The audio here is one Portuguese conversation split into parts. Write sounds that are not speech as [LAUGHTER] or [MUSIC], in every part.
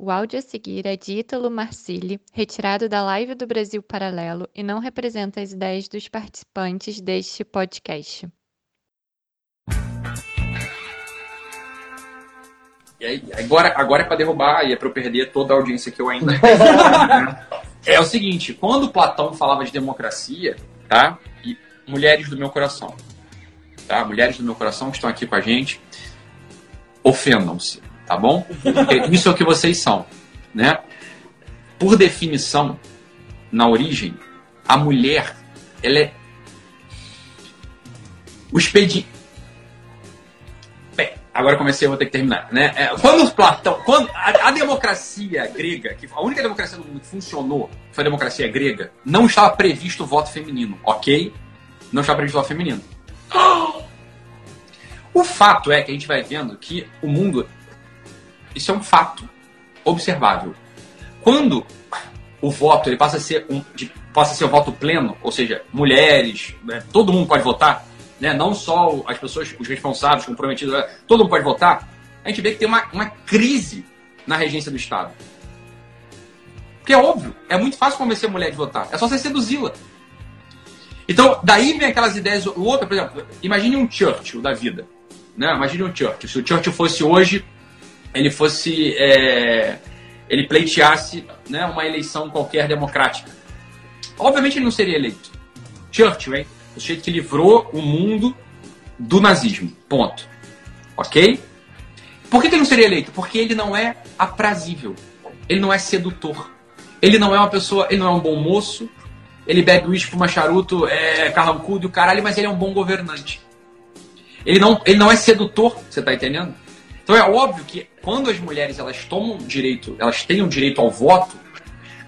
O áudio a seguir é de Ítalo Marcilli, retirado da live do Brasil Paralelo e não representa as ideias dos participantes deste podcast. E aí, agora, agora é para derrubar e é para eu perder toda a audiência que eu ainda tenho. né? [LAUGHS] é o seguinte, quando Platão falava de democracia, tá? E mulheres do meu coração, tá? Mulheres do meu coração que estão aqui com a gente, ofendam-se tá bom? Porque isso é o que vocês são, né? Por definição, na origem, a mulher, ela é o expediente. Agora comecei, eu vou ter que terminar, né? É, quando Platão, quando a, a, democracia grega, que a única democracia do mundo que funcionou foi a democracia grega, não estava previsto o voto feminino, ok? Não estava previsto o voto feminino. [GASPS] O fato é que a gente vai vendo que o mundo isso é um fato observável. Quando o voto ele passa a ser um de, passa a ser o voto pleno, ou seja, mulheres, né, todo mundo pode votar, né, não só as pessoas, os responsáveis, comprometidos, né, todo mundo pode votar, a gente vê que tem uma, uma crise na regência do Estado. Porque é óbvio, é muito fácil convencer a mulher de votar, é só você seduzi-la. Então, daí vem aquelas ideias. O outro, por exemplo, imagine um Churchill da vida. Né? Imagine um Churchill. Se o Churchill fosse hoje ele fosse é, ele pleiteasse né, uma eleição qualquer democrática. Obviamente ele não seria eleito. Churchill, hein? O sujeito que livrou o mundo do nazismo. Ponto. Ok? Por que, que ele não seria eleito? Porque ele não é aprazível. Ele não é sedutor. Ele não é uma pessoa. Ele não é um bom moço. Ele bebe uísque, fuma charuto, é carrancudo e o caralho, mas ele é um bom governante. Ele não, ele não é sedutor, você tá entendendo? Então é óbvio que quando as mulheres elas tomam direito, elas têm o direito ao voto,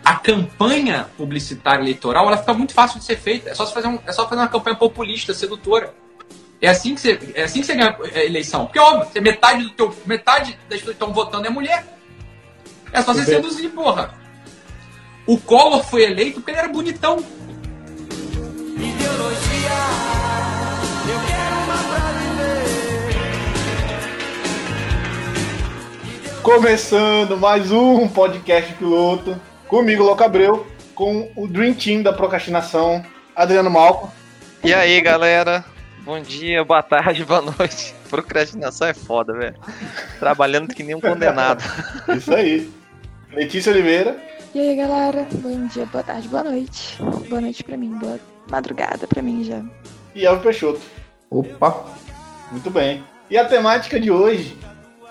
a campanha publicitária eleitoral ela fica muito fácil de ser feita. É só fazer, um, é só fazer uma campanha populista, sedutora. É assim que você, é assim que você ganha a eleição. Porque, óbvio, metade, do teu, metade das pessoas que estão votando é mulher. É só você seduzir, porra. O Collor foi eleito porque ele era bonitão. Ideologia Começando mais um podcast piloto. Comigo, Louco Abreu, com o Dream Team da procrastinação, Adriano Malco. E aí, galera? Bom dia, boa tarde, [LAUGHS] boa noite. Procrastinação é foda, velho. Trabalhando que nem um condenado. [LAUGHS] Isso aí. Letícia Oliveira. E aí, galera? Bom dia, boa tarde, boa noite. Boa noite pra mim, boa madrugada pra mim já. E Elvio Peixoto. Opa! Muito bem. E a temática de hoje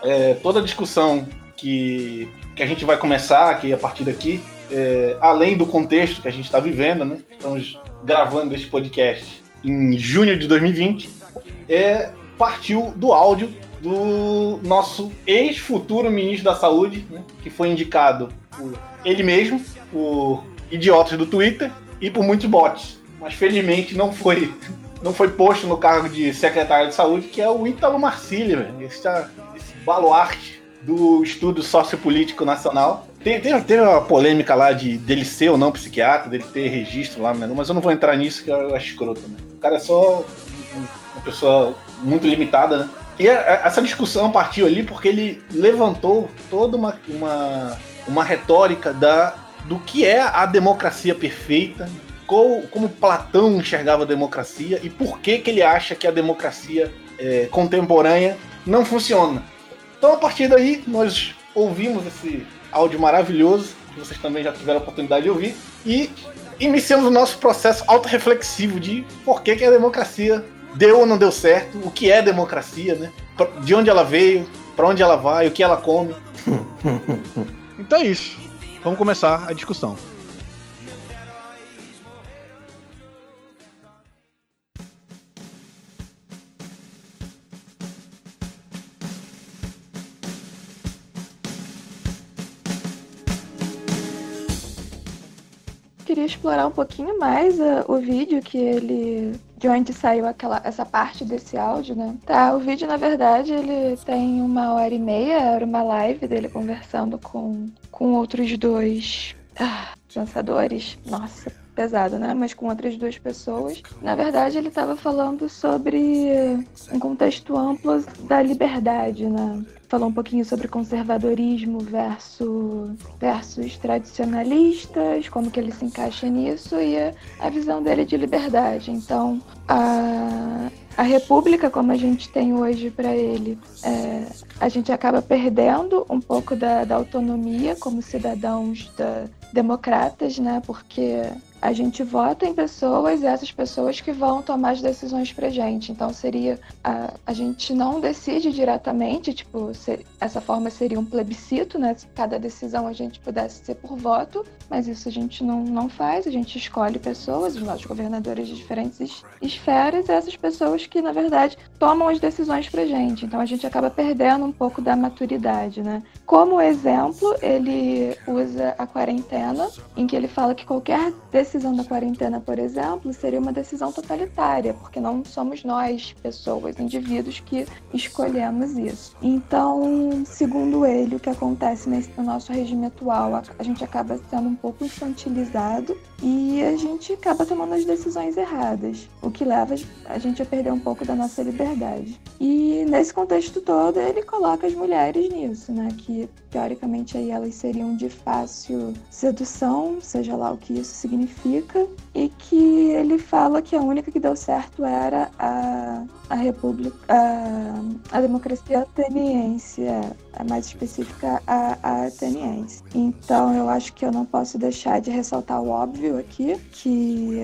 é, toda a discussão que, que a gente vai começar aqui a partir daqui, é, além do contexto que a gente está vivendo, né? Estamos gravando esse podcast em junho de 2020, é, partiu do áudio do nosso ex-futuro ministro da Saúde, né, que foi indicado por ele mesmo, por idiotas do Twitter e por muitos bots. Mas felizmente não foi [LAUGHS] não foi posto no cargo de secretário de saúde, que é o Ítalo Marcílio, esse, esse baluarte do estudo sociopolítico nacional. Tem, tem, tem uma polêmica lá de dele ser ou não psiquiatra, dele ter registro lá, mas eu não vou entrar nisso que eu acho escroto. Né? O cara é só uma pessoa muito limitada, né? E essa discussão partiu ali porque ele levantou toda uma, uma, uma retórica da, do que é a democracia perfeita, como, como Platão enxergava a democracia e por que, que ele acha que a democracia é, contemporânea não funciona. Então, a partir daí, nós ouvimos esse áudio maravilhoso, que vocês também já tiveram a oportunidade de ouvir, e iniciamos o nosso processo autorreflexivo de por que, que a democracia deu ou não deu certo, o que é democracia, né? de onde ela veio, para onde ela vai, o que ela come. [LAUGHS] então é isso. Vamos começar a discussão. Queria explorar um pouquinho mais uh, o vídeo que ele de onde saiu aquela essa parte desse áudio, né? Tá, o vídeo na verdade ele tem uma hora e meia, era uma live dele conversando com com outros dois ah, pensadores. Nossa, pesado, né? Mas com outras duas pessoas. Na verdade, ele estava falando sobre um contexto amplo da liberdade, né? Falou um pouquinho sobre conservadorismo versus, versus tradicionalistas, como que ele se encaixa nisso e a visão dele de liberdade. Então, a, a república como a gente tem hoje para ele, é, a gente acaba perdendo um pouco da, da autonomia como cidadãos da, democratas, né? Porque a gente vota em pessoas e essas pessoas que vão tomar as decisões pra gente. Então seria a, a gente não decide diretamente, tipo, ser, essa forma seria um plebiscito, né? Se cada decisão a gente pudesse ser por voto, mas isso a gente não, não faz, a gente escolhe pessoas, os nossos governadores de diferentes esferas, e essas pessoas que, na verdade, tomam as decisões pra gente. Então a gente acaba perdendo um pouco da maturidade, né? Como exemplo, ele usa a quarentena, em que ele fala que qualquer decisão decisão da quarentena, por exemplo, seria uma decisão totalitária, porque não somos nós, pessoas, indivíduos, que escolhemos isso. Então, segundo ele, o que acontece nesse, no nosso regime atual, a, gente acaba sendo um pouco infantilizado e a gente acaba tomando as decisões erradas, o que leva a gente a perder um pouco da nossa liberdade. E nesse contexto todo, ele coloca as mulheres nisso, né? Que teoricamente aí elas seriam de fácil sedução, seja lá o que isso significa, e que ele fala que a única que deu certo era a, a República, a, a democracia ateniense, é, a mais específica, a, a ateniense. Então eu acho que eu não posso deixar de ressaltar o óbvio aqui, que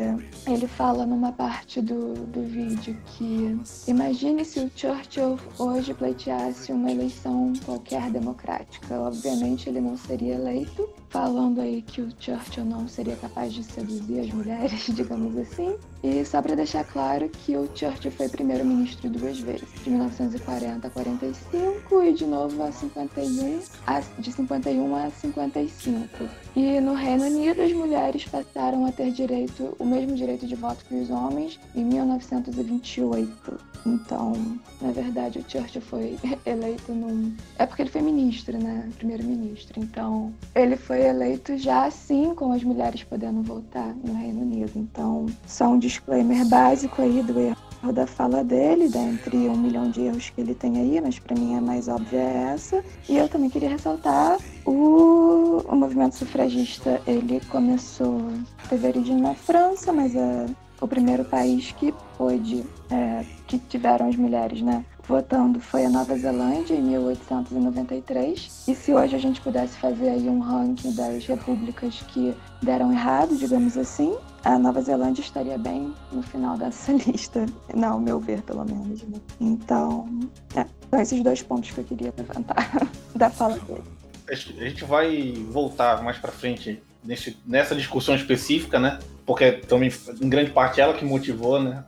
ele fala numa parte do, do vídeo que imagine se o Churchill hoje pleiteasse uma eleição qualquer democrática. Obviamente ele não seria eleito, falando aí que o Churchill não seria capaz de seduzir as mulheres, [LAUGHS] digamos assim. E só para deixar claro que o Churchill foi primeiro-ministro duas vezes, de 1940 a 45 e de novo a 51, a, de 51 a 55. E no Reino Unido as mulheres passaram a ter direito, o mesmo direito de voto que os homens em 1928. Então, na verdade, o Churchill foi [LAUGHS] eleito num. É porque ele foi ministro, né? Primeiro-ministro. Então, ele foi eleito já assim, com as mulheres podendo votar no Reino Unido. Então, só um disclaimer básico aí do erro da fala dele, dentre um milhão de erros que ele tem aí, mas para mim a mais óbvia é essa. E eu também queria ressaltar o, o movimento sufragista, ele começou, teve origem na França, mas é o primeiro país que pôde, é, que tiveram as mulheres, né, votando foi a Nova Zelândia em 1893. E se hoje a gente pudesse fazer aí um ranking das repúblicas que deram errado, digamos assim, a Nova Zelândia estaria bem no final dessa [LAUGHS] lista, não, ao meu ver, pelo menos. Né? Então, é, são esses dois pontos que eu queria levantar [LAUGHS] da fala dele. A gente vai voltar mais para frente nesse, nessa discussão específica, né? Porque também, em grande parte, ela que motivou, né?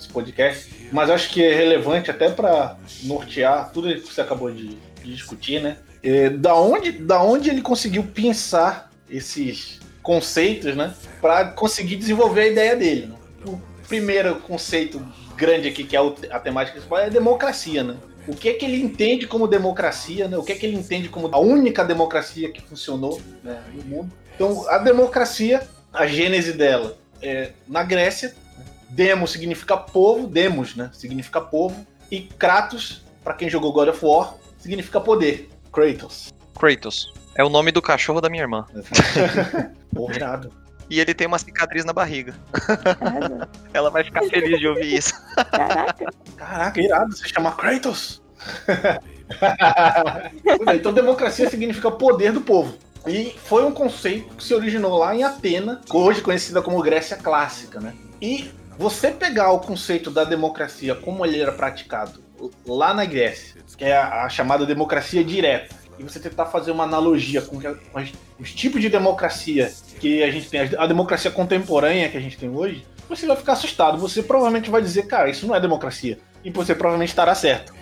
Esse podcast. Mas acho que é relevante até para nortear tudo que você acabou de, de discutir, né? É, da, onde, da onde ele conseguiu pensar esses conceitos, né? Para conseguir desenvolver a ideia dele. Né? O primeiro conceito grande aqui, que é a temática principal, é a democracia, né? O que é que ele entende como democracia, né? O que é que ele entende como a única democracia que funcionou né, no mundo. Então, a democracia, a gênese dela é na Grécia. Demos significa povo, demos, né? Significa povo. E Kratos, para quem jogou God of War, significa poder. Kratos. Kratos. É o nome do cachorro da minha irmã. [LAUGHS] Porra, E ele tem uma cicatriz na barriga. [LAUGHS] Ela vai ficar feliz de ouvir isso. Caraca. Caraca, irado, você chama Kratos. [LAUGHS] então democracia significa poder do povo. E foi um conceito que se originou lá em Atena, hoje conhecida como Grécia Clássica, né? E você pegar o conceito da democracia como ele era praticado lá na Grécia, que é a, a chamada democracia direta, e você tentar fazer uma analogia com, com os tipos de democracia que a gente tem, a democracia contemporânea que a gente tem hoje, você vai ficar assustado. Você provavelmente vai dizer, cara, isso não é democracia. E você provavelmente estará certo.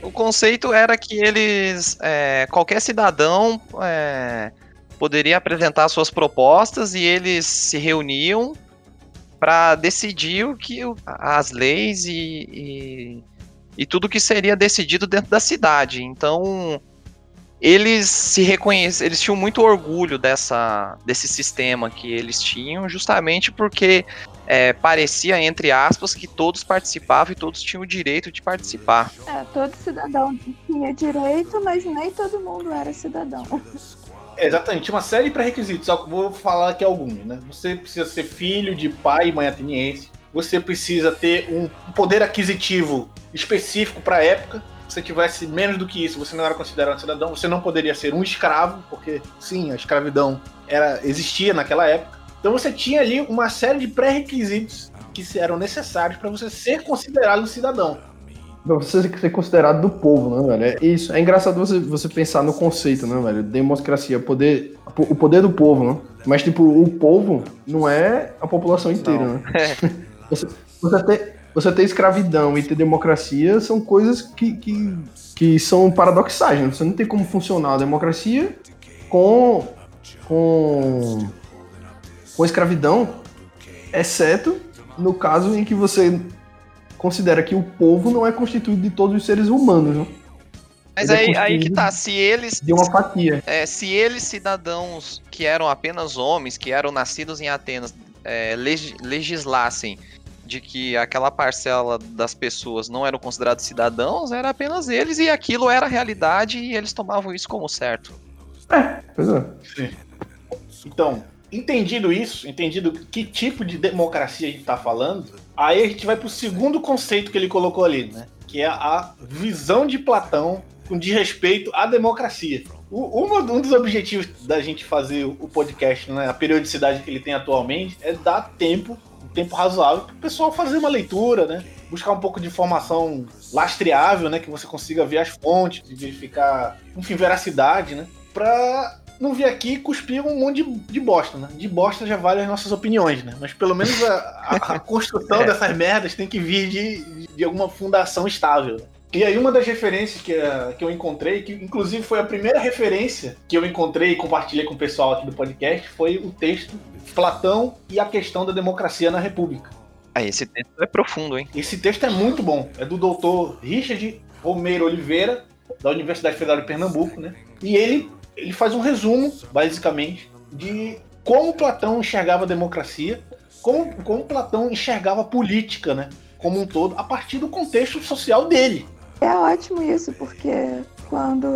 O conceito era que eles. É, qualquer cidadão é, poderia apresentar suas propostas e eles se reuniam para decidir o que as leis e, e, e, tudo que seria decidido dentro da cidade. Então eles se reconhecem, eles tinham muito orgulho dessa, desse sistema que eles tinham, justamente porque é, parecia, entre aspas, que todos participavam e todos tinham o direito de participar. É, todo cidadão tinha direito, mas nem todo mundo era cidadão. Exatamente, uma série de pré-requisitos, vou falar aqui alguns, né? Você precisa ser filho de pai e mãe ateniense, você precisa ter um poder aquisitivo específico para a época, se você tivesse menos do que isso, você não era considerado cidadão, você não poderia ser um escravo, porque sim, a escravidão era existia naquela época. Então você tinha ali uma série de pré-requisitos que eram necessários para você ser considerado um cidadão. Pra você ser considerado do povo, né, velho? É isso. É engraçado você, você pensar no conceito, né, velho? Democracia, poder, o poder do povo, né? Mas, tipo, o povo não é a população inteira, não. né? [LAUGHS] Você, você, ter, você ter escravidão e ter democracia são coisas que, que, que são paradoxais, né? Você não tem como funcionar a democracia com, com, com escravidão, exceto no caso em que você considera que o povo não é constituído de todos os seres humanos, né? Mas aí, é aí que tá, se eles. De uma fatia. É, se eles, cidadãos que eram apenas homens, que eram nascidos em Atenas, é, leg legislassem de que aquela parcela das pessoas não eram considerados cidadãos, era apenas eles, e aquilo era a realidade e eles tomavam isso como certo. É, pois é. Sim. Então, entendido isso, entendido que tipo de democracia a gente está falando, aí a gente vai para o segundo conceito que ele colocou ali, né? Que é a visão de Platão com desrespeito à democracia. O, um dos objetivos da gente fazer o podcast, né, a periodicidade que ele tem atualmente, é dar tempo tempo razoável para o pessoal fazer uma leitura, né? Buscar um pouco de informação lastreável, né? Que você consiga ver as fontes, verificar, enfim, veracidade, né? Para não vir aqui e cuspir um monte de, de, bosta, né? De bosta já vale as nossas opiniões, né? Mas pelo menos a, a, a [LAUGHS] construção é. dessas merdas tem que vir de, de alguma fundação estável. E aí uma das referências que, uh, que eu encontrei, que inclusive foi a primeira referência que eu encontrei e compartilhei com o pessoal aqui do podcast, foi o texto Platão e a questão da democracia na República. Ah, esse texto é profundo, hein? Esse texto é muito bom. É do doutor Richard Romeiro Oliveira, da Universidade Federal de Pernambuco, né? E ele, ele faz um resumo, basicamente, de como Platão enxergava a democracia, como, como Platão enxergava a política, né? Como um todo, a partir do contexto social dele. É ótimo isso, porque quando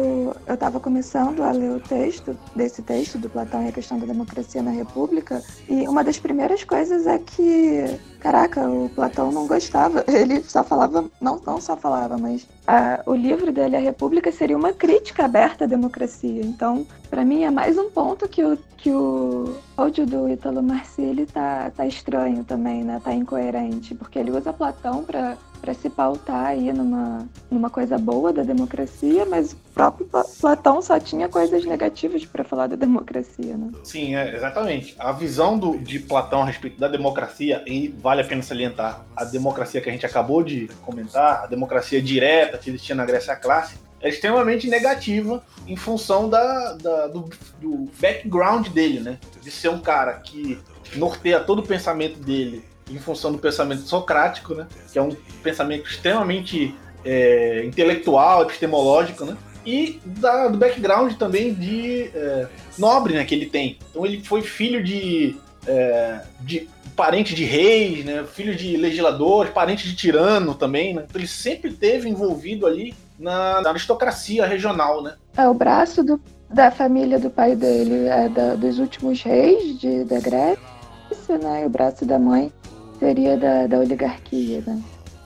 eu estava começando a ler o texto, desse texto do Platão e a questão da democracia na República, e uma das primeiras coisas é que, caraca, o Platão não gostava, [LAUGHS] ele só falava, não, não só falava, mas a, o livro dele, A República, seria uma crítica aberta à democracia. Então, para mim, é mais um ponto que o, que o áudio do Italo Marcilli tá, tá estranho também, né? Tá incoerente, porque ele usa Platão para para se pautar aí numa, numa coisa boa da democracia, mas o próprio Platão só tinha coisas negativas para falar da democracia, né? Sim, é, exatamente. A visão do, de Platão a respeito da democracia, e vale a pena salientar, a democracia que a gente acabou de comentar, a democracia direta que existia na Grécia clássica, é extremamente negativa em função da, da do, do background dele, né? De ser um cara que norteia todo o pensamento dele em função do pensamento socrático, né? Que é um pensamento extremamente é, intelectual, epistemológico, né? E da, do background também de é, nobre, né? Que ele tem. Então ele foi filho de, é, de parente de reis, né? Filho de legisladores, parente de tirano também, né? Então ele sempre teve envolvido ali na, na aristocracia regional, né? É o braço do, da família do pai dele é da, dos últimos reis de, da Grécia, né? E o braço da mãe seria da, da oligarquia, né?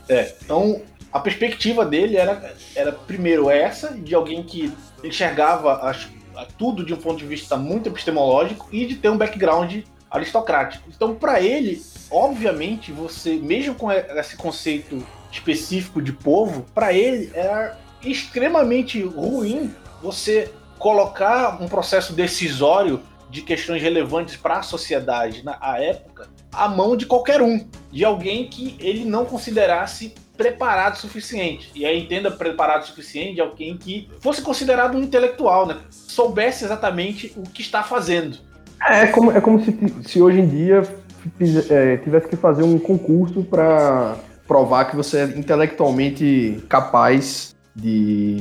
É, então a perspectiva dele era, era primeiro essa, de alguém que enxergava as, tudo de um ponto de vista muito epistemológico e de ter um background aristocrático. Então, para ele, obviamente, você, mesmo com esse conceito específico de povo, para ele era extremamente ruim você colocar um processo decisório de questões relevantes para a sociedade na época à mão de qualquer um, de alguém que ele não considerasse preparado o suficiente. E aí entenda preparado o suficiente de alguém que fosse considerado um intelectual, né? Soubesse exatamente o que está fazendo. É, é como, é como se, se hoje em dia é, tivesse que fazer um concurso para provar que você é intelectualmente capaz de,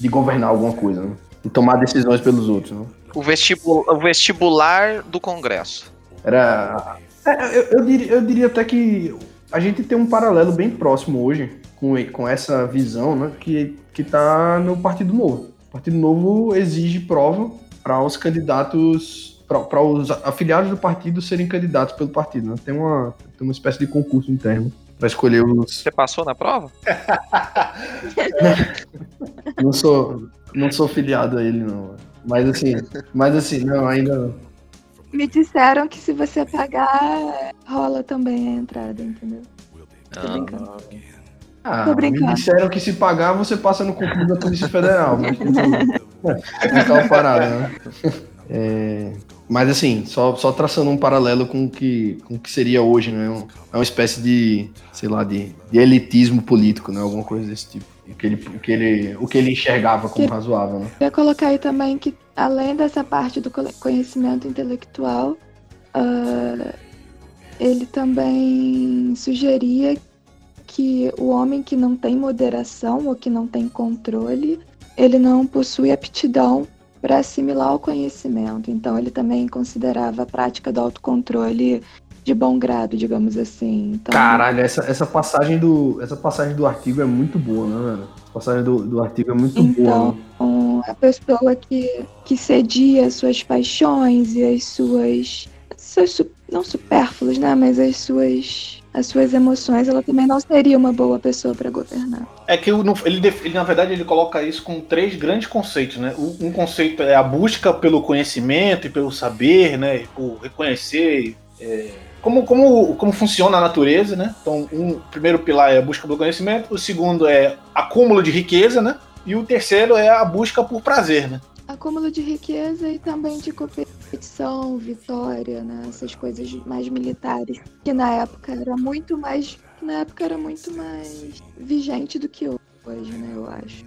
de governar alguma coisa. Né? e tomar decisões pelos outros. Né? O, vestibul- o vestibular do Congresso. Era. É, eu, eu diria, eu diria até que a gente tem um paralelo bem próximo hoje com, com essa visão, né? Que, que tá no Partido Novo. O Partido Novo exige prova para os candidatos, para os afiliados do partido serem candidatos pelo partido. Né? Tem, uma, tem uma espécie de concurso interno para escolher os. Você passou na prova? [LAUGHS] Não sou, não sou filiado a ele, não. Mas assim, mas assim, não, ainda não. Me disseram que se você pagar, rola também a entrada, entendeu? Tô brincando. Ah, Tô me brincando. disseram que se pagar, você passa no concurso da Polícia Federal. Mas é tal parada, né? É, mas assim, só, só traçando um paralelo com o que, com o que seria hoje, né? Um- É uma espécie de, sei lá, de, de elitismo político, né? Alguma coisa desse tipo. O que ele, o que ele, o que ele enxergava como razoável, né? Eu ia colocar aí também que, além dessa parte do conhecimento intelectual, ah, ele também sugeria que o homem que não tem moderação ou que não tem controle, ele não possui aptidão para assimilar o conhecimento. Então, ele também considerava a prática do autocontrole de bom grado, digamos assim. Então, Caralho, essa, essa, passagem do, essa passagem do artigo é muito boa, né, velho? Essa passagem do, do artigo é muito boa, né? Então, a pessoa que, que cedia as suas paixões e as suas, suas su- não supérfluas, né, mas as suas as suas emoções, ela também não seria uma boa pessoa para governar. É que ele, def- ele, na verdade, ele coloca isso com três grandes conceitos, né? Um conceito é a busca pelo conhecimento e pelo saber, né? E por reconhecer é, como, como, como funciona a natureza, né? Então, um o primeiro pilar é a busca pelo conhecimento, o segundo é acúmulo de riqueza, né? E o terceiro é a busca por prazer, né? Acúmulo de riqueza e também de competição, vitória, né, essas coisas mais militares, que na época era muito mais, na época era muito mais vigente do que hoje, né, eu acho.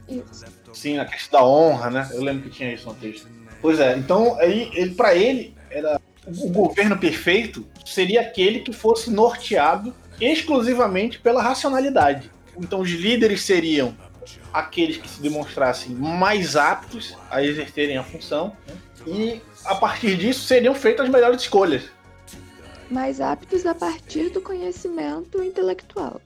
Sim, a questão da honra, né? Eu lembro que tinha isso no texto. Pois é, então aí ele para ele era o governo perfeito seria aquele que fosse norteado exclusivamente pela racionalidade. Então os líderes seriam aqueles que se demonstrassem mais aptos a exercerem a função e a partir disso seriam feitas as melhores escolhas. Mais aptos a partir do conhecimento intelectual.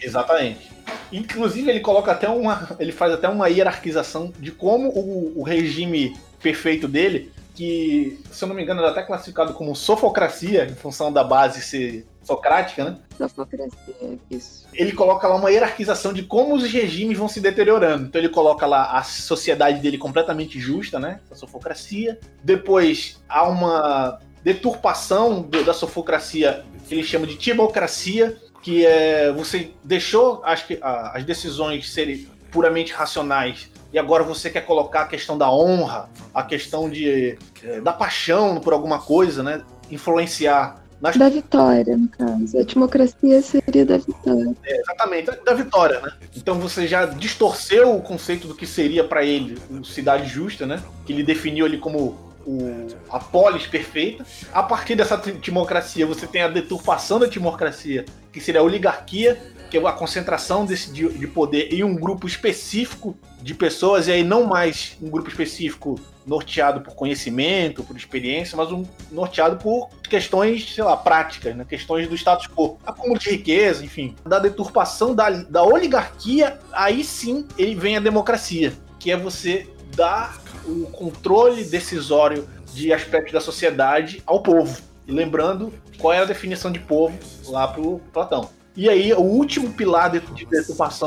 Exatamente. Inclusive ele coloca até uma, ele faz até uma hierarquização de como o, o regime perfeito dele, que se eu não me engano era até classificado como sofocracia em função da base ser socrática, né? Sofocracia, isso. Ele coloca lá uma hierarquização de como os regimes vão se deteriorando. Então ele coloca lá a sociedade dele completamente justa, né? A sofocracia. Depois há uma deturpação do- da sofocracia que ele chama de timocracia, que é você deixou as, as decisões serem puramente racionais e agora você quer colocar a questão da honra, a questão de eh, da paixão por alguma coisa, né? Influenciar nas Da vitória, no caso. A democracia seria da vitória. Exatamente, da- vitória, né? Então você já distorceu o conceito do que seria para ele cidade justa, né? Que ele definiu ali como o, a polis perfeita. A partir dessa ti- timocracia, você tem a deturpação da timocracia, que seria a oligarquia, que é a concentração desse, de, de poder em um grupo específico de pessoas, e aí não mais um grupo específico norteado por conhecimento, por experiência, mas um norteado por questões, sei lá, práticas, né? questões do status quo, acúmulo de riqueza, enfim. Da deturpação da, da oligarquia, aí sim ele vem a democracia, que é você dar o controle decisório de aspectos da sociedade ao povo. E lembrando qual era a definição de povo lá pro Platão. E aí, o último pilar de de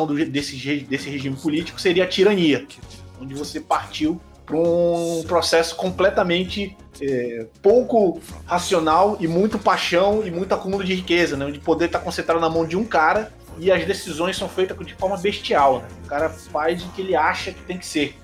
do- desse, desse regime político seria a tirania, onde você partiu para um processo completamente é, pouco racional e muito paixão e muito acúmulo de riqueza, né? onde o poder está concentrado na mão de um cara e as decisões são feitas de forma bestial. Né? O cara faz o que ele acha que tem que ser.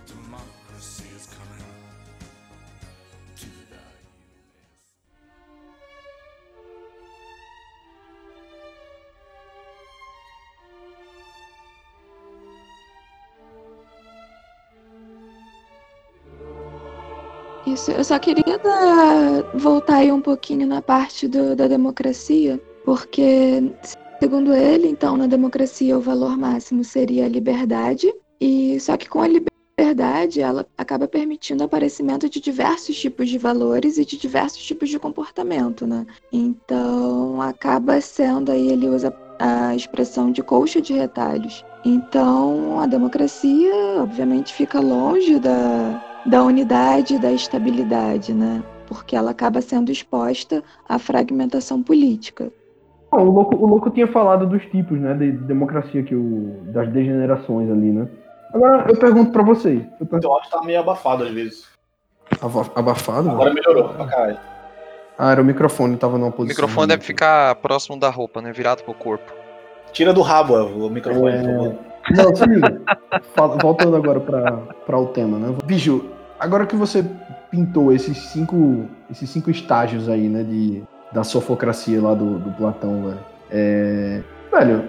Isso, eu só queria dar- voltar aí um pouquinho na parte do- da democracia, porque, segundo ele, então, na democracia o valor máximo seria a liberdade, e só que com a liberdade ela acaba permitindo o aparecimento de diversos tipos de valores e de diversos tipos de comportamento, né? Então, acaba sendo aí, ele usa a expressão de colcha de retalhos. Então, a democracia, obviamente, fica longe da, da unidade, da estabilidade, né? Porque ela acaba sendo exposta à fragmentação política. o, louco, o louco tinha falado dos tipos, né, de democracia, que o, das degenerações ali, né? Agora, eu pergunto pra vocês. Eu pergunto... Eu acho que tá meio abafado às vezes. Abafado? Agora melhorou pra caralho. Ah, era o microfone, tava numa O posição. microfone deve ficar próximo da roupa, né? Virado pro corpo. Tira do rabo o microfone, É. Não, se liga. Fala- Voltando agora para o tema, né? Bicho, agora que você pintou esses cinco, esses cinco estágios aí, né, de, da sofocracia lá do, do Platão, velho. É, velho,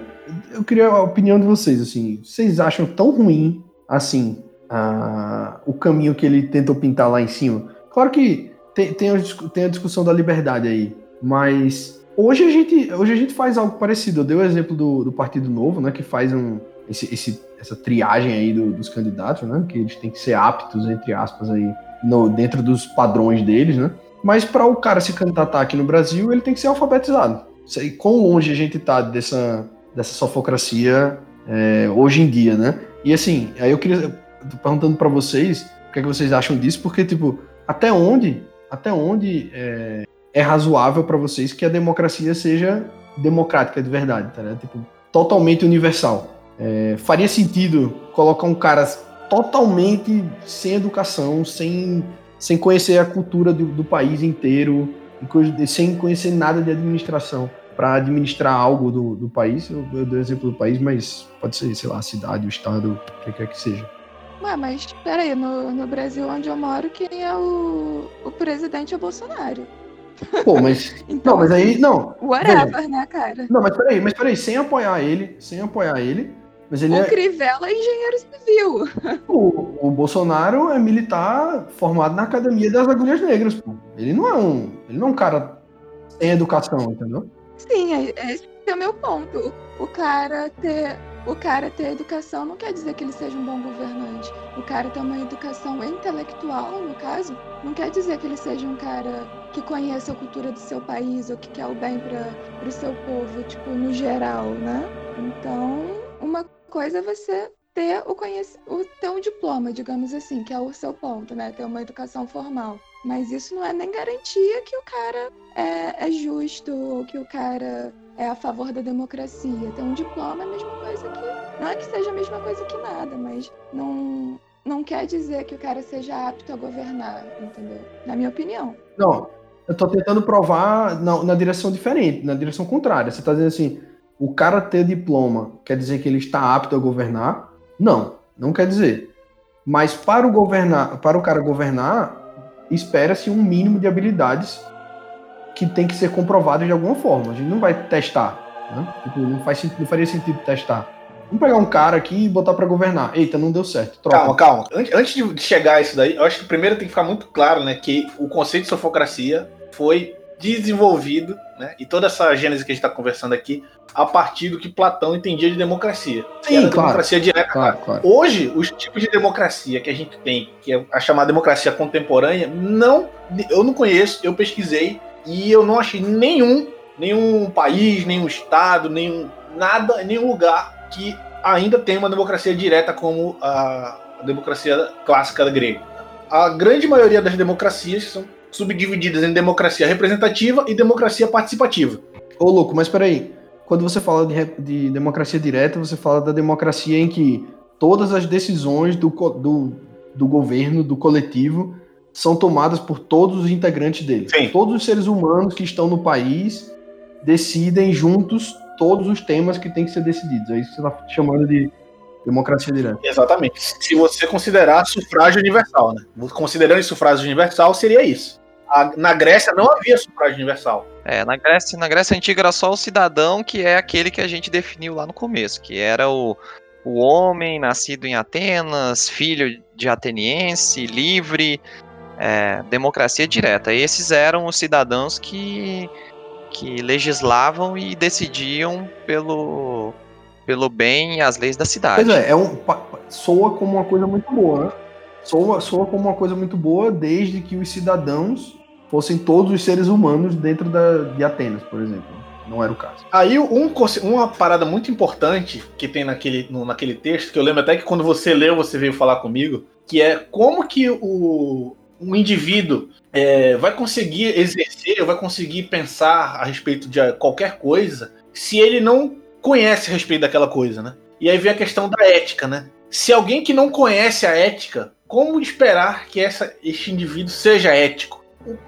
eu queria a opinião de vocês, assim. Vocês acham tão ruim, assim, a- o caminho que ele tentou pintar lá em cima? Claro que tem, tem, a, tem a discussão da liberdade aí, mas hoje a gente, hoje a gente faz algo parecido. Eu dei o exemplo do, do Partido Novo, né, que faz um, esse, esse- essa triagem aí do- dos candidatos, né? Que eles têm que ser aptos, entre aspas, aí, no, dentro dos padrões deles, né? Mas para o cara se candidatar aqui no Brasil, ele tem que ser alfabetizado. Sei quão longe a gente tá dessa, dessa sofocracia é, hoje em dia, né? E assim, aí eu queria. tô perguntando para vocês o que, é que vocês acham disso, porque, tipo, até onde, até onde é, é razoável para vocês que a democracia seja democrática de verdade, tá ligado? Tipo, totalmente universal. É, faria sentido colocar um cara totalmente sem educação, sem, sem conhecer a cultura do, do país inteiro, sem conhecer nada de administração, para administrar algo do, do país. Eu, eu dei o exemplo do país, mas pode ser, sei lá, a cidade, o estado, o que quer que seja. Ué, mas peraí, no, no Brasil onde eu moro, quem é o, o presidente é o Bolsonaro. Pô, mas. [LAUGHS] Então, Não, mas aí. Não, whatever, né, cara? não, mas peraí, mas peraí, sem apoiar ele, sem apoiar ele. Mas ele O é. Crivella é engenheiro civil. O, o Bolsonaro é militar formado na Academia das Agulhas Negras, pô. Ele não é um. Ele não é um cara sem educação, entendeu? Sim, é- é esse é o meu ponto. O cara ter. O cara ter educação não quer dizer que ele seja um bom governante. O cara ter uma educação intelectual, no caso, não quer dizer que ele seja um cara que conheça a cultura do seu país ou que quer o bem para o seu povo, tipo, no geral, né? Então, uma coisa é você ter o conhecimento, ter um diploma, digamos assim, que é o seu ponto, né? Ter uma educação formal. Mas isso não é nem garantia que o cara é, é justo ou que o cara é a favor da democracia. Ter um diploma é a mesma coisa que. Não é que seja a mesma coisa que nada, mas não, não quer dizer que o cara seja apto a governar, entendeu? Na minha opinião. Não, eu tô tentando provar na, na direção diferente, na direção contrária. Você tá dizendo assim, o cara ter diploma quer dizer que ele está apto a governar? Não, não quer dizer. Mas para o governar, para o cara governar, espera-se um mínimo de habilidades que tem que ser comprovadas de alguma forma. A gente não vai testar, né? Tipo, não faz não faria sentido testar. Vamos pegar um cara aqui e botar para governar. Eita, não deu certo. Troca. Calma, calma. Antes, antes de chegar a isso daí, eu acho que primeiro tem que ficar muito claro, né, que o conceito de sofocracia foi desenvolvido, né, e toda essa gênese que a gente está conversando aqui, a partir do que Platão entendia de democracia. Sim, claro. democracia direta. Claro, claro. Hoje, os tipos de democracia que a gente tem, que é a chamada democracia contemporânea, não, eu não conheço, eu pesquisei e eu não achei nenhum, nenhum país, nenhum estado, nenhum nada, nenhum lugar que ainda tem uma democracia direta como a democracia clássica grega. A grande maioria das democracias são subdivididas em democracia representativa e democracia participativa. Ô, louco, mas peraí. Quando você fala de, de democracia direta, você fala da democracia em que todas as decisões do, do, do governo, do coletivo, são tomadas por todos os integrantes dele. Sim. Todos os seres humanos que estão no país decidem juntos todos os temas que têm que ser decididos. É isso que você está chamando de democracia direta. Exatamente. Se você considerar sufrágio universal, né? Considerando sufrágio universal, seria isso. A- na Grécia não havia sufrágio universal. É, na Grécia, na Grécia Antiga era só o cidadão, que é aquele que a gente definiu lá no começo, que era o, o homem nascido em Atenas, filho de ateniense, livre, é, democracia direta. Esses eram os cidadãos que, que legislavam e decidiam pelo, pelo bem e as leis da cidade. Pois é, é um, soa como uma coisa muito boa, né? soa, soa como uma coisa muito boa desde que os cidadãos fossem todos os seres humanos dentro da, de Atenas, por exemplo. Não era o caso. Aí um, uma parada muito importante que tem naquele, no- naquele texto, que eu lembro até que quando você leu, você veio falar comigo, que é como que o, um indivíduo é, vai conseguir exercer, vai conseguir pensar a respeito de qualquer coisa se ele não conhece a respeito daquela coisa, né? E aí vem a questão da ética, né? Se alguém que não conhece a ética, como esperar que essa, este indivíduo seja ético?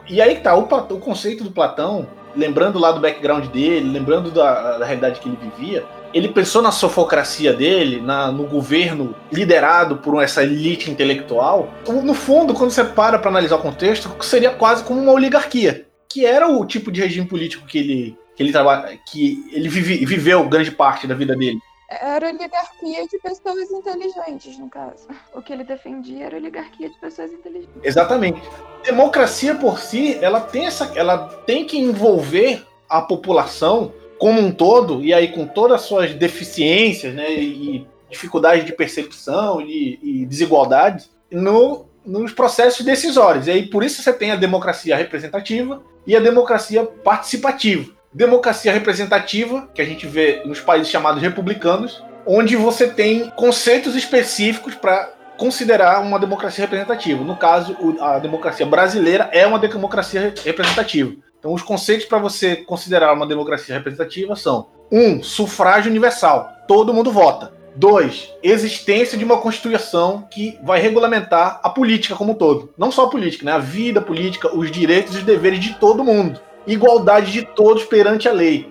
E aí que tá, o, o conceito do Platão, lembrando lá do background dele, lembrando da, da realidade que ele vivia, ele pensou na sofocracia dele, na- no governo liderado por essa elite intelectual. No fundo, quando você para para analisar o contexto, seria quase como uma oligarquia, que era o tipo de regime político que ele que ele trabalha, que ele vive- viveu grande parte da vida dele. Era oligarquia de pessoas inteligentes, no caso. [LAUGHS] O que ele defendia era oligarquia de pessoas inteligentes. Exatamente. Democracia por si, ela tem essa, ela tem que envolver a população como um todo e aí com todas as suas deficiências, né, e dificuldades de percepção e, e desigualdades no, nos processos decisórios. E aí por isso você tem a democracia representativa e a democracia participativa. Democracia representativa, que a gente vê nos países chamados republicanos, onde você tem conceitos específicos para considerar uma democracia representativa. No caso, a democracia brasileira é uma democracia re- representativa. Então, os conceitos para você considerar uma democracia representativa são: um, sufrágio universal, todo mundo vota. Dois, existência de uma constituição que vai regulamentar a política como um todo. Não só a política, né? A vida política, os direitos e os deveres de todo mundo. Igualdade de todos perante a lei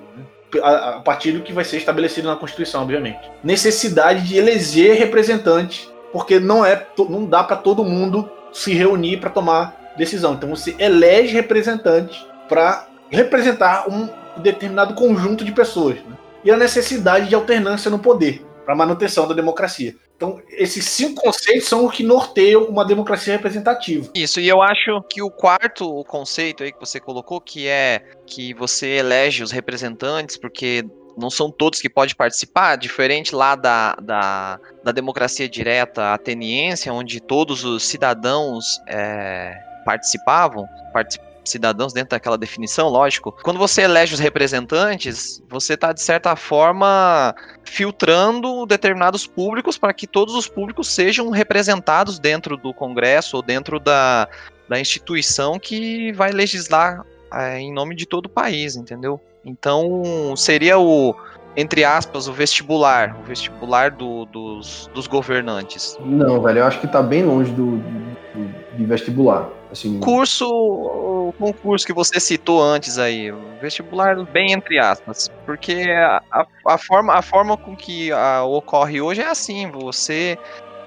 a, a partir do que vai ser estabelecido na Constituição, obviamente. Necessidade de eleger representantes, porque não é não dá para todo mundo se reunir para tomar decisão. Então você elege representantes para representar um determinado conjunto de pessoas. né? E a necessidade de alternância no poder para manutenção da democracia. Então esses cinco conceitos são o que norteiam uma democracia representativa. Isso, e eu acho que o quarto conceito aí que você colocou, que é que você elege os representantes, porque não são todos que podem participar, diferente lá da, da, da democracia direta ateniense, onde todos os cidadãos é, participavam, partic- cidadãos dentro daquela definição, lógico. Quando você elege os representantes, você está, de certa forma, filtrando determinados públicos para que todos os públicos sejam representados dentro do Congresso ou dentro da, da instituição que vai legislar é, em nome de todo o país, entendeu? Então seria o, entre aspas, o vestibular, o vestibular do- dos, dos governantes. Não, velho, eu acho que tá bem longe do, do- de vestibular. Assim, Curso, o concurso que você citou antes aí, vestibular bem entre aspas, porque a, a- a forma, a forma com que ah, ocorre hoje é assim, você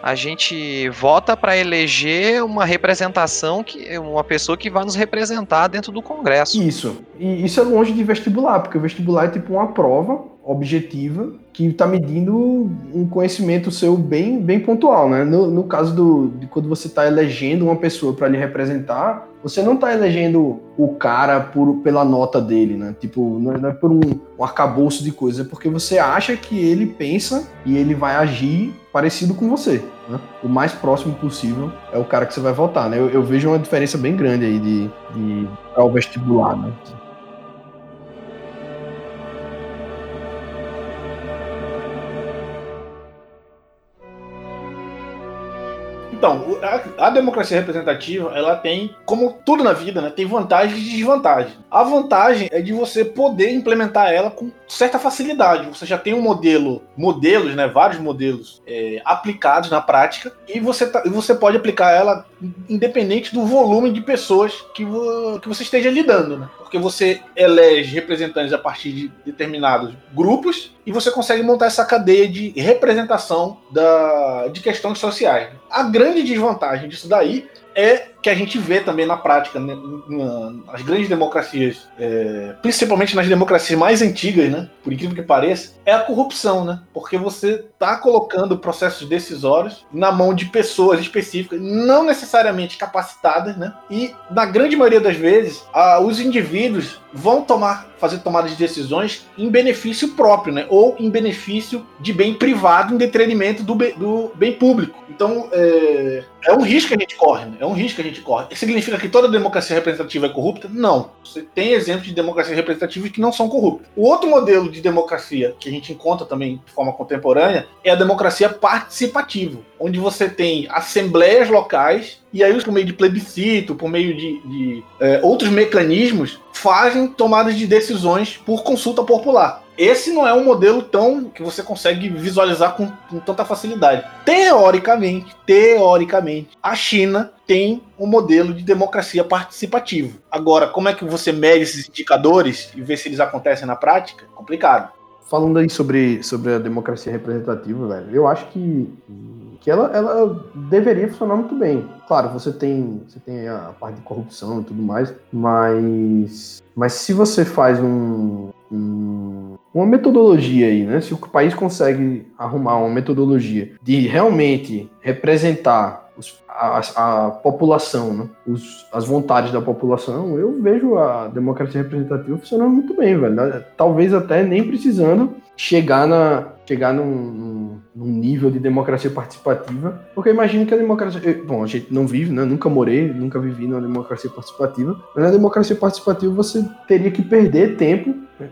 a gente vota para eleger uma representação que uma pessoa que vai nos representar dentro do Congresso. Isso. E isso é longe de vestibular, porque o vestibular é tipo uma prova objetiva que está medindo um conhecimento seu bem, bem pontual, né? No, no caso do, de quando você está elegendo uma pessoa para lhe representar, você não está elegendo o cara por, pela nota dele, né? Tipo, não é, não é por um, um arcabouço de coisas, é porque você acha que ele pensa e ele vai agir parecido com você. né? O mais próximo possível é o cara que você vai votar, né? Eu, eu vejo uma diferença bem grande aí de, de para o vestibular, né? Então, a, a democracia representativa, ela tem, como tudo na vida, né, tem vantagens e desvantagens. A vantagem é de você poder implementar ela com certa facilidade. Você já tem um modelo, modelos, né, vários modelos é, aplicados na prática, e você, tá- você pode aplicar ela independente do volume de pessoas que, vo- que você esteja lidando, né? Porque você elege representantes a partir de determinados grupos e você consegue montar essa cadeia de representação da, de questões sociais. A grande desvantagem disso daí é que a gente vê também na prática, né, nas grandes democracias, é, principalmente nas democracias mais antigas, né, por incrível que pareça, é a corrupção, né? Porque você está colocando processos decisórios na mão de pessoas específicas, não necessariamente capacitadas, né? E na grande maioria das vezes, a, os indivíduos vão tomar, fazer tomadas de decisões em benefício próprio, né? Ou em benefício de bem privado, em detrimento do, do bem público. Então, é, é um risco que a gente corre, né? É um risco que a gente corre. Significa que toda democracia representativa é corrupta? Não. Você tem exemplos de democracia representativa que não são corruptas. O outro modelo de democracia que a gente encontra também de forma contemporânea é a democracia participativa, onde você tem assembleias locais e aí, por meio de plebiscito, por meio de, de é, outros mecanismos, fazem tomadas de decisões por consulta popular. Esse não é um modelo tão que você consegue visualizar com, com tanta facilidade. Teoricamente, teoricamente, a China tem um modelo de democracia participativa. Agora, como é que você mede esses indicadores e vê se eles acontecem na prática? Complicado. Falando aí sobre, sobre a democracia representativa, velho, eu acho que que ela, ela deveria funcionar muito bem. Claro, você tem, você tem a parte de corrupção e tudo mais, mas, mas se você faz um, um, uma metodologia aí, né? Se o país consegue arrumar uma metodologia de realmente representar os, a, a, população, né? Os, as vontades da população, eu vejo a democracia representativa funcionando muito bem, velho. Talvez até nem precisando chegar na chegar num, num, nível de democracia participativa, porque eu imagino que a democracia, bom, a gente não vive, né? Nunca morei, nunca vivi numa democracia participativa, mas na democracia participativa você teria que perder tempo, né?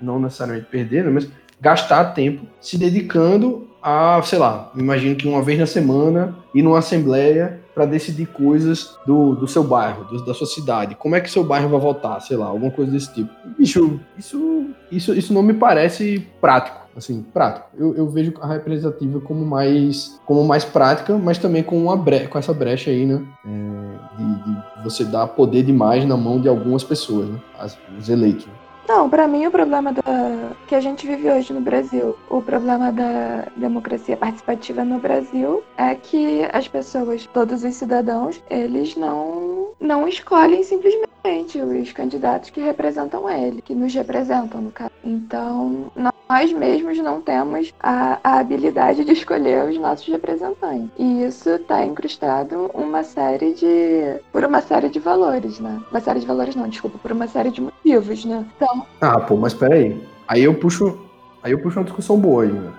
não necessariamente perder, né? mas gastar tempo se dedicando a, sei lá, imagino que uma vez na semana ir numa assembleia para decidir coisas do, do seu bairro, do, da sua cidade. Como é que seu bairro vai votar, sei lá, alguma coisa desse tipo. Bicho, isso, isso, isso não me parece prático assim, prático. Eu, eu, vejo a representativa como mais, como mais prática, mas também com, uma bre com essa brecha aí, né? É, de, de, você dar poder demais na mão de algumas pessoas, né? As, os eleitos. Não, para mim o problema da que a gente vive hoje no Brasil, o problema da democracia participativa no Brasil é que as pessoas, todos os cidadãos, eles não não escolhem simplesmente os candidatos que representam ele, que nos representam no caso. Então, nós mesmos não temos a, a habilidade de escolher os nossos representantes. E isso está incrustado uma série de. por uma série de valores, né? Uma série de valores não, desculpa, por uma série de motivos, né? Então. Ah, pô, mas peraí. Aí eu puxo. Aí eu puxo uma discussão boa aí, né?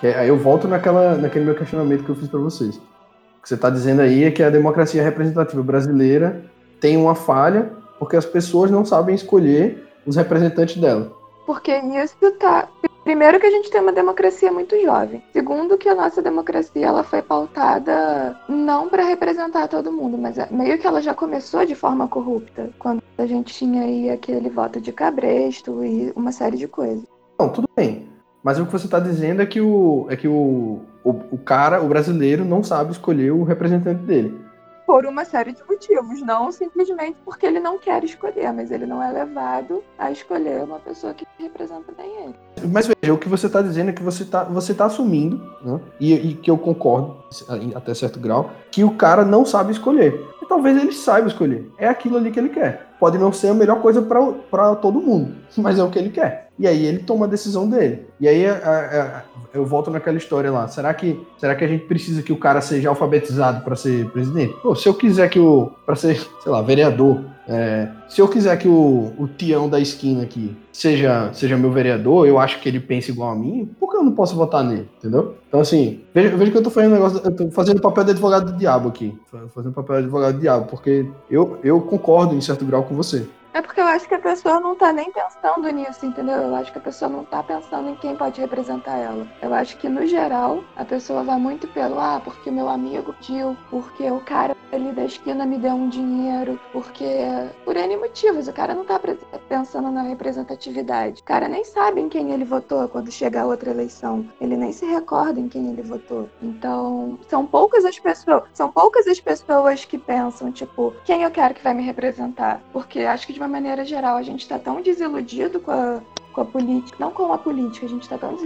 Que aí eu volto naquela, naquele meu questionamento que eu fiz para vocês. O que você está dizendo aí é que a democracia representativa brasileira tem uma falha porque as pessoas não sabem escolher os representantes dela. Porque isso tá. Primeiro que a gente tem uma democracia muito jovem. Segundo que a nossa democracia ela foi pautada não para representar todo mundo, mas é, meio que ela já começou de forma corrupta, quando a gente tinha aí aquele voto de cabresto e uma série de coisas. Não, tudo bem. Mas o que você está dizendo é que o é que o, o, o cara, o brasileiro, não sabe escolher o representante dele por uma série de motivos, não simplesmente porque ele não quer escolher, mas ele não é levado a escolher uma pessoa que representa bem ele. Mas veja, o que você está dizendo é que você está você tá assumindo, né, e, e, que eu concordo até certo grau, que o cara não sabe escolher. E talvez ele saiba escolher. É aquilo ali que ele quer. Pode não ser a melhor coisa para todo mundo, [LAUGHS] mas é o que ele quer. E aí ele toma a decisão dele. E aí a, a, eu volto naquela história lá. Será que, será que a gente precisa que o cara seja alfabetizado para ser presidente? Pô, se eu quiser que o. para ser, sei lá, vereador. É, se eu quiser que o, o Tião da esquina aqui seja, seja meu vereador, eu acho que ele pensa igual a mim, por que eu não posso votar nele? Entendeu? Então, assim, veja, veja que eu tô fazendo negócio. Eu tô fazendo papel de advogado do diabo aqui. Fazendo papel de advogado do diabo, porque eu, eu concordo em certo grau com você. É porque eu acho que a pessoa não tá nem pensando nisso, entendeu? Eu acho que a pessoa não tá pensando em quem pode representar ela. Eu acho que, no geral, a pessoa vai muito pelo, ah, porque meu amigo pediu, porque o cara ali da esquina me deu um dinheiro, porque. Por N motivos, o cara não tá pensando na representatividade. O cara nem sabe em quem ele votou quando chegar outra eleição. Ele nem se recorda em quem ele votou. Então, são poucas as pessoas, são poucas as pessoas que pensam, tipo, quem eu quero que vai me representar. Porque acho que de uma maneira geral, a gente está tão desiludido com a, com a política, não com a política, a gente está tão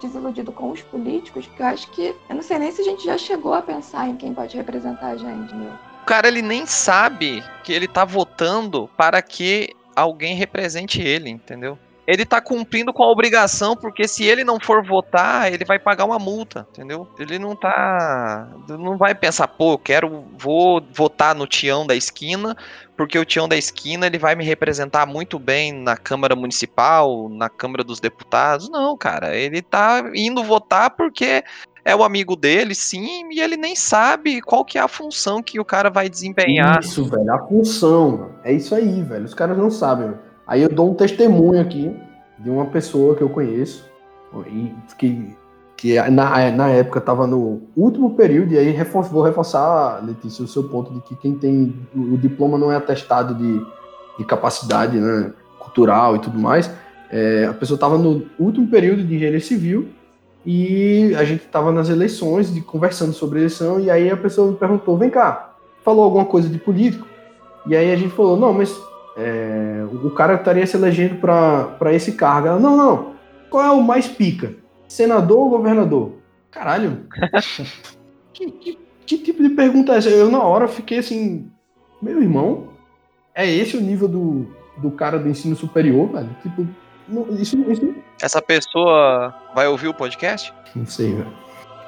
desiludido com os políticos que eu acho que, eu não sei nem se a gente já chegou a pensar em quem pode representar a gente, meu. cara ele nem sabe que ele tá votando para que alguém represente ele, entendeu? Ele tá cumprindo com a obrigação, porque se ele não for votar, ele vai pagar uma multa, entendeu? Ele não tá. Não vai pensar, pô, quero. Vou votar no Tião da esquina, porque o Tião da esquina ele vai me representar muito bem na Câmara Municipal, na Câmara dos Deputados. Não, cara. Ele tá indo votar porque é o amigo dele, sim, e ele nem sabe qual que é a função que o cara vai desempenhar. Isso, velho, a função. É isso aí, velho. Os caras não sabem. Aí eu dou um testemunho aqui de uma pessoa que eu conheço, e que, que na, na época estava no último período, e aí refor vou reforçar, Letícia, o seu ponto de que quem tem o, o diploma não é atestado de, de capacidade né, cultural e tudo mais. É, a pessoa estava no último período de engenharia civil e a gente estava nas eleições, de, conversando sobre eleição, e aí a pessoa me perguntou: vem cá, falou alguma coisa de político? E aí a gente falou: não, mas é, o cara estaria se elegendo para esse cargo. Ela, não, não. Qual é o mais pica? Senador ou governador? Caralho. [LAUGHS] que, que, que, tipo de pergunta é essa? Eu, na hora, fiquei assim. Meu irmão, é esse o nível do, do cara do ensino superior, velho? Tipo, isso, isso... Essa pessoa vai ouvir o podcast? Não sei, velho.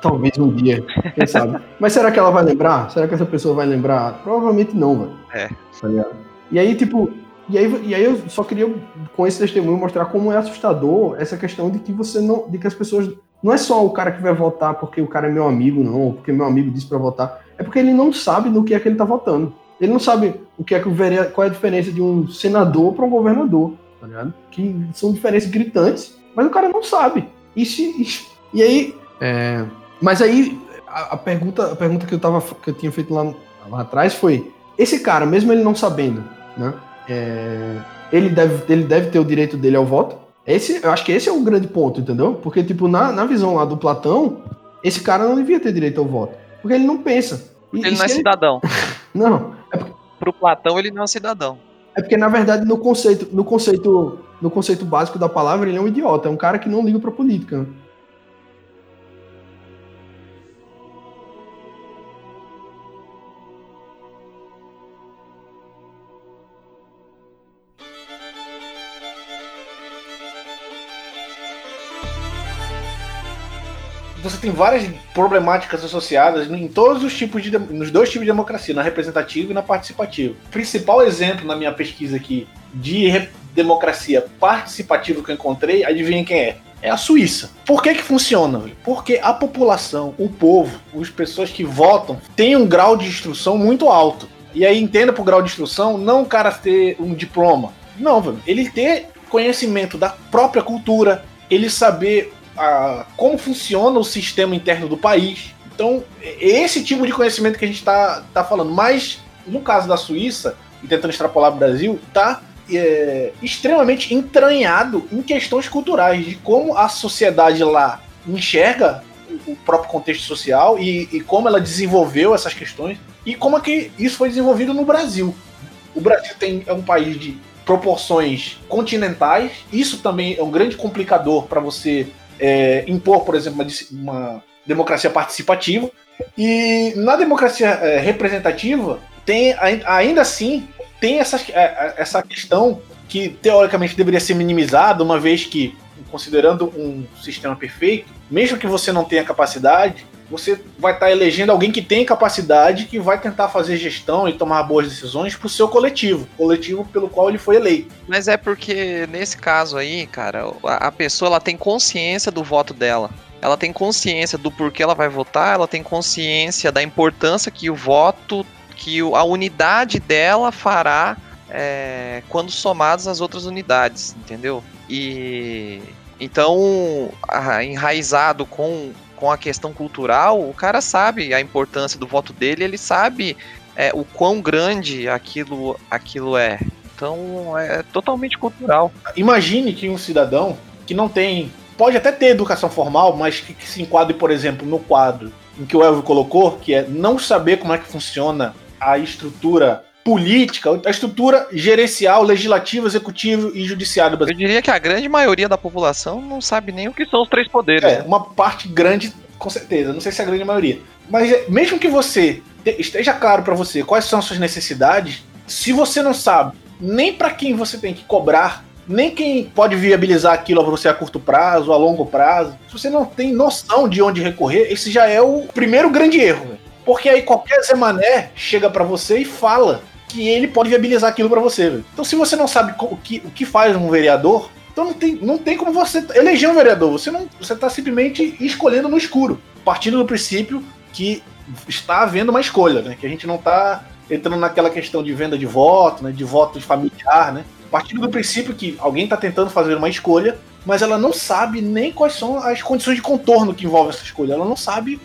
Talvez um dia, quem sabe. [LAUGHS] Mas será que ela vai lembrar? Será que essa pessoa vai lembrar? Provavelmente não, velho. É. Tá ligado? E aí, tipo, e aí, e aí eu só queria, com esse testemunho, mostrar como é assustador essa questão de que você não. de que as pessoas. Não é só o cara que vai votar porque o cara é meu amigo, não, ou porque meu amigo disse para votar. É porque ele não sabe no que é que ele tá votando. Ele não sabe o que é que o vereador, qual é a diferença de um senador para um governador, tá ligado? Que são diferenças gritantes, mas o cara não sabe. E, se, [LAUGHS] e aí. É, mas aí a, a, pergunta, a pergunta que eu, tava, que eu tinha feito lá, lá atrás foi: esse cara, mesmo ele não sabendo, né? É, ele, deve, ele deve ter o direito dele ao voto. Esse, eu acho que esse é o grande ponto, entendeu? Porque, tipo, na, na visão lá do Platão, esse cara não devia ter direito ao voto. Porque ele não pensa. E, ele não é ele... cidadão. [LAUGHS] não. É porque... Pro Platão, ele não é um cidadão. É porque, na verdade, no conceito, no conceito, no conceito básico da palavra, ele é um idiota. É um cara que não liga pra política. Né? Você tem várias problemáticas associadas em todos os tipos de nos dois tipos de democracia, na representativa e na participativa. Principal exemplo na minha pesquisa aqui de democracia participativa que eu encontrei, adivinha quem é? É a Suíça. Por que que funciona? Porque a população, o povo, as pessoas que votam, têm um grau de instrução muito alto. E aí entenda por grau de instrução, não o cara ter um diploma. Não, velho. Ele ter conhecimento da própria cultura, ele saber a, como funciona o sistema interno do país. Então, é esse tipo de conhecimento que a gente está tá falando. Mas, no caso da Suíça, e tentando extrapolar o Brasil, está é, extremamente entranhado em questões culturais, de como a sociedade lá enxerga o próprio contexto social e, e, como ela desenvolveu essas questões e como é que isso foi desenvolvido no Brasil. O Brasil tem, é um país de proporções continentais, isso também é um grande complicador para você é, impor, por exemplo, uma, uma, democracia participativa. E na democracia é, representativa, tem ainda assim tem essa, é, essa questão que teoricamente deveria ser minimizada, uma vez que, considerando um sistema perfeito, mesmo que você não tenha capacidade, você vai estar elegendo alguém que tem capacidade, que vai tentar fazer gestão e tomar boas decisões para o seu coletivo, coletivo pelo qual ele foi eleito. Mas é porque nesse caso aí, cara, a pessoa ela tem consciência do voto dela. Ela tem consciência do porquê ela vai votar, ela tem consciência da importância que o voto, que a unidade dela fará é, quando somadas as outras unidades, entendeu? E então, enraizado com com a questão cultural, o cara sabe a importância do voto dele, ele sabe é, o quão grande aquilo, aquilo é. Então é totalmente cultural. Imagine que um cidadão que não tem, pode até ter educação formal, mas que, que se enquadre, por exemplo, no quadro em que o Elvio colocou, que é não saber como é que funciona a estrutura política, a estrutura gerencial, legislativa, executiva e judiciário. Eu diria que a grande maioria da população não sabe nem o que são os três poderes. É, uma parte grande, com certeza. Não sei se é a grande maioria. Mas é, mesmo que você te- esteja claro para você quais são as suas necessidades, se você não sabe nem para quem você tem que cobrar, nem quem pode viabilizar aquilo para você a curto prazo, a longo prazo, se você não tem noção de onde recorrer, esse já é o primeiro grande erro. Porque aí qualquer Zé Mané chega para você e fala que ele pode viabilizar aquilo para você. velho. Então se você não sabe o que, o que faz um vereador, então não tem, não tem como você eleger um vereador. Você não, você está simplesmente escolhendo no escuro, partindo do princípio que está havendo uma escolha, né? Que a gente não está entrando naquela questão de venda de voto, né? De voto de familiar, né? Partindo do princípio que alguém está tentando fazer uma escolha, mas ela não sabe nem quais são as condições de contorno que envolvem essa escolha. Ela não sabe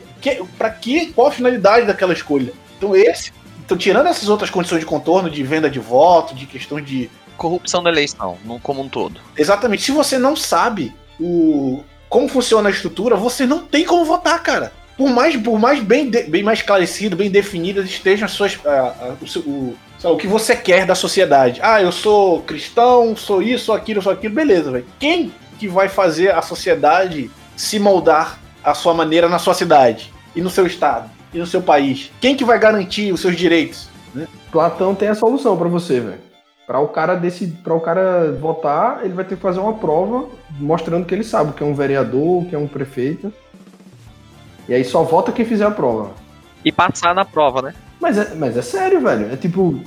para que, qual a finalidade daquela escolha. Então esse, então tirando essas outras condições de contorno, de venda de voto, de questões de Corrupção da eleição, no, como um todo. Exatamente. Se você não sabe o como funciona a estrutura, você não tem como votar, cara. Por mais, por mais bem, de- bem mais esclarecido, bem definidas estejam as suas, ah, o, o- lá, o que você quer da sociedade. Ah, eu sou cristão, sou isso, sou aquilo, sou aquilo, beleza, velho. Quem que vai fazer a sociedade se moldar à sua maneira na sua cidade e no seu estado e no seu país? Quem que vai garantir os seus direitos? Platão tem a solução pra você, velho. Pra o cara desse, para o cara votar, ele vai ter que fazer uma prova mostrando que ele sabe o que é um vereador, o que é um prefeito. E aí só vota quem fizer a prova. E passar na prova, né? Mas é, mas é sério, velho. É tipo.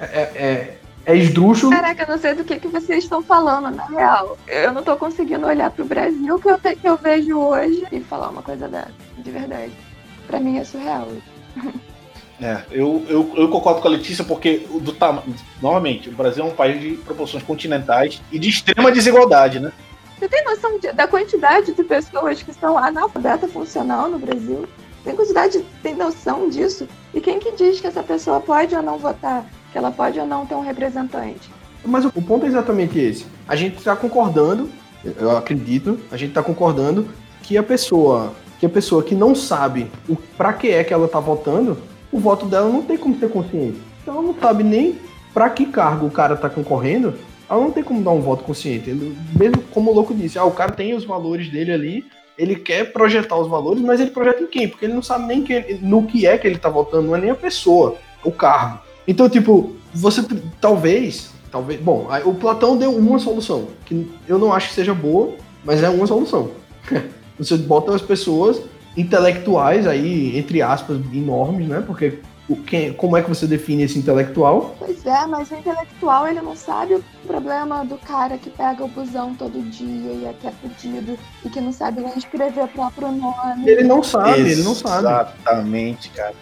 É, é, é, é esdrúxulo. Caraca, eu não sei do que, que vocês estão falando, na real. Eu não tô conseguindo olhar pro Brasil que eu, te- que eu vejo hoje e falar uma coisa dessa, de verdade. Pra mim é surreal. É, eu, eu, eu concordo com a Letícia porque o do novamente, o Brasil é um país de proporções continentais e de extrema desigualdade, né? Você tem noção de- da quantidade de pessoas que são analfabeta funcional no Brasil? Tem quantidade, tem noção disso? E quem que diz que essa pessoa pode ou não votar? Que ela pode ou não ter um representante? Mas o o ponto é exatamente esse. A gente está concordando, eu acredito, a gente está concordando que a pessoa que a pessoa que não sabe o para que é que ela tá votando, o voto dela não tem como ter consciência. Então ela não sabe nem para que cargo o cara tá concorrendo, ela não tem como dar um voto consciente. Mesmo como o louco disse, ah, o cara tem os valores dele ali, ele quer projetar os valores, mas ele projeta em quem? Porque ele não sabe nem que- no que é que ele tá votando, não é nem a pessoa, o cargo. Então, tipo, você talvez, talvez, bom, o Platão deu uma solução, que eu não acho que seja boa, mas é uma solução. [LAUGHS] você bota as pessoas intelectuais aí, entre aspas, enormes, né? Porque o, quem, como é que você define esse intelectual? Pois é, mas o intelectual ele não sabe o problema do cara que pega o busão todo dia e é que é fudido e que não sabe nem escrever o próprio nome. Ele não sabe, ele não sabe. Exatamente, cara.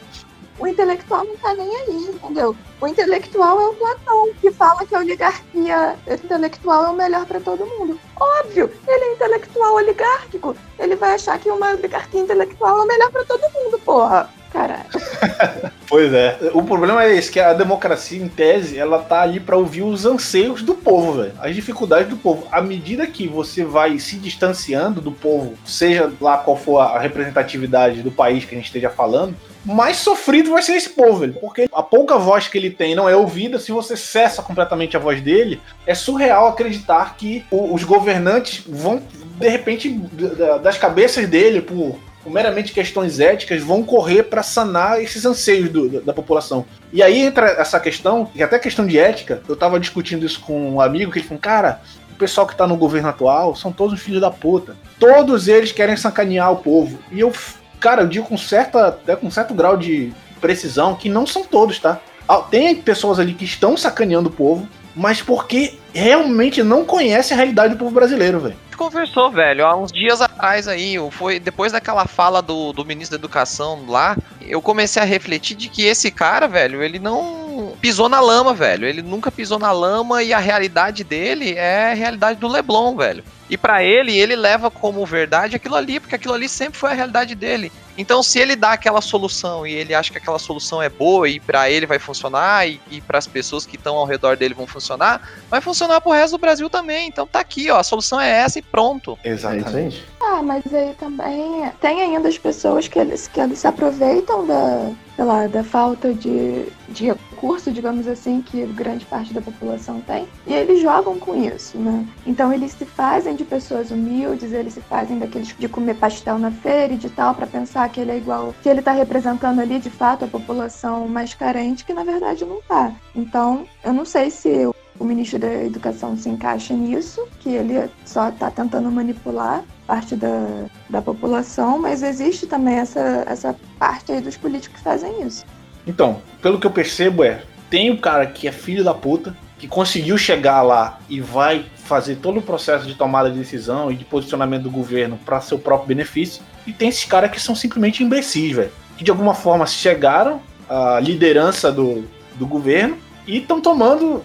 O intelectual não tá nem aí, entendeu? O intelectual é o Platão, que fala que a oligarquia intelectual é o melhor pra todo mundo. Óbvio, ele é intelectual oligárquico. Ele vai achar que uma oligarquia intelectual é o melhor pra todo mundo, porra. Caralho. [LAUGHS] Pois é. O problema é esse, que a democracia, em tese, ela tá ali pra ouvir os anseios do povo, velho. As dificuldades do povo. À medida que você vai se distanciando do povo, seja lá qual for a representatividade do país que a gente esteja falando, mais sofrido vai ser esse povo, velho. Porque a pouca voz que ele tem não é ouvida. Se você cessa completamente a voz dele, é surreal acreditar que o- os governantes vão, de repente, da- das cabeças dele, por meramente questões éticas, vão correr para sanar esses anseios do- da, da população. E aí entra essa questão, e até questão de ética, eu tava discutindo isso com um amigo, que ele falou, cara, o pessoal que tá no governo atual são todos filhos da puta. Todos eles querem sacanear o povo. E eu, cara, eu digo com, certa, até com certo grau de precisão que não são todos, tá? Ah, Tem pessoas ali que estão sacaneando o povo, mas porque realmente não conhecem a realidade do povo brasileiro, velho. conversou, velho, há uns dias atrás aí, foi depois daquela fala do, do ministro da Educação lá, eu comecei a refletir de que esse cara, velho, ele não pisou na lama, velho. Ele nunca pisou na lama e a realidade dele é a realidade do Leblon, velho. E pra ele, ele leva como verdade aquilo ali, porque aquilo ali sempre foi a realidade dele. Então, se ele dá aquela solução e ele acha que aquela solução é boa e pra ele vai funcionar e, e para as pessoas que estão ao redor dele vão funcionar, vai funcionar pro resto do Brasil também. Então tá aqui, ó, a solução é essa e pronto. É Tá, mas aí também tem ainda as pessoas que eles, que eles se aproveitam da, sei lá, da falta de, de recurso, digamos assim, que grande parte da população tem, e eles jogam com isso, né? Então eles se fazem de pessoas humildes, eles se fazem daqueles de comer pastel na feira e de tal, para pensar que ele é igual, que ele tá representando ali de fato a população mais carente, que na verdade não tá. Então, eu não sei se o ministro da Educação se encaixa nisso, que ele só está tentando manipular parte da, da população, mas existe também essa, essa parte aí dos políticos que fazem isso. Então, pelo que eu percebo é, tem o cara que é filho da puta, que conseguiu chegar lá e vai fazer todo o processo de tomada de decisão e de posicionamento do governo para seu próprio benefício, e tem esses caras que são simplesmente imbecis, velho, que de alguma forma chegaram à liderança do, do governo e estão tomando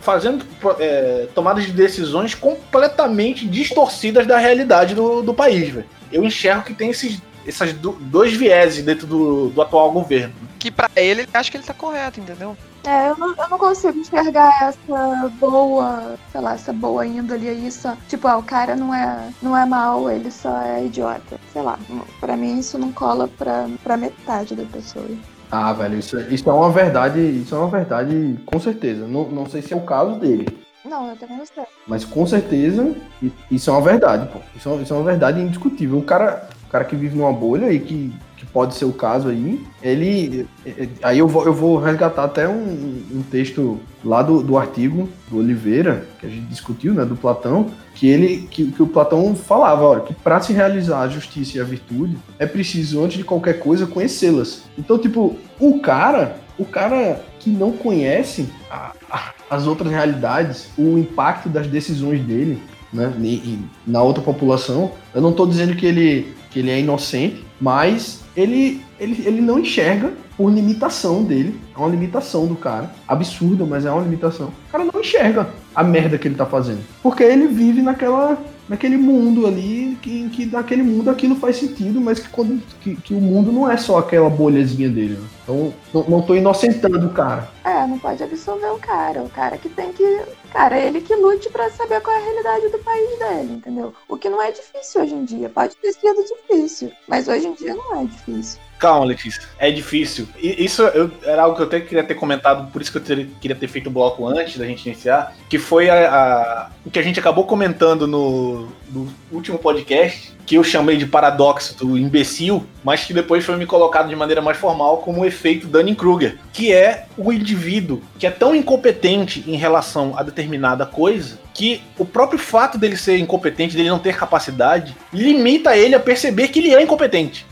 fazendo é, tomadas de decisões completamente distorcidas da realidade do, do país, velho. Eu enxergo que tem esses, esses dois vieses dentro do, do atual governo. Que para ele, ele acha que ele tá correto, entendeu? É, eu não, eu não consigo enxergar essa boa, sei lá, essa boa índole aí só. Tipo, ah, o cara não é, não é mal, ele só é idiota. Sei lá, pra mim isso não cola pra, pra metade da pessoa. Ah, velho, isso, isso é uma verdade, isso é uma verdade, com certeza. Não, não sei se é o caso dele. Não, eu também não sei. Mas com certeza, isso é uma verdade, pô. Isso, é isso é uma verdade indiscutível. O cara, o cara que vive numa bolha e que pode ser o caso aí, ele. Aí eu vou, eu vou resgatar até um, um texto lá do, do artigo do Oliveira, que a gente discutiu, né, do Platão, que ele que, que o Platão falava, olha, que para se realizar a justiça e a virtude, é preciso, antes de qualquer coisa, conhecê-las. Então, tipo, o cara, o cara que não conhece a, a, as outras realidades, o impacto das decisões dele, né, na outra população, eu não estou dizendo que ele, que ele é inocente, mas ele, ele, ele não enxerga por limitação dele. É uma limitação do cara. Absurda, mas é uma limitação. O cara não enxerga a merda que ele tá fazendo. Porque ele vive naquela naquele mundo ali, que, que naquele mundo aquilo faz sentido, mas que, quando, que, que o mundo não é só aquela bolhazinha dele. Né? Então, não, não tô inocentando o cara. É, não pode absolver o cara. O cara que tem que. Cara, ele que lute para saber qual é a realidade do país dele, entendeu? O que não é difícil hoje em dia. Pode ter sido difícil, mas hoje em dia não é difícil. Calma, Letícia. É difícil. Isso eu, era algo que eu até queria ter comentado, por isso que eu ter, queria ter feito o bloco antes da gente iniciar, que foi a, a, o que a gente acabou comentando no, no último podcast, que eu chamei de paradoxo do imbecil, mas que depois foi me colocado de maneira mais formal como o efeito Dunning-Kruger, que é o indivíduo que é tão incompetente em relação a determinada coisa que o próprio fato dele ser incompetente, dele não ter capacidade, limita ele a perceber que ele é incompetente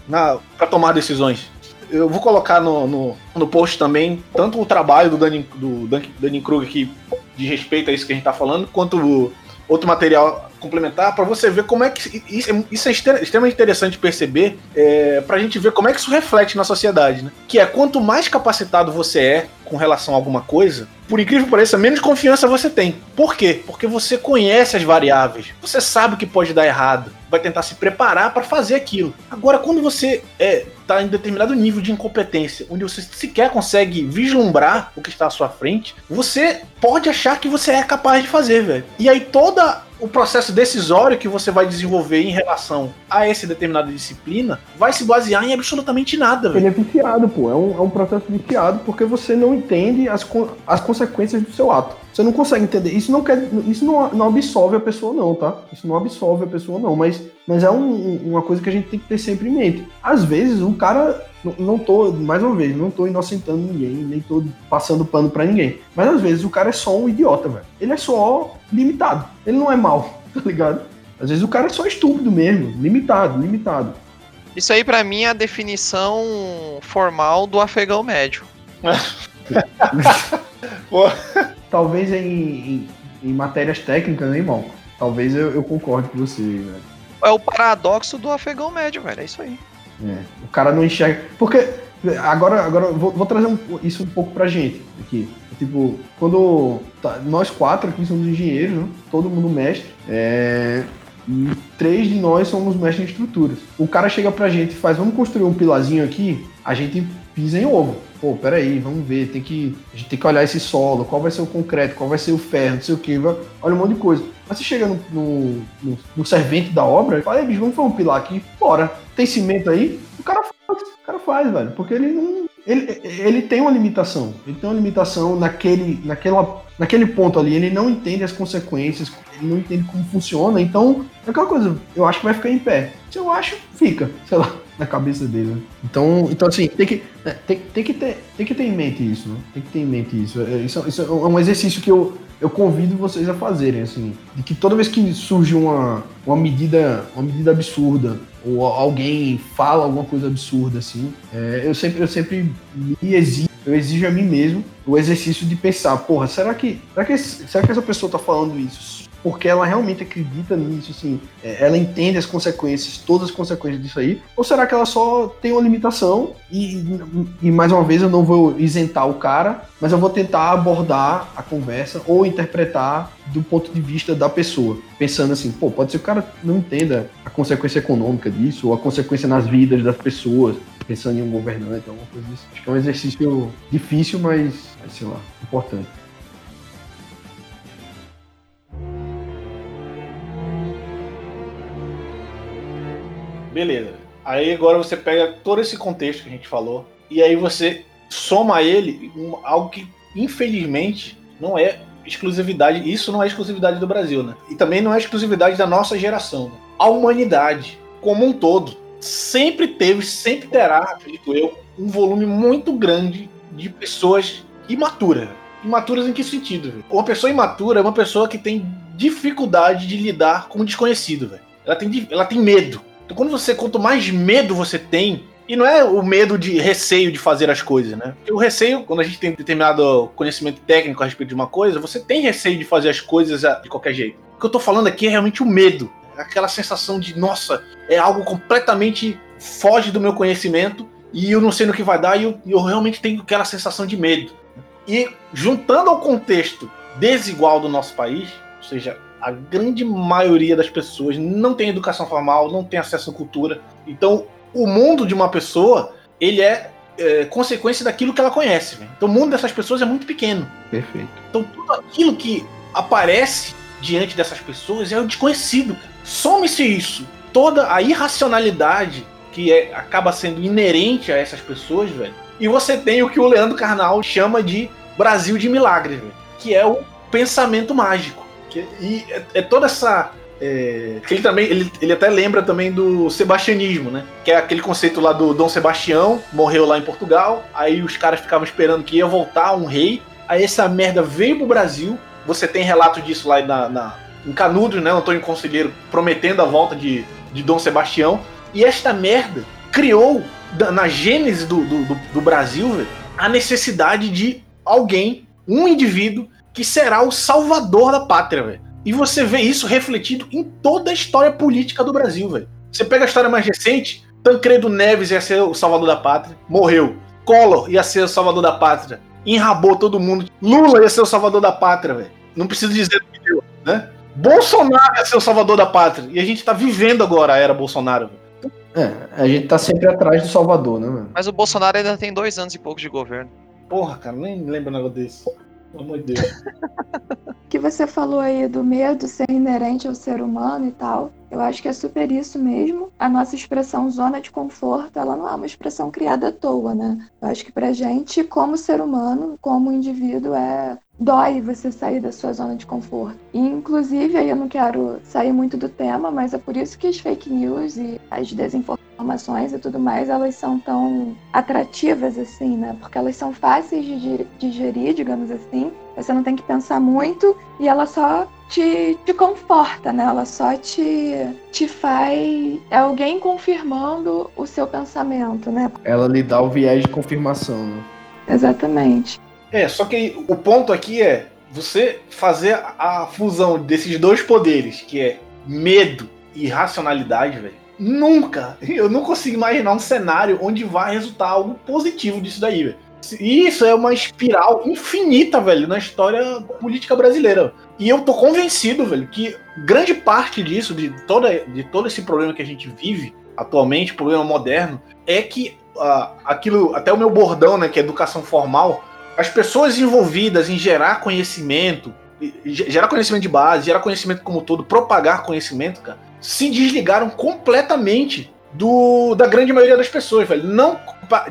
para tomar decisões. Eu vou colocar no, no, no, post também tanto o trabalho do Dunning, do Dunning Kruger que de respeito a isso que a gente está falando, quanto o outro material complementar para você ver como é que isso, é, extremamente interessante perceber é, para a gente ver como é que isso reflete na sociedade, né? Que é quanto mais capacitado você é com relação a alguma coisa, por incrível que pareça, menos confiança você tem. Por quê? Porque você conhece as variáveis, você sabe o que pode dar errado, vai tentar se preparar para fazer aquilo. Agora, quando você é, tá em determinado nível de incompetência, onde você sequer consegue vislumbrar o que está à sua frente, você pode achar que você é capaz de fazer, velho. E aí toda o processo decisório que você vai desenvolver em relação a essa determinada disciplina vai se basear em absolutamente nada, velho. Ele é viciado, pô. É um, é um processo viciado porque você não entende as, as consequências do seu ato. Você não consegue entender. Isso não quer. Isso não, não absolve a pessoa, não, tá? Isso não absolve a pessoa, não. Mas, mas é um, uma coisa que a gente tem que ter sempre em mente. Às vezes, o cara. Não, não tô, mais uma vez, não tô inocentando ninguém, nem tô passando pano para ninguém. Mas às vezes o cara é só um idiota, velho. Ele é só limitado. Ele não é mal, [LAUGHS] tá ligado? Às vezes o cara é só estúpido mesmo, limitado, limitado. Isso aí para mim é a definição formal do afegão médio. [LAUGHS] Talvez em, em, em, matérias técnicas, né, irmão? Talvez eu, eu concorde com você, velho. É o paradoxo do afegão médio, velho. É isso aí. É, o cara não enxerga. Porque agora, agora vou, vou trazer um, isso um pouco pra gente aqui. Tipo, quando tá, nós quatro aqui somos engenheiros, né? todo mundo mestre, é, e três de nós somos mestres em estruturas. O cara chega pra gente e faz, vamos construir um pilarzinho aqui, a gente pisa em ovo. Pô, peraí, vamos ver, tem que, a gente tem que olhar esse solo, qual vai ser o concreto, qual vai ser o ferro, não sei o que, olha um monte de coisa. Mas você chega no, no, no, no servente da obra e fala, bicho, vamos fazer um pilar aqui, bora. Tem cimento aí? O cara faz, o cara faz, velho, porque ele não. Ele, ele tem uma limitação. Ele tem uma limitação naquele, naquela, naquele ponto ali. Ele não entende as consequências, ele não entende como funciona. Então, é aquela coisa, eu acho que vai ficar em pé. Se eu acho, fica, sei lá, na cabeça dele. Então, então assim, tem que, né, tem, tem, que ter, tem que ter em mente isso, né? Tem que ter em mente isso. É, isso, isso é um exercício que eu, eu convido vocês a fazerem, assim, de que toda vez que surge uma, uma medida, uma medida absurda, ou alguém fala alguma coisa absurda, assim, é, eu sempre, eu sempre me exijo, eu exijo a mim mesmo o exercício de pensar, porra, será que, será que, será que essa pessoa tá falando isso porque ela realmente acredita nisso, assim, é, ela entende as consequências, todas as consequências disso aí, ou será que ela só tem uma limitação e, e mais uma vez eu não vou isentar o cara, mas eu vou tentar abordar a conversa ou interpretar do ponto de vista da pessoa, pensando assim, pô, pode ser que o cara não entenda a consequência econômica disso, ou a consequência nas vidas das pessoas, pensando em um governante, alguma coisa disso. Acho que é um exercício difícil, mas, sei lá, importante. Beleza. Aí agora você pega todo esse contexto que a gente falou e aí você soma ele um, algo que infelizmente não é exclusividade, isso não é exclusividade do Brasil, né? E também não é exclusividade da nossa geração. Né? A humanidade como um todo sempre teve, sempre terá, acredito eu, um volume muito grande de pessoas imaturas. Imaturas em que sentido? Véio? Uma pessoa imatura é uma pessoa que tem dificuldade de lidar com o desconhecido, velho. Ela tem, ela tem medo. Então, quando você, quanto mais medo você tem, e não é o medo de receio de fazer as coisas, né? Porque o receio, quando a gente tem determinado conhecimento técnico a respeito de uma coisa, você tem receio de fazer as coisas de qualquer jeito. O que eu tô falando aqui é realmente o medo. Aquela sensação de, nossa, é algo completamente foge do meu conhecimento e eu não sei no que vai dar e eu, eu realmente tenho aquela sensação de medo. E juntando ao contexto desigual do nosso país, ou seja, a grande maioria das pessoas não tem educação formal, não tem acesso à cultura. Então, o mundo de uma pessoa, ele é, é consequência daquilo que ela conhece. Véio. Então, o mundo dessas pessoas é muito pequeno. Perfeito. Então, tudo aquilo que aparece diante dessas pessoas é o desconhecido. Some-se isso, toda a irracionalidade que é, acaba sendo inerente a essas pessoas, velho. E você tem o que o Leandro Carnal chama de Brasil de milagres, velho, que é o pensamento mágico. E é, é toda essa. É, ele também ele, ele até lembra também do sebastianismo, né? Que é aquele conceito lá do Dom Sebastião, morreu lá em Portugal, aí os caras ficavam esperando que ia voltar um rei, aí essa merda veio pro Brasil. Você tem relato disso lá na, na em Canudos, né? Antônio Conselheiro prometendo a volta de, de Dom Sebastião. E esta merda criou na gênese do, do, do Brasil véio, a necessidade de alguém, um indivíduo, que será o salvador da pátria, velho. E você vê isso refletido em toda a história política do Brasil, velho. Você pega a história mais recente, Tancredo Neves ia ser o salvador da pátria, morreu. Collor ia ser o salvador da pátria, enrabou todo mundo. Lula ia ser o salvador da pátria, velho. Não preciso dizer o que deu, né? Bolsonaro ia ser o salvador da pátria. E a gente tá vivendo agora a era Bolsonaro, velho. É, a gente tá sempre atrás do Salvador, né, mano? Mas o Bolsonaro ainda tem dois anos e pouco de governo. Porra, cara, nem lembro um negócio desse. Pelo amor de Deus. [LAUGHS] que você falou aí do medo ser inerente ao ser humano e tal. Eu acho que é super isso mesmo. A nossa expressão zona de conforto, ela não é uma expressão criada à toa, né? Eu acho que pra gente, como ser humano, como indivíduo, é dói você sair da sua zona de conforto. E, inclusive, aí eu não quero sair muito do tema, mas é por isso que as fake news e as desinformações e tudo mais, elas são tão atrativas assim, né? Porque elas são fáceis de digerir, digamos assim. Você não tem que pensar muito e ela só te, te conforta, né? Ela só te, te faz. É alguém confirmando o seu pensamento, né? Ela lhe dá o viés de confirmação, né? Exatamente. É, só que o ponto aqui é você fazer a fusão desses dois poderes, que é medo e racionalidade, velho. Nunca, [LAUGHS] eu não consigo imaginar um cenário onde vai resultar algo positivo disso daí, velho. Isso é uma espiral infinita, velho, na história política brasileira. E eu tô convencido, velho, que grande parte disso, de, toda, de todo esse problema que a gente vive atualmente, problema moderno, é que ah, aquilo, até o meu bordão, né, que é educação formal, as pessoas envolvidas em gerar conhecimento, gerar conhecimento de base, gerar conhecimento como todo, propagar conhecimento, cara, se desligaram completamente do da grande maioria das pessoas, velho. Não,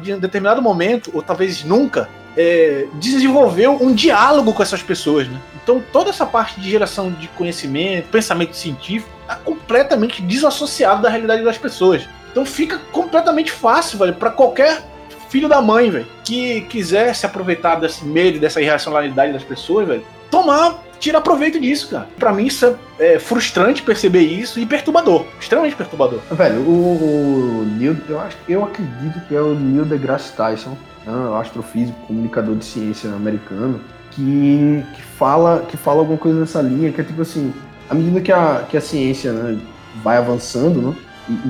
de um determinado momento, ou talvez nunca, é, desenvolveu um diálogo com essas pessoas, né? Então toda essa parte de geração de conhecimento, pensamento científico, está completamente desassociado da realidade das pessoas. Então fica completamente fácil, velho, para qualquer filho da mãe, velho, que quiser se aproveitar desse medo, dessa irracionalidade das pessoas, velho, tomar, tirar proveito disso, cara. Para mim isso é, é, frustrante perceber isso e perturbador, extremamente perturbador. Velho, o, o Neil, eu acho, eu acredito que é o Neil deGrasse Tyson, né, astrofísico, comunicador de ciência americano, que, que fala que fala alguma coisa nessa linha, que é tipo assim, à medida que a, que a ciência né, vai avançando, né,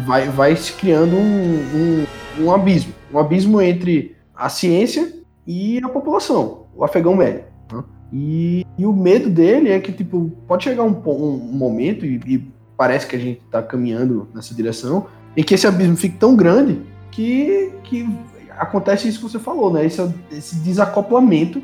vai, vai se criando um, um, um, abismo. Um abismo entre a ciência e a população, o afegão médio. Né? E, e, o medo dele é que, tipo, pode chegar um, um momento, e, e, parece que a gente está caminhando nessa direção, em que esse abismo fique tão grande que, que acontece isso que você falou, né? Esse, esse desacoplamento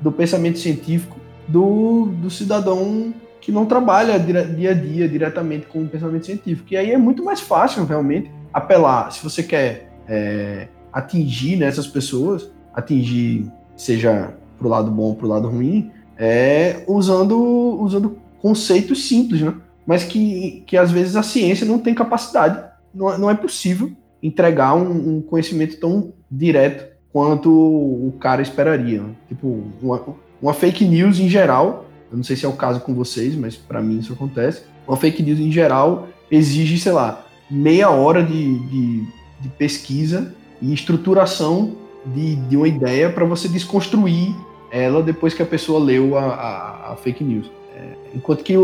do pensamento científico do, do cidadão que não trabalha dia a dia diretamente com o pensamento científico. E aí é muito mais fácil, realmente, apelar, se você quer é, atingir né, essas pessoas, atingir, seja pro lado bom ou pro lado ruim, é usando, usando conceitos simples, né? Mas que, que às vezes a ciência não tem capacidade, não, não é possível entregar um, um conhecimento tão direto quanto o cara esperaria. Né? Tipo, uma, uma fake news em geral eu não sei se é o caso com vocês, mas para mim isso acontece. Uma fake news em geral exige, sei lá, meia hora de, de, de pesquisa e estruturação de, de uma ideia para você desconstruir ela depois que a pessoa leu a, a, a fake news. É, enquanto que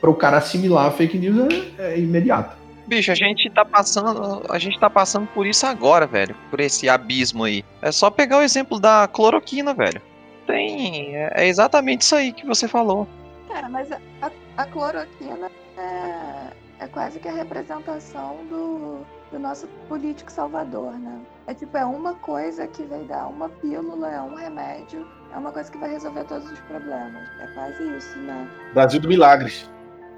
para o cara assimilar a fake news é, é, imediato. Bicho, a gente tá passando, a gente tá passando por isso agora, velho, por esse abismo aí. É só pegar o exemplo da cloroquina, velho tem. É, é exatamente isso aí que você falou. Cara, mas a, a, cloroquina é, é quase que a representação do, do nosso político salvador, né? É tipo, é uma coisa que vai dar uma pílula, é um remédio, é uma coisa que vai resolver todos os problemas. É quase isso, né? Brasil do Milagres.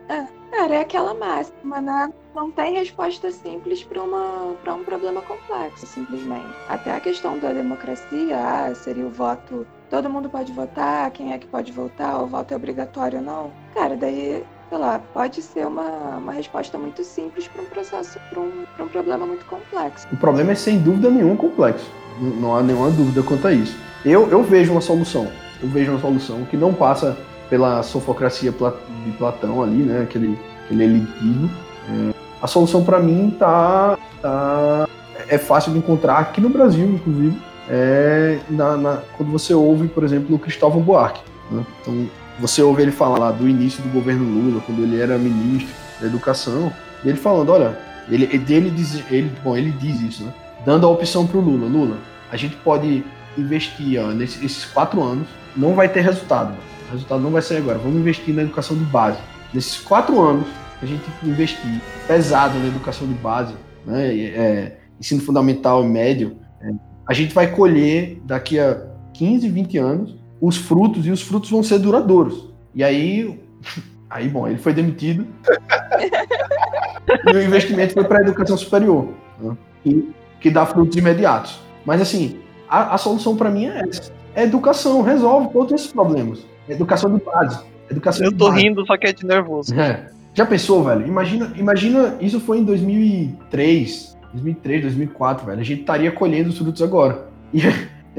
É, cara, é aquela máxima, né? Não tem resposta simples para um problema complexo, simplesmente. Até a questão da democracia, ah, seria o voto todo mundo pode votar, quem é que pode votar, o voto é obrigatório ou não. Cara, daí, sei lá, pode ser uma, uma resposta muito simples para um processo, para um, um problema muito complexo. O problema é sem dúvida nenhuma complexo. Não há nenhuma dúvida quanto a isso. Eu, eu vejo uma solução. Eu vejo uma solução que não passa pela sofocracia de Platão ali, né? Aquele, aquele elitismo. É, a solução para mim tá, tá é fácil de encontrar aqui no Brasil, inclusive é na, na, quando você ouve, por exemplo, o Cristóvão Buarque. Né? Então, você ouve ele falar lá do início do governo Lula, quando ele era ministro da Educação, ele falando, olha, ele, ele, diz, ele, bom, ele diz isso, né? dando a opção para o Lula, Lula, a gente pode investir ó, nesses quatro anos, não vai ter resultado, o resultado não vai sair agora, vamos investir na educação de base. Nesses quatro anos, a gente investir pesado na educação de base, né? É, ensino fundamental e médio, a gente vai colher daqui a 15, 20 anos os frutos e os frutos vão ser duradouros. E aí, [LAUGHS] aí bom, ele foi demitido [LAUGHS] e o investimento foi para a educação superior, né? que, que dá frutos imediatos. Mas assim, a, a solução para mim é essa. É educação, resolve todos esses problemas. É educação de base. Educação Eu tô base. rindo, só que é de nervoso. É. Já pensou, velho? Imagina, imagina, isso foi em 2003, 2003, 2004, velho. A gente estaria colhendo os frutos agora. E,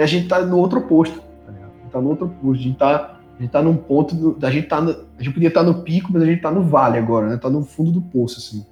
a gente tá no outro oposto. Tá a gente tá no outro oposto. A gente tá, a gente tá num ponto. Do, a, gente tá no, a gente podia estar tá no pico, mas a gente tá no vale agora, né? Tá no fundo do poço, assim.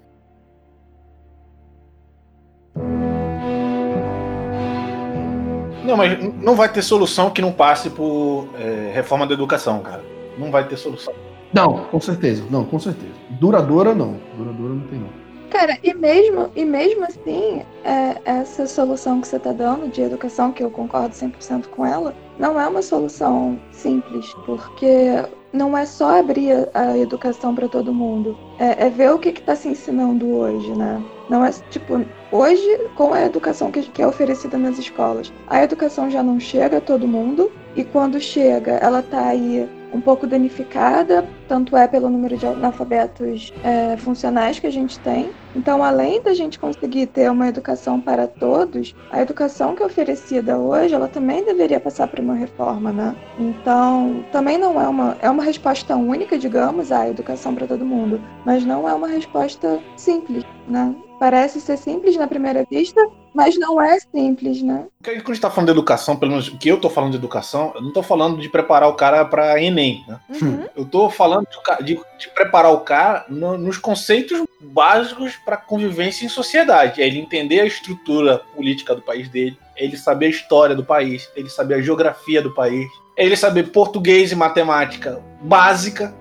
Não, mas não vai ter solução que não passe por é, reforma da educação, cara. Não vai ter solução. Não, com certeza. Não, com certeza. Duradoura, não. Duradoura não tem, não. Cara, e mesmo, e mesmo assim, é, essa solução que você está dando de educação, que eu concordo 100% com ela, não é uma solução simples, porque não é só abrir a educação para todo mundo, é, é, ver o que está se ensinando hoje, né? Não é tipo, hoje, com a educação que, que é oferecida nas escolas, a educação já não chega a todo mundo, e quando chega, ela tá aí um pouco danificada, tanto é pelo número de analfabetos é, funcionais que a gente tem. Então, além da gente conseguir ter uma educação para todos, a educação que é oferecida hoje, ela também deveria passar por uma reforma, né? Então, também não é uma é uma resposta única, digamos, à educação para todo mundo, mas não é uma resposta simples, né? Parece ser simples na primeira vista, mas não é simples, né? Quando a gente está falando de educação, pelo menos o que eu estou falando de educação, eu não estou falando de preparar o cara para Enem. Né? Uhum. Eu estou falando de, de, preparar o cara no, nos conceitos básicos para convivência em sociedade. É ele entender a estrutura política do país dele, é ele saber a história do país, é ele saber a geografia do país, é ele saber português e matemática básica,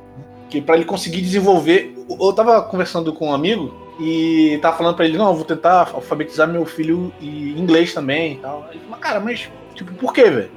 que para ele conseguir desenvolver. Eu estava conversando com um amigo e tava falando pra ele, não, vou tentar alfabetizar meu filho em inglês também e tal. Ele falou, cara, mas, tipo, por quê, velho?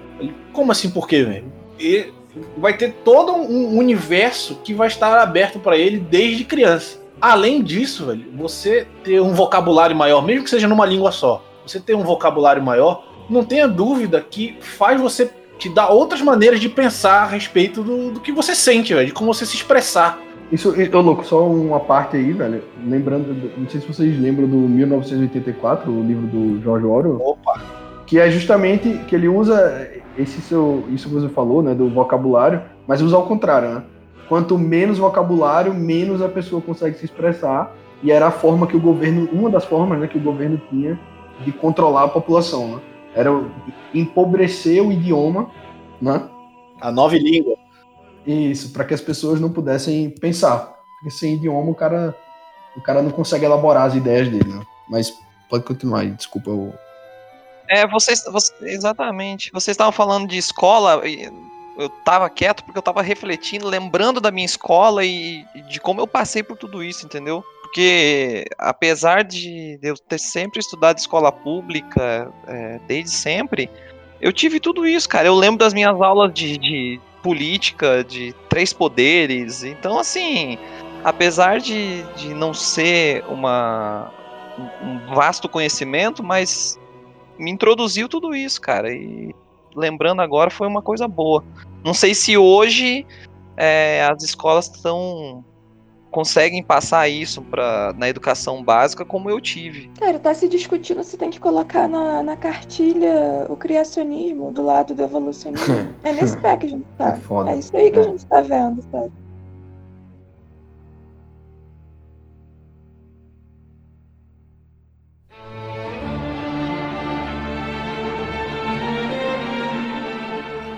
Como assim por quê, velho? E vai ter todo um universo que vai estar aberto para ele desde criança. Além disso, velho, você ter um vocabulário maior, mesmo que seja numa língua só, você ter um vocabulário maior, não tenha dúvida que faz você te dar outras maneiras de pensar a respeito do, do que você sente, velho, de como você se expressar. Isso, ô louco, só uma parte aí, velho. Lembrando, não sei se vocês lembram do 1984, o livro do George Orwell. Opa! Que é justamente que ele usa esse seu, isso que você falou, né, do vocabulário, mas usa ao contrário, né? Quanto menos vocabulário, menos a pessoa consegue se expressar. E era a forma que o governo, uma das formas, né, que o governo tinha de controlar a população, né? Era empobrecer o idioma, né? A nova língua. Isso, para que as pessoas não pudessem pensar. Porque sem idioma o cara, o cara não consegue elaborar as ideias dele, né? Mas pode continuar aí, desculpa. Eu... É, vocês, vocês, exatamente. Vocês estavam falando de escola, eu tava quieto porque eu tava refletindo, lembrando da minha escola e de como eu passei por tudo isso, entendeu? Porque apesar de eu ter sempre estudado escola pública, é, desde sempre, eu tive tudo isso, cara. Eu lembro das minhas aulas de, de política de três poderes. Então, assim, apesar de, de não ser uma, um vasto conhecimento, mas me introduziu tudo isso, cara. E lembrando agora, foi uma coisa boa. Não sei se hoje é, as escolas estão conseguem passar isso pra, na educação básica como eu tive. Cara, tá se discutindo se tem que colocar na, na cartilha o criacionismo do lado do evolucionismo. [LAUGHS] é nesse pé que a gente tá. É, é isso aí que é. a gente tá vendo, sabe?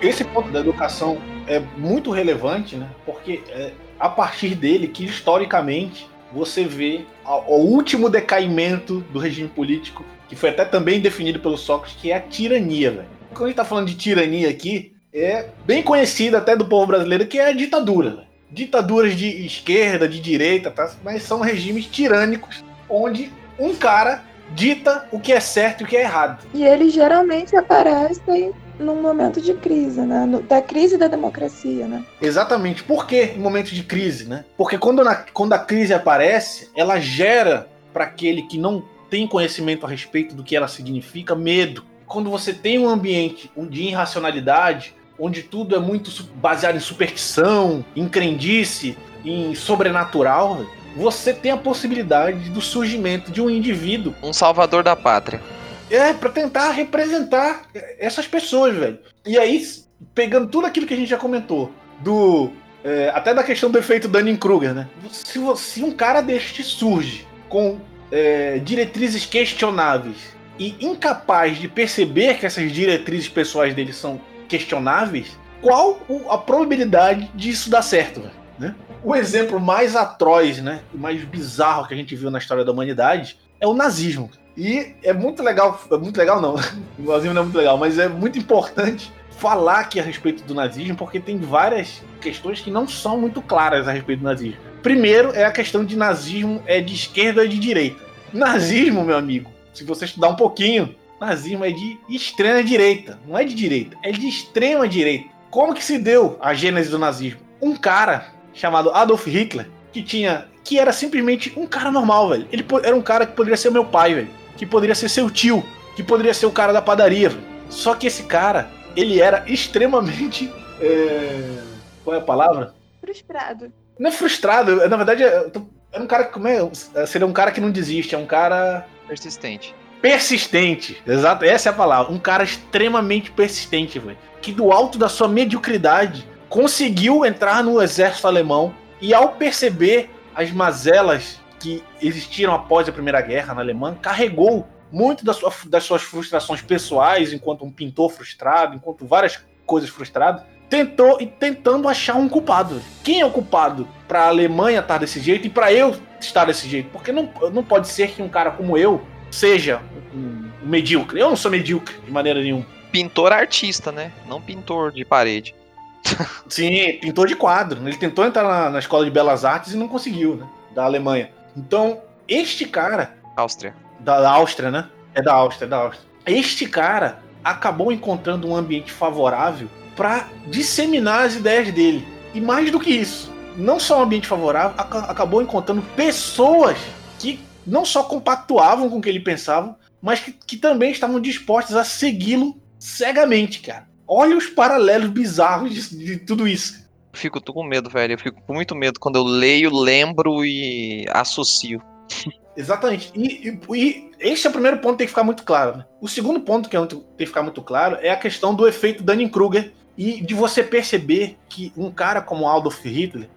Esse ponto da educação é muito relevante, né? Porque é, a partir dele que historicamente você vê o último decaimento do regime político, que foi até também definido pelo Sócrates, que é a tirania, velho. Quando a gente tá falando de tirania aqui, é bem conhecido até do povo brasileiro que é a ditadura. Véio. Ditaduras de esquerda, de direita, tá? mas são regimes tirânicos onde um cara dita o que é certo e o que é errado. E eles geralmente aparecem num momento de crise, né? Da crise da democracia, né? Exatamente. Por que em momento de crise, né? Porque quando, na, quando a crise aparece, ela gera para aquele que não tem conhecimento a respeito do que ela significa medo. Quando você tem um ambiente de irracionalidade, onde tudo é muito baseado em superstição, em crendice, em sobrenatural, você tem a possibilidade do surgimento de um indivíduo. Um salvador da pátria. É, para tentar representar essas pessoas, velho. E aí, pegando tudo aquilo que a gente já comentou, do. É, até da questão do efeito Dunning-Kruger, né? Se, se, um cara deste surge com é, diretrizes questionáveis e incapaz de perceber que essas diretrizes pessoais dele são questionáveis, qual a probabilidade disso dar certo, velho? Né? O exemplo mais atroz, né, mais bizarro que a gente viu na história da humanidade é o nazismo. E é muito legal, é muito legal não, [LAUGHS] o nazismo não é muito legal, mas é muito importante falar aqui a respeito do nazismo, porque tem várias questões que não são muito claras a respeito do nazismo. Primeiro é a questão de nazismo é de esquerda ou de direita. Nazismo, meu amigo, se você estudar um pouquinho, nazismo é de extrema direita, não é de direita, é de extrema direita. Como que se deu a gênese do nazismo? Um cara chamado Adolf Hitler que tinha. que era simplesmente um cara normal, velho. Ele era um cara que poderia ser meu pai, velho. Que poderia ser seu tio. Que poderia ser o cara da padaria. Só que esse cara, ele era extremamente. [LAUGHS] é, Qual é a palavra? Frustrado. Não é frustrado, na verdade, é- era um cara que. Como é? Seria um cara que não desiste, é um cara. Persistente. Persistente, exato, essa é a palavra. Um cara extremamente persistente, velho. Que do alto da sua mediocridade conseguiu entrar no exército alemão e ao perceber as mazelas que existiram após a Primeira Guerra na Alemanha, carregou muito da sua- das suas frustrações pessoais, enquanto um pintor frustrado, enquanto várias coisas frustradas, tentou e tentando achar um culpado. Quem é o culpado para a Alemanha estar desse jeito e para eu estar desse jeito? Porque não, não pode ser que um cara como eu seja um, um medíocre. Eu não sou medíocre de maneira nenhuma. Pintor artista, né? Não pintor de parede. Sim, pintor de quadro. Ele tentou entrar na, na escola de belas artes e não conseguiu, né? Da Alemanha. Então, este cara, Áustria. da, da Áustria, né? É da Áustria, é da Áustria. Este cara acabou encontrando um ambiente favorável para disseminar as ideias dele. E mais do que isso, não só um ambiente favorável, aca- acabou encontrando pessoas que não só compactuavam com o que ele pensava, mas que, que também estavam dispostas a segui-lo cegamente, cara. Olha os paralelos bizarros de, de tudo isso. Fico com medo, velho. Eu fico com muito medo quando eu leio, lembro e associo. Exatamente. E, e, e esse é o primeiro ponto que tem que ficar muito claro. Né? O segundo ponto que é tem que ficar muito claro é a questão do efeito Dunning-Kruger e de você perceber que um cara como Adolf Hitler,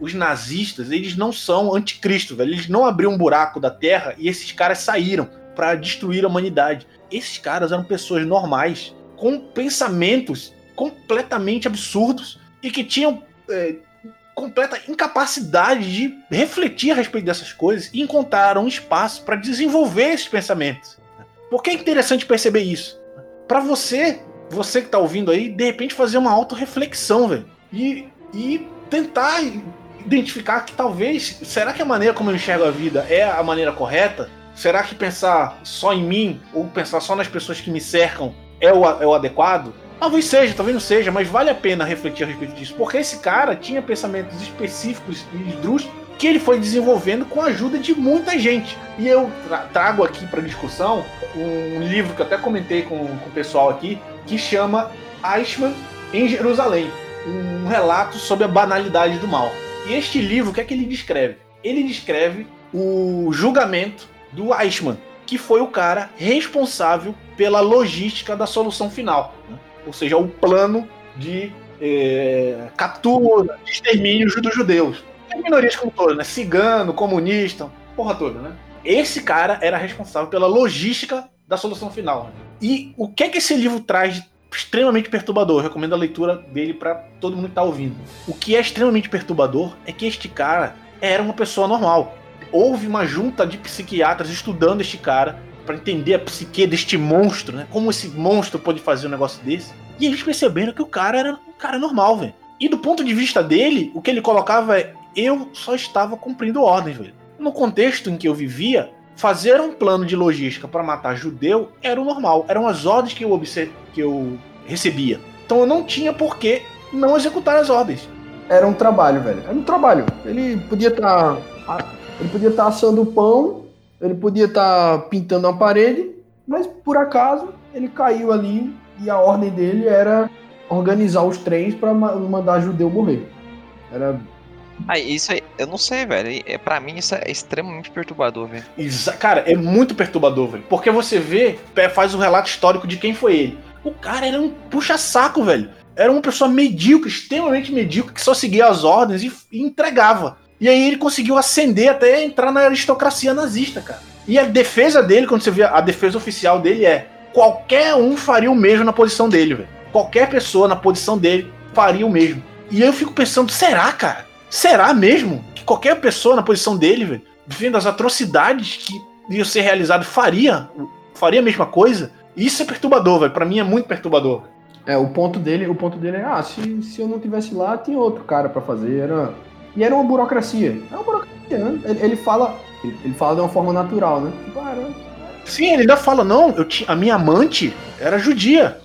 os nazistas, eles não são anticristo, velho. Eles não abriram um buraco da terra e esses caras saíram para destruir a humanidade. Esses caras eram pessoas normais, com pensamentos completamente absurdos e que tinham é, completa incapacidade de refletir a respeito dessas coisas e encontraram um espaço para desenvolver esses pensamentos. Por que é interessante perceber isso? Para você, você que tá ouvindo aí, de repente fazer uma autorreflexão, velho. E, e tentar identificar que talvez, será que a maneira como eu enxergo a vida é a maneira correta? Será que pensar só em mim ou pensar só nas pessoas que me cercam é o, é o adequado? Talvez seja, talvez não seja, mas vale a pena refletir a respeito disso, porque esse cara tinha pensamentos específicos e esdrúxulos que ele foi desenvolvendo com a ajuda de muita gente. E eu tra- trago aqui para discussão um livro que até comentei com, com o pessoal aqui, que chama Eichmann em Jerusalém, um relato sobre a banalidade do mal. E este livro, o que é que ele descreve? Ele descreve o julgamento do Eichmann, que foi o cara responsável pela logística da solução final. né? Ou seja, o plano de eh, captura, de extermínio dos judeus. As minorias como todas, né? Cigano, comunista, porra toda, né? Esse cara era responsável pela logística da solução final. E o que é que esse livro traz de extremamente perturbador? Eu recomendo a leitura dele para todo mundo que tá ouvindo. O que é extremamente perturbador é que este cara era uma pessoa normal. Houve uma junta de psiquiatras estudando este cara para entender a psique deste monstro, né? Como esse monstro pode fazer um negócio desse. E eles perceberam que o cara era um cara normal, velho. E do ponto de vista dele, o que ele colocava é: eu só estava cumprindo ordens, velho. No contexto em que eu vivia, fazer um plano de logística para matar judeu era o normal. Eram as ordens que eu, que eu recebia. Então eu não tinha por que não executar as ordens. Era um trabalho, velho. Era um trabalho. Ele podia estar. ele podia estar assando pão, ele podia estar pintando uma parede, mas por acaso ele caiu ali e a ordem dele era organizar os trens para mandar judeu morrer. Era. Ah, isso aí, eu não sei, velho. É, pra mim isso é extremamente perturbador, velho. Exa- Cara, é muito perturbador, velho. Porque você vê, faz o relato histórico de quem foi ele. O cara era um puxa-saco, velho. Era uma pessoa medíocre, extremamente medíocre, que só seguia as ordens e, e entregava. E aí ele conseguiu ascender até entrar na aristocracia nazista, cara. E a defesa dele, quando você vê a defesa oficial dele é: qualquer um faria o mesmo na posição dele, velho. Qualquer pessoa na posição dele faria o mesmo. E eu fico pensando, será, cara? Será mesmo que qualquer pessoa na posição dele, velho, vendo as atrocidades que iam ser realizadas, faria, faria a mesma coisa? Isso é perturbador, velho. Pra mim é muito perturbador. É, o ponto dele, o ponto dele é, ah, se, se eu não tivesse lá, tinha outro cara para fazer. Era... E era uma burocracia. É uma burocracia, né? Ele, ele fala. Ele, ele fala de uma forma natural, né? Tipo, ah, Sim, ele ainda fala, não, eu tinha, a minha amante era judia.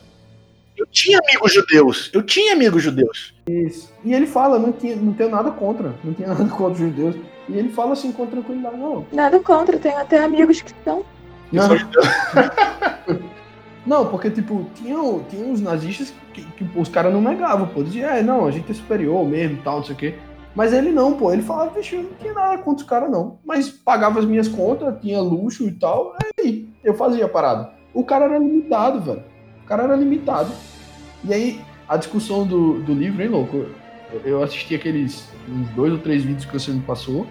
Eu tinha amigos judeus. Eu tinha amigos judeus. Isso. E ele fala, não, tinha, não tenho nada contra. Não tinha [LAUGHS] nada contra os judeus. E ele fala assim com tranquilidade, não. Nada contra, tenho até amigos que são. Não, [LAUGHS] não porque, tipo, tinha, tinha uns nazistas que, que os caras não negavam, pô. Dizia, é, não, a gente é superior mesmo tal, não sei o quê. Mas ele não, pô. Ele falava, bicho, eu não tinha nada contra os caras, não. Mas pagava as minhas contas, tinha luxo e tal. Aí eu fazia a parada. O cara era limitado, velho. O cara era limitado. E aí, a discussão do, do livro, hein, louco? Eu, assisti aqueles uns dois ou três vídeos que você me passou.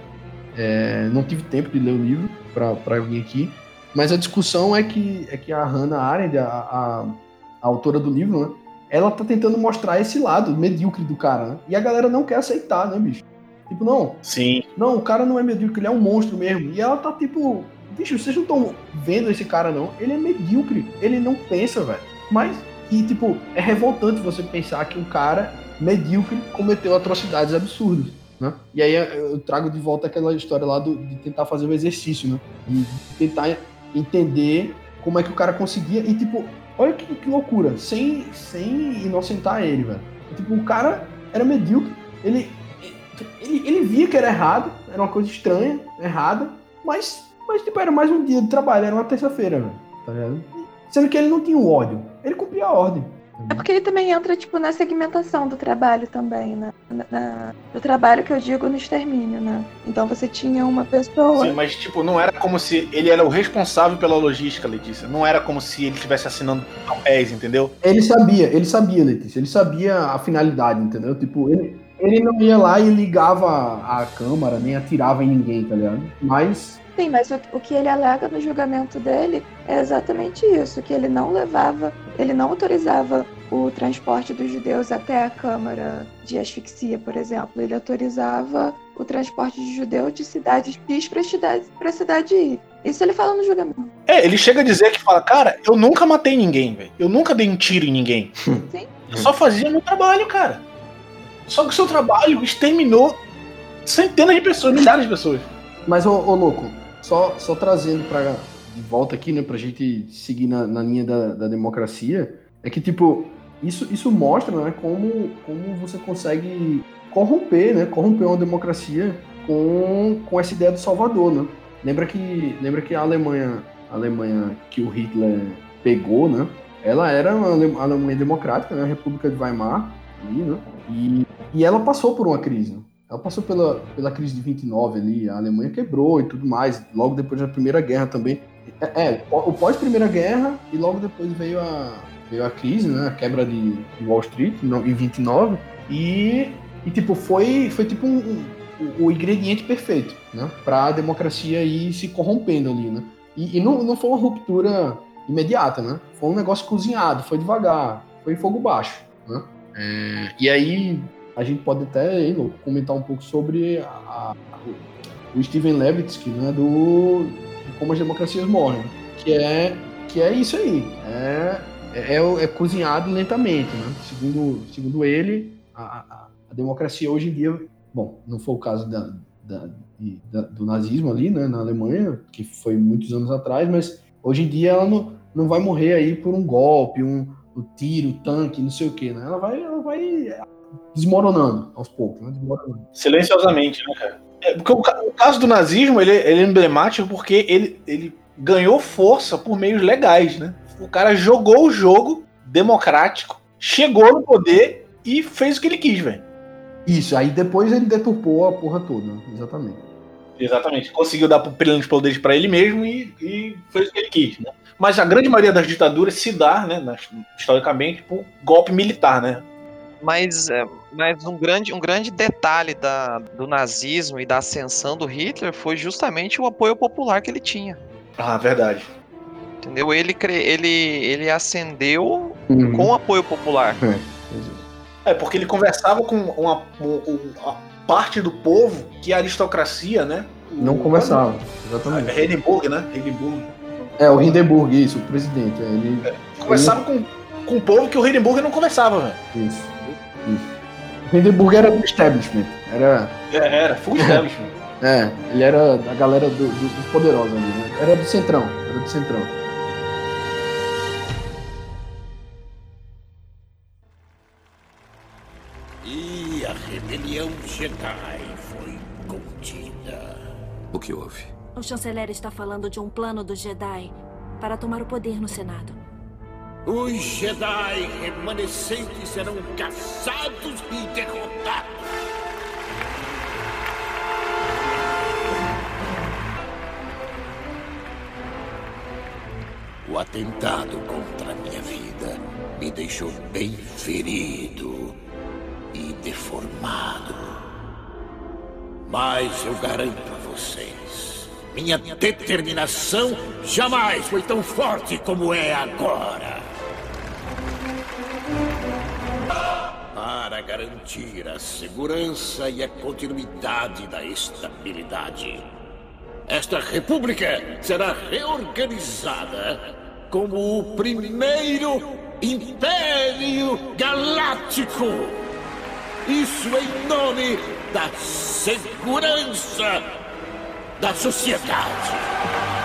É, não tive tempo de ler o livro pra vir aqui. Mas a discussão é que, é que a Hannah Arendt, a, a, a autora do livro, né? Ela tá tentando mostrar esse lado medíocre do cara, né? E a galera não quer aceitar, né, bicho? Tipo, não, Sim. não, o cara não é medíocre, ele é um monstro mesmo. E ela tá tipo, bicho, vocês não estão vendo esse cara, não. Ele é medíocre, ele não pensa, velho. Mas, e tipo, é revoltante você pensar que um cara medíocre cometeu atrocidades absurdas, né? E aí eu trago de volta aquela história lá do, de tentar fazer o exercício, né? De tentar entender como é que o cara conseguia. E tipo, olha que, que loucura, sem, sem inocentar ele, velho. Tipo, o cara era medíocre, ele, ele, ele via que era errado, era uma coisa estranha, errada, mas, mas tipo, era mais um dia de trabalho, era uma terça-feira, velho. Tá ligado? Sendo que ele não tinha o ódio, ele cumpria a ordem. É porque ele também entra, tipo, na segmentação do trabalho também, né? Na, na- do trabalho que eu digo no extermínio, né? Então você tinha uma pessoa. Sim, mas tipo, não era como se ele era o responsável pela logística, Letícia. Não era como se ele estivesse assinando papéis, entendeu? Ele sabia, ele sabia, Letícia, ele sabia a finalidade, entendeu? Tipo, ele, ele não ia lá e ligava a câmara, nem atirava em ninguém, tá ligado? Mas Sim, mas o, o que ele alega no julgamento dele é exatamente isso, que ele não levava, ele não autorizava o transporte dos judeus até a câmara de asfixia, por exemplo. Ele autorizava o transporte de judeu de cidade X para cidade, pra cidade Y. Isso ele fala no julgamento. É, ele chega a dizer que fala, cara, eu nunca matei ninguém, velho. Eu nunca dei um tiro em ninguém. [LAUGHS] Sim. Eu só fazia meu trabalho, cara. Só que o seu trabalho exterminou centenas de pessoas, milhares de pessoas. Mas, ô, ô, louco, só, só trazendo pra, de volta aqui, né, pra gente seguir na, na linha da, da democracia, é que, tipo, isso, isso mostra, né, como, como você consegue corromper, né, corromper uma democracia com, com essa ideia do Salvador, né. Lembra que, lembra que a Alemanha, a Alemanha que o Hitler pegou, né, ela era uma Ale- Alemanha democrática, né, a República de Weimar, ali, né, e, e ela passou por uma crise, né. Ela passou pela, pela crise de 29 ali, a Alemanha quebrou e tudo mais, logo depois da Primeira Guerra também. É, é, o pós-Primeira Guerra e logo depois veio a, veio a crise, né, a quebra de, Wall Street em 29 e, e tipo, foi, foi tipo um, um- o, o ingrediente perfeito, né, para a democracia ir se corrompendo ali, né. E, e não, não foi uma ruptura imediata, né, foi um negócio cozinhado, foi devagar, foi em fogo baixo, né. É, e aí a gente pode até hein, louco, comentar um pouco sobre a- o, Steven Levitsky, né, do como as democracias morrem, que é que é isso aí, é é, é- cozinhado lentamente, né? Segundo segundo ele, a, a- a democracia hoje em dia, bom, não foi o caso da, da- de- da- do nazismo ali, né, na Alemanha, que foi muitos anos atrás, mas hoje em dia ela não, não vai morrer aí por um golpe, um, um tiro, tanque, não sei o que, né? Ela vai, ela vai desmoronando aos poucos, né? Desmoronando. Silenciosamente, né, cara? É, porque o, o caso do nazismo, ele, ele é emblemático porque ele, ele ganhou força por meios legais, né? O cara jogou o jogo democrático, chegou no poder e fez o que ele quis, velho. Isso, aí depois ele deturpou a porra toda, né? exatamente. Exatamente. Conseguiu dar plenos poderes para ele mesmo e, e fez o que ele quis, né? Mas a grande maioria das ditaduras se dá, né, historicamente, por golpe militar, né? Mas, é, mas um, grande, um grande detalhe da, do nazismo e da ascensão do Hitler foi justamente o apoio popular que ele tinha. Ah, verdade. Entendeu? Ele, ele, ele ascendeu Uhum. com apoio popular. É, porque ele conversava com uma, um- uma parte do povo que a aristocracia, né? o- Não conversava, É exatamente. Hindenburg, né? Hindenburg. É, o Hindenburg, isso, o presidente. é, Ele, Conversava com, com o povo que o Hindenburg não conversava, velho. isso, isso. Hindenburg era do establishment. Era. É, era, full establishment. [LAUGHS] é, ele era da galera do, do, do poderoso ali, né? Era do Centrão. Era do Centrão. E a rebelião Jedi foi contida. O que houve? O chanceler está falando de um plano do Jedi para tomar o poder no Senado. Os Jedi remanescentes serão caçados e derrotados. O atentado contra minha vida me deixou bem ferido e deformado. Mas eu garanto a vocês, minha determinação jamais foi tão forte como é agora. Para garantir a segurança e a continuidade da estabilidade. Esta república será reorganizada como o primeiro Império Galáctico. Isso em nome da segurança da sociedade.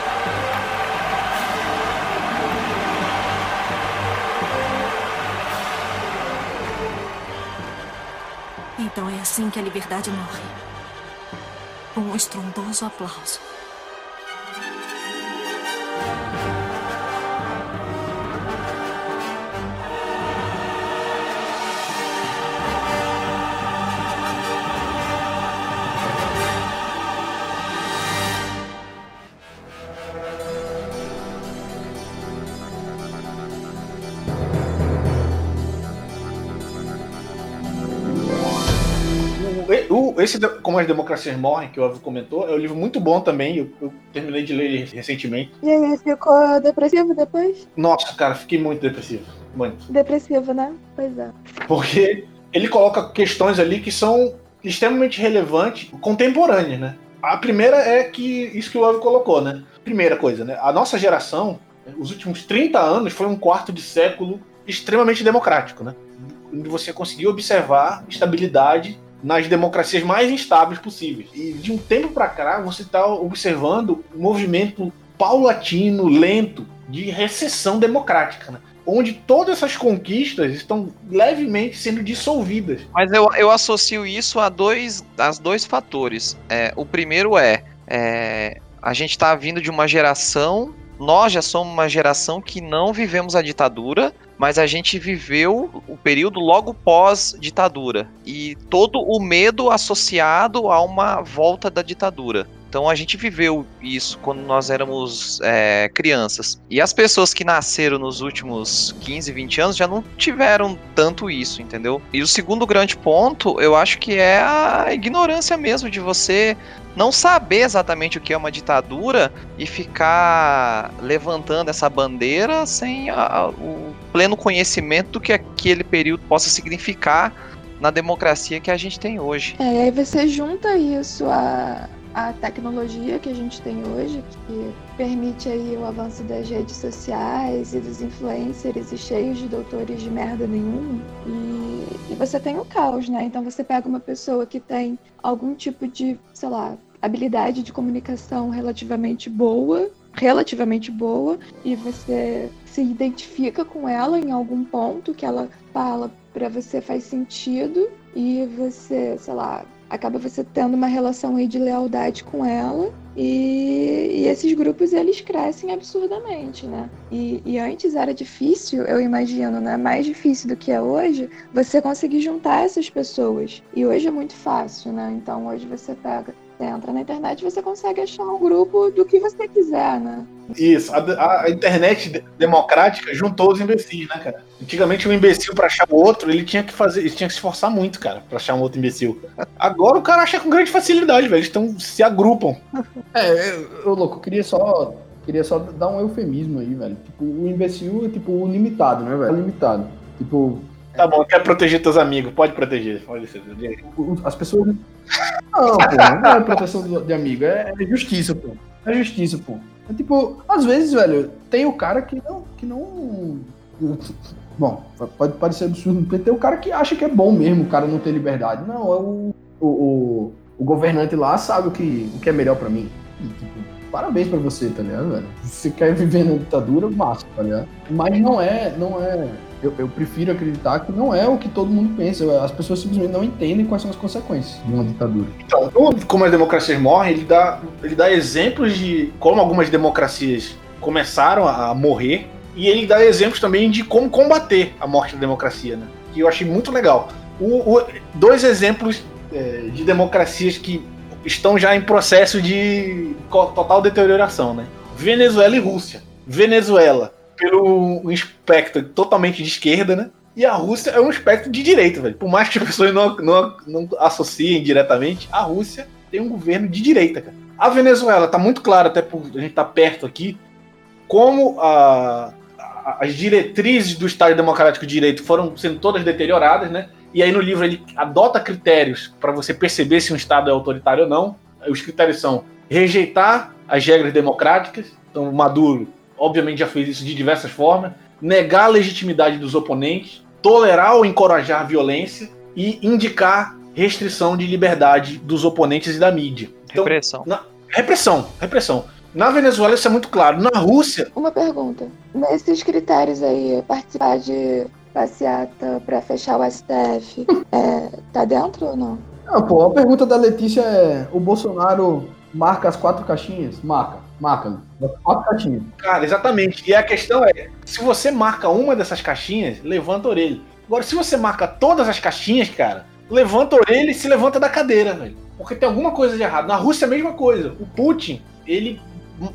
Então é assim que a liberdade morre. Um estrondoso aplauso. Esse, Como as Democracias Morrem, que o Elvio comentou, é um livro muito bom também. Eu, eu terminei de ler ele recentemente. E aí, ficou depressivo depois? Nossa, cara, fiquei muito depressivo. Muito. Depressivo, né? Pois é. Porque ele coloca questões ali que são extremamente relevantes, contemporâneas, né? A primeira é que isso que o Elvio colocou, né? Primeira coisa, né? A nossa geração, os últimos 30 anos, foi um quarto de século extremamente democrático, né? Onde você conseguiu observar estabilidade nas democracias mais instáveis possíveis. E de um tempo para cá, você está observando um movimento paulatino, lento, de recessão democrática, né? onde todas essas conquistas estão levemente sendo dissolvidas. Mas eu, eu associo isso a dois, a dois fatores. É, o primeiro é, é, a gente está vindo de uma geração, nós já somos uma geração que não vivemos a ditadura, mas a gente viveu o período logo pós-ditadura. E todo o medo associado a uma volta da ditadura. Então a gente viveu isso quando nós éramos é, crianças. E as pessoas que nasceram nos últimos 15, 20 anos já não tiveram tanto isso, entendeu? E o segundo grande ponto, eu acho que é a ignorância mesmo de você não saber exatamente o que é uma ditadura e ficar levantando essa bandeira sem a- a- o pleno conhecimento do que aquele período possa significar na democracia que a gente tem hoje. É, aí você junta isso à, à tecnologia que a gente tem hoje, que permite aí o avanço das redes sociais e dos influencers e cheios de doutores de merda nenhuma. E, e você tem o caos, né? Então você pega uma pessoa que tem algum tipo de, sei lá, habilidade de comunicação relativamente boa, relativamente boa, e você se identifica com ela em algum ponto que ela fala pra você faz sentido e você, sei lá, acaba você tendo uma relação aí de lealdade com ela e, e esses grupos eles crescem absurdamente, né? E, e antes era difícil, eu imagino, né? Mais difícil do que é hoje, você conseguir juntar essas pessoas. E hoje é muito fácil, né? Então hoje você pega, você entra na internet e você consegue achar um grupo do que você quiser, né? Isso, a, a- a internet de- democrática juntou os imbecis, né, cara? Antigamente um imbecil pra achar o outro, ele tinha que fazer, ele tinha que se esforçar muito, cara, pra achar um outro imbecil. Agora o cara acha com grande facilidade, velho. Eles tão, se agrupam. É, eu, eu, louco, eu queria só, queria só dar um eufemismo aí, velho. Tipo, o imbecil é tipo o limitado, né, velho? Limitado. Tipo, Tá bom, quer proteger teus amigos, pode proteger. Pode ser. as pessoas. Não, pô, não é proteção de amigo, é, é justiça, pô. É justiça, pô. É tipo, às vezes, velho, tem o cara que não. Que não... [LAUGHS] Bom, pode parecer absurdo, porque tem o cara que acha que é bom mesmo o cara não ter liberdade. Não, é o, o, o, o governante lá sabe o que, o que é melhor pra mim. E, tipo, parabéns pra você, tá ligado, velho? Se você quer viver na ditadura, massa, tá ligado? Mas não é, não é. Eu, eu prefiro acreditar que não é o que todo mundo pensa. As pessoas simplesmente não entendem quais são as consequências de uma ditadura. Então, como as democracias morrem, ele dá, ele dá exemplos de como algumas democracias começaram a morrer e ele dá exemplos também de como combater a morte da democracia, né? Que eu achei muito legal. O, o- dois exemplos é, de democracias que estão já em processo de total deterioração, né? Venezuela e Rússia. Venezuela, pelo espectro totalmente de esquerda, né? E a Rússia é um espectro de direita, velho. Por mais que as pessoas não, não, não associem diretamente, a Rússia tem um governo de direita, cara. A Venezuela tá muito claro, até por a gente tá perto aqui, como a- a- as diretrizes do Estado Democrático de Direito foram sendo todas deterioradas, né? E aí no livro ele adota critérios para você perceber se um Estado é autoritário ou não. Os critérios são rejeitar as regras democráticas. Então, Maduro, obviamente, já fez isso de diversas formas. Negar a legitimidade dos oponentes, tolerar ou encorajar a violência e indicar restrição de liberdade dos oponentes e da mídia. Então, Repressão. repressão, repressão. Na Venezuela isso é muito claro. Na Rússia, Uma pergunta. Nesses critérios aí, participar de passeata pra fechar o STF, [LAUGHS] é, tá dentro ou não? Ah, pô, a pergunta da Letícia é: o Bolsonaro marca as quatro caixinhas? Marca, marca. Quatro caixinhas. Cara, exatamente. E a questão é: se você marca uma dessas caixinhas, levanta a orelha. Agora, se você marca todas as caixinhas, cara, levanta a orelha e se levanta da cadeira, velho. Porque tem alguma coisa de errado. Na Rússia é a mesma coisa. O Putin, ele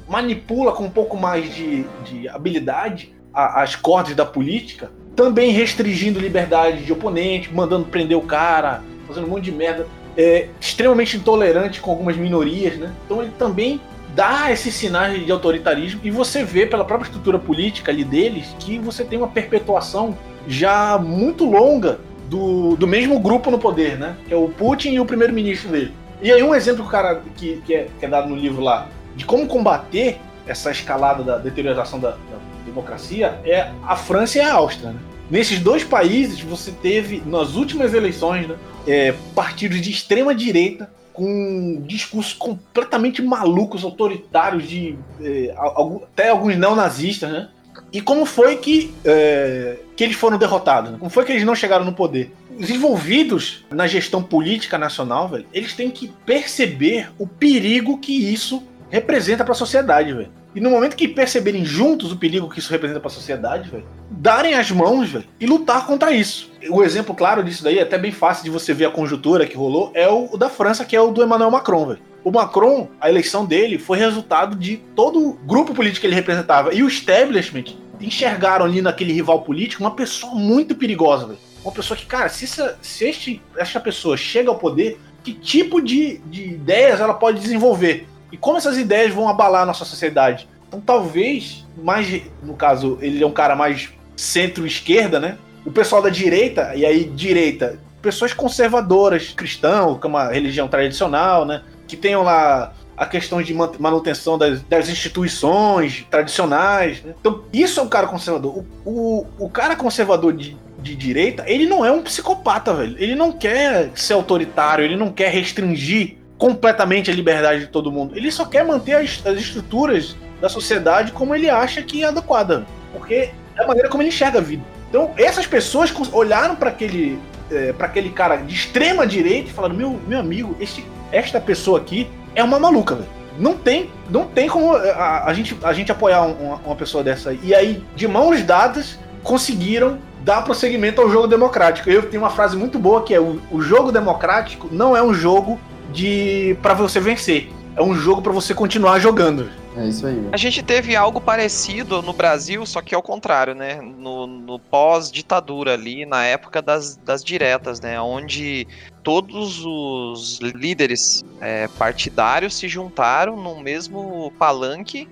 manipula com um pouco mais de, de habilidade a- as cordas da política, também restringindo liberdade de oponente, mandando prender o cara, fazendo um monte de merda. É, extremamente intolerante com algumas minorias, né? Então ele também dá esses sinais de autoritarismo e você vê pela própria estrutura política ali deles que você tem uma perpetuação já muito longa do, do mesmo grupo no poder, né? Que é o Putin e o primeiro-ministro dele. E aí um exemplo cara, que, que, é, que é dado no livro lá de como combater essa escalada da deterioração da, da democracia é a França e a Áustria. Né? Nesses dois países você teve, nas últimas eleições, né, é, partidos de extrema direita com discursos completamente malucos, autoritários, de é, algum- até alguns neonazistas, né? E como foi que, é, que eles foram derrotados? né? Como foi que eles não chegaram no poder? Os envolvidos na gestão política nacional, velho, eles têm que perceber o perigo que isso representa para a sociedade, velho. E no momento que perceberem juntos o perigo que isso representa para a sociedade, velho, darem as mãos, velho, e lutar contra isso. O exemplo claro disso daí, até bem fácil de você ver a conjuntura que rolou, é o, da França, que é o do Emmanuel Macron, velho. O Macron, a eleição dele foi resultado de todo o grupo político que ele representava. E o establishment enxergaram ali naquele rival político uma pessoa muito perigosa, velho. Uma pessoa que, cara, se, essa, se este, esta pessoa chega ao poder, que tipo de, de ideias ela pode desenvolver? E como essas ideias vão abalar a nossa sociedade? Então talvez, mais no caso, ele é um cara mais centro-esquerda, né? O pessoal da direita, e aí direita, pessoas conservadoras, cristãos, com uma religião tradicional, né? Que tenham lá a questão de man- manutenção das, das instituições tradicionais. Né? Então, isso é um cara conservador. O, o, o cara conservador de, de direita, ele não é um psicopata, velho. Ele não quer ser autoritário, ele não quer restringir completamente a liberdade de todo mundo. Ele só quer manter as, as estruturas da sociedade como ele acha que é adequada. Porque é a maneira como ele enxerga a vida. Então, essas pessoas olharam para aquele, é, pra aquele cara de extrema direita e falaram: meu, meu amigo, este, esta pessoa aqui é uma maluca, velho. Não tem, não tem como é, a, a gente, a gente apoiar um- uma, uma pessoa dessa aí. E aí, de mãos dadas, conseguiram dar prosseguimento ao jogo democrático. Eu tenho uma frase muito boa que é: o, o jogo democrático não é um jogo de para você vencer. É um jogo para você continuar jogando. É isso aí. A gente teve algo parecido no Brasil, só que ao contrário, né? No, no pós-ditadura ali, na época das, das diretas, né? Onde todos os líderes é, partidários se juntaram no mesmo palanque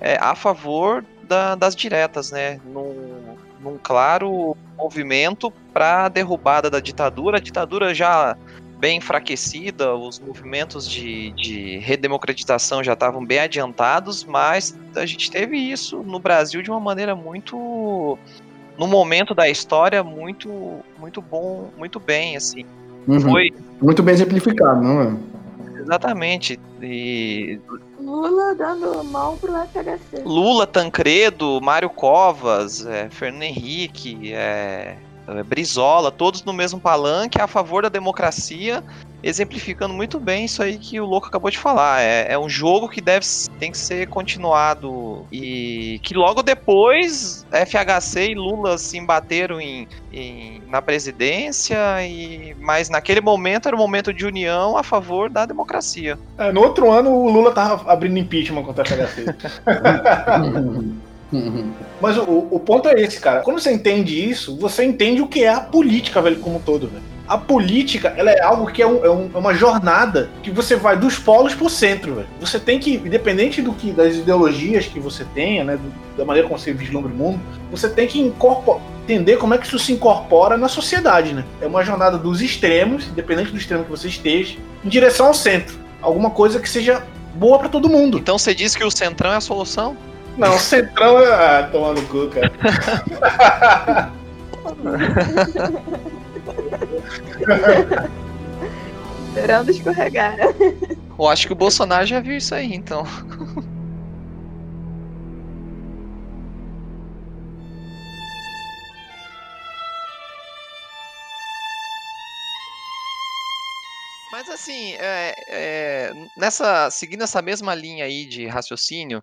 é, a favor da- das diretas, né? Num, num claro movimento para a derrubada da ditadura. A ditadura já bem enfraquecida, os movimentos de, de redemocratização já estavam bem adiantados, mas a gente teve isso no Brasil de uma maneira muito no momento da história muito muito bom, muito bem assim. Uhum. Foi Muito bem exemplificado, não é? exatamente e Lula dando mão pro FHC. Lula, Tancredo, Mário Covas, é, Fernando Henrique, é, Brizola, todos no mesmo palanque a favor da democracia, exemplificando muito bem isso aí que o Louco acabou de falar. É, é um jogo que deve tem que ser continuado e que logo depois FHC e Lula se embateram em, em, na presidência e mas naquele momento era um momento de união a favor da democracia. É, no outro ano o Lula tava abrindo impeachment contra a FHC. [LAUGHS] [LAUGHS] Mas o, o ponto é esse, cara. Quando você entende isso, você entende o que é a política, velho, como um todo, velho. A política, ela é algo que é, um, é, um, é uma jornada que você vai dos polos pro centro, velho. Você tem que, independente do que das ideologias que você tenha, né, do, da maneira como você vislumbra o mundo, você tem que entender como é que isso se incorpora na sociedade, né? É uma jornada dos extremos, independente do extremo que você esteja, em direção ao centro. Alguma coisa que seja boa para todo mundo. Então você diz que o centrão é a solução? Não, o centrão é. Ah, tomar no cu, cara. Esperando escorregar. Eu acho que o Bolsonaro já viu isso aí, então. Mas assim, é, é, nessa, seguindo essa mesma linha aí de raciocínio,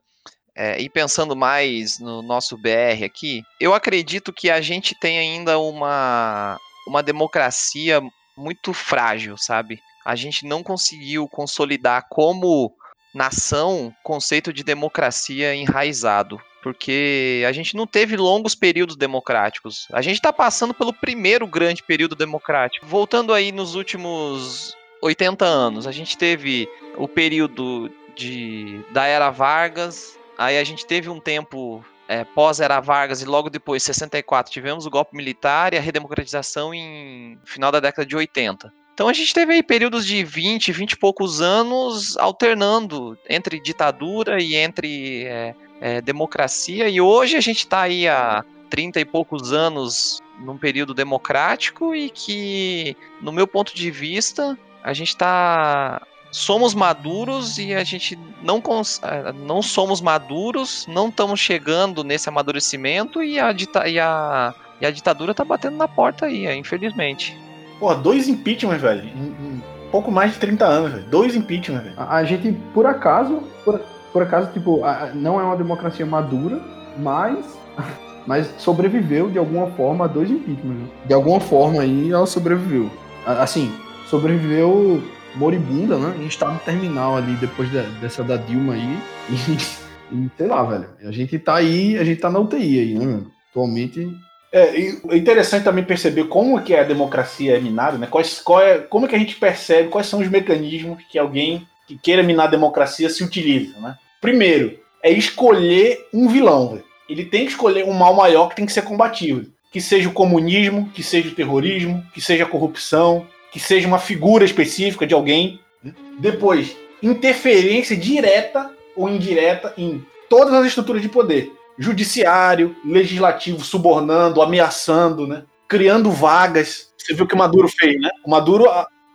é, e pensando mais no nosso BR aqui, eu acredito que a gente tem ainda uma, uma democracia muito frágil, sabe? A gente não conseguiu consolidar como nação conceito de democracia enraizado. Porque a gente não teve longos períodos democráticos. A gente está passando pelo primeiro grande período democrático. Voltando aí nos últimos 80 anos, a gente teve o período de, da Era Vargas, Aí a gente teve um tempo é, pós-era Vargas e logo depois, 64, tivemos o golpe militar e a redemocratização em final da década de 80. Então a gente teve aí períodos de 20, 20 e poucos anos alternando entre ditadura e entre é, é, democracia, e hoje a gente está aí há 30 e poucos anos num período democrático e que, no meu ponto de vista, a gente está somos maduros e a gente não, eh, não somos maduros, não estamos chegando nesse amadurecimento e a, dita e a, e a ditadura tá batendo na porta aí, infelizmente. Pô, dois impeachments, velho. Em, em pouco mais de 30 anos, velho. Dois impeachments, velho. A, a, gente, por acaso, por, por acaso, tipo, a, não é uma democracia madura, mas. [LAUGHS] Mas sobreviveu de alguma forma a dois impeachments. Né? De alguma forma aí ela sobreviveu. Assim, sobreviveu moribunda, né? Em estado terminal ali depois de, dessa da Dilma aí. E, e, sei lá, velho. A gente tá aí, a gente tá na UTI aí, né? Atualmente. É, é interessante também perceber como que a democracia é minada, né? Quais, qual é, como que a gente percebe quais são os mecanismos que alguém que queira minar a democracia se utiliza, né? Primeiro, é escolher um vilão, velho. Ele tem que escolher um mal maior que tem que ser combatido. Que seja o comunismo, que seja o terrorismo, que seja a corrupção, que seja uma figura específica de alguém. Depois, interferência direta ou indireta em todas as estruturas de poder. Judiciário, legislativo, subornando, ameaçando, né? criando vagas. Você viu o que o Maduro fez, né? O Maduro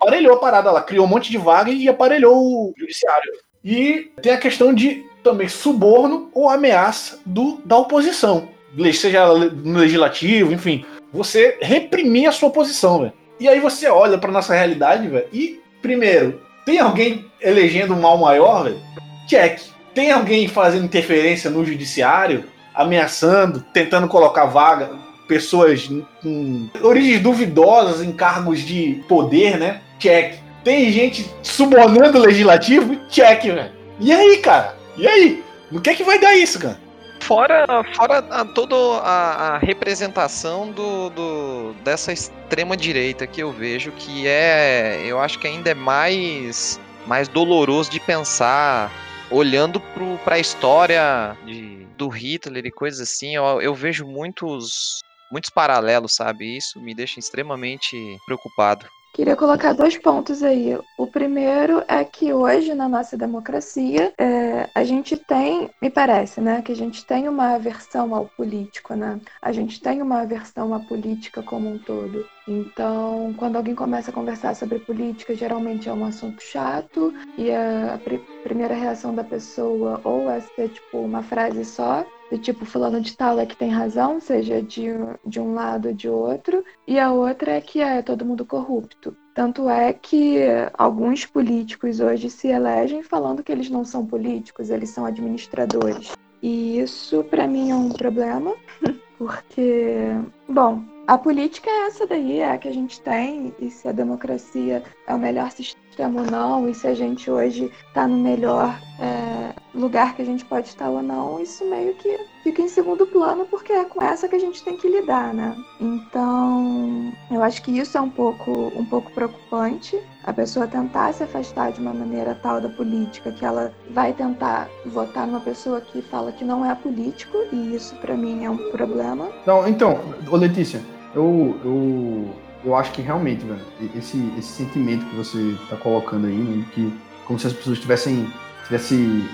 aparelhou a parada lá, criou um monte de vagas e aparelhou o judiciário. E tem a questão de também suborno ou ameaça do, da oposição. Seja no legislativo, enfim. Você reprimir a sua oposição, velho. E aí você olha pra nossa realidade, velho, e, primeiro, tem alguém elegendo um mal maior, velho? Check. Tem alguém fazendo interferência no judiciário, ameaçando, tentando colocar vaga, pessoas com origens duvidosas em cargos de poder, né? Check. Tem gente subornando o legislativo? Check, velho. E aí, cara? E aí? No que é que vai dar isso, cara? Fora, fora a, toda a, a representação do, do, dessa extrema direita que eu vejo, que é, eu acho que ainda é mais, mais doloroso de pensar, olhando para a história de, do Hitler e coisas assim, eu, eu vejo muitos, muitos paralelos, sabe? Isso me deixa extremamente preocupado. Queria colocar dois pontos aí. O primeiro é que hoje, na nossa democracia, é, a gente tem, me parece, né, que a gente tem uma aversão ao político, né? A gente tem uma aversão à política como um todo. Então, quando alguém começa a conversar sobre política, geralmente é um assunto chato e a primeira reação da pessoa ou é ser tipo uma frase só, do tipo fulano de tal é que tem razão, seja de, de um lado ou de outro, e a outra é que é todo mundo corrupto. Tanto é que alguns políticos hoje se elegem falando que eles não são políticos, eles são administradores. E isso para mim é um problema, [LAUGHS] porque, bom, a política é essa daí, é a que a gente tem, e se a democracia é o melhor sistema ou não, e se a gente hoje está no melhor é, lugar que a gente pode estar ou não, isso meio que fica em segundo plano, porque é com essa que a gente tem que lidar, né? Então, eu acho que isso é um pouco, um pouco preocupante, a pessoa tentar se afastar de uma maneira tal da política que ela vai tentar votar numa pessoa que fala que não é político, e isso para mim é um problema. Não, então, ô Letícia, eu, eu, eu acho que realmente, velho, esse, esse sentimento que você tá colocando aí, né, que como se as pessoas tivessem, tivessem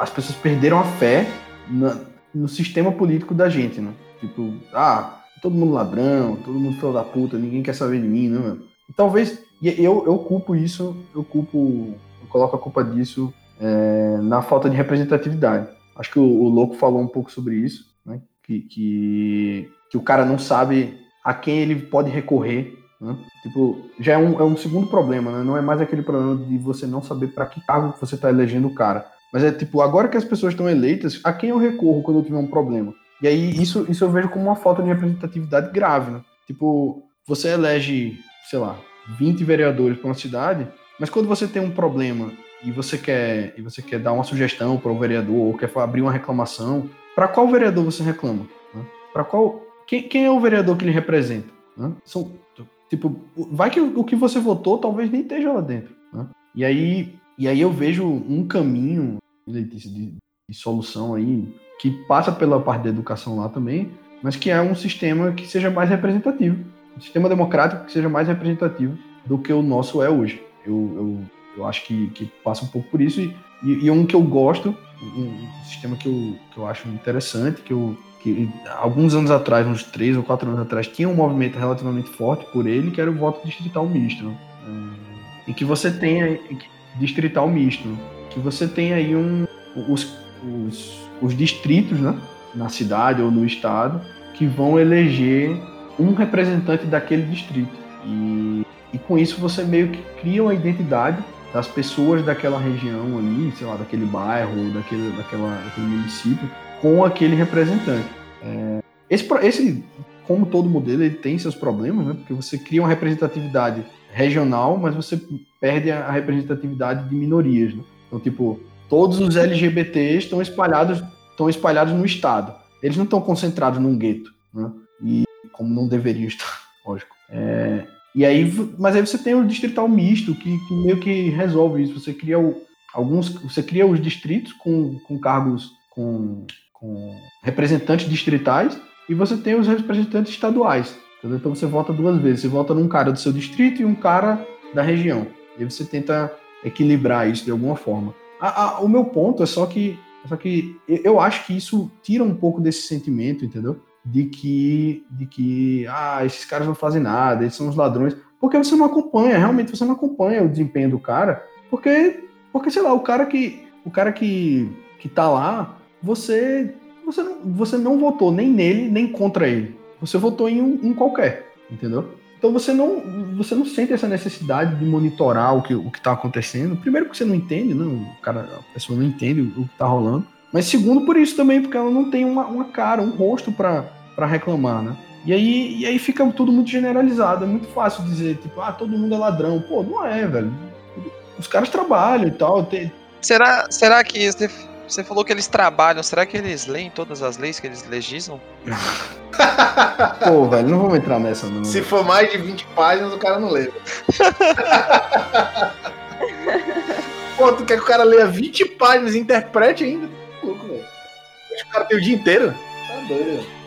as pessoas perderam a fé na, no sistema político da gente, né? Tipo, ah, todo mundo ladrão, todo mundo filho da puta, ninguém quer saber de mim, né? E talvez, eu, eu culpo isso, eu culpo, eu coloco a culpa disso é, na falta de representatividade. Acho que o, o Louco falou um pouco sobre isso, né? Que, que, que o cara não sabe a quem ele pode recorrer. Né? Tipo, já é um, é um segundo problema, né? Não é mais aquele problema de você não saber para que cargo você está elegendo o cara. Mas é tipo, agora que as pessoas estão eleitas, a quem eu recorro quando eu tiver um problema? E aí isso, isso eu vejo como uma falta de representatividade grave, né? Tipo, você elege, sei lá, 20 vereadores para uma cidade, mas quando você tem um problema e você quer e você quer dar uma sugestão para o vereador ou quer abrir uma reclamação, para qual vereador você reclama? Né? Para qual quem, quem, é o vereador que ele representa? Né? São, tipo, vai que o que você votou talvez nem esteja lá dentro. Né? E, aí, e aí eu vejo um caminho de, de, solução aí que passa pela parte da educação lá também, mas que é um sistema que seja mais representativo. Um sistema democrático que seja mais representativo do que o nosso é hoje. Eu, eu, eu acho que, que passa um pouco por isso. E, e, e um que eu gosto, um, um sistema que eu, que eu acho interessante, que eu, que alguns anos atrás, uns três ou quatro anos atrás, tinha um movimento relativamente forte por ele, que era o voto distrital misto. É, e que você tenha distrital misto, que você tem aí um, os, os, os distritos né, na cidade ou no estado que vão eleger um representante daquele distrito. E, e com isso você meio que cria uma identidade das pessoas daquela região ali, sei lá, daquele bairro, daquele, daquela, daquele município, com aquele representante. É, esse, esse, como todo modelo, ele tem seus problemas, né? Porque você cria uma representatividade regional, mas você perde a representatividade de minorias, né? Então, tipo, todos os LGBTs estão espalhados, estão espalhados no estado. Eles não estão concentrados num gueto, né? E como não deveriam estar, [LAUGHS] lógico. É, e aí, mas aí você tem o distrital misto que, que meio que resolve isso. Você cria o, alguns, você cria os distritos com, com cargos com com representantes distritais e você tem os representantes estaduais. Entendeu? Então você vota duas vezes. Você vota num cara do seu distrito e um cara da região. E você tenta equilibrar isso de alguma forma. A, a, o meu ponto é só que, só que eu acho que isso tira um pouco desse sentimento, entendeu? De que, de que ah, esses caras não fazem nada, eles são os ladrões. Porque você não acompanha, realmente você não acompanha o desempenho do cara, porque, porque sei lá, o cara que, o cara que, que tá lá, você, você, não, você não votou nem nele, nem contra ele. Você votou em um, um qualquer, entendeu? Então você não, você não sente essa necessidade de monitorar o que o está acontecendo. Primeiro porque você não entende, né? o cara, a pessoa não entende o, que está rolando. Mas segundo por isso também, porque ela não tem uma, uma cara, um rosto para reclamar, né? E aí, e aí fica tudo muito generalizado, é muito fácil dizer, tipo, ah, todo mundo é ladrão. Pô, não é, velho. Os caras trabalham e tal. Tem... Será, será que você você falou que eles trabalham, será que eles leem todas as leis que eles legislam? [LAUGHS] Pô, velho, não vamos entrar nessa, não. Se for mais de 20 páginas, o cara não lê. [LAUGHS] Pô, tu quer que o cara leia 20 páginas e interprete ainda? Louco, velho. Acho que o cara tem o dia inteiro. Tá doido, velho.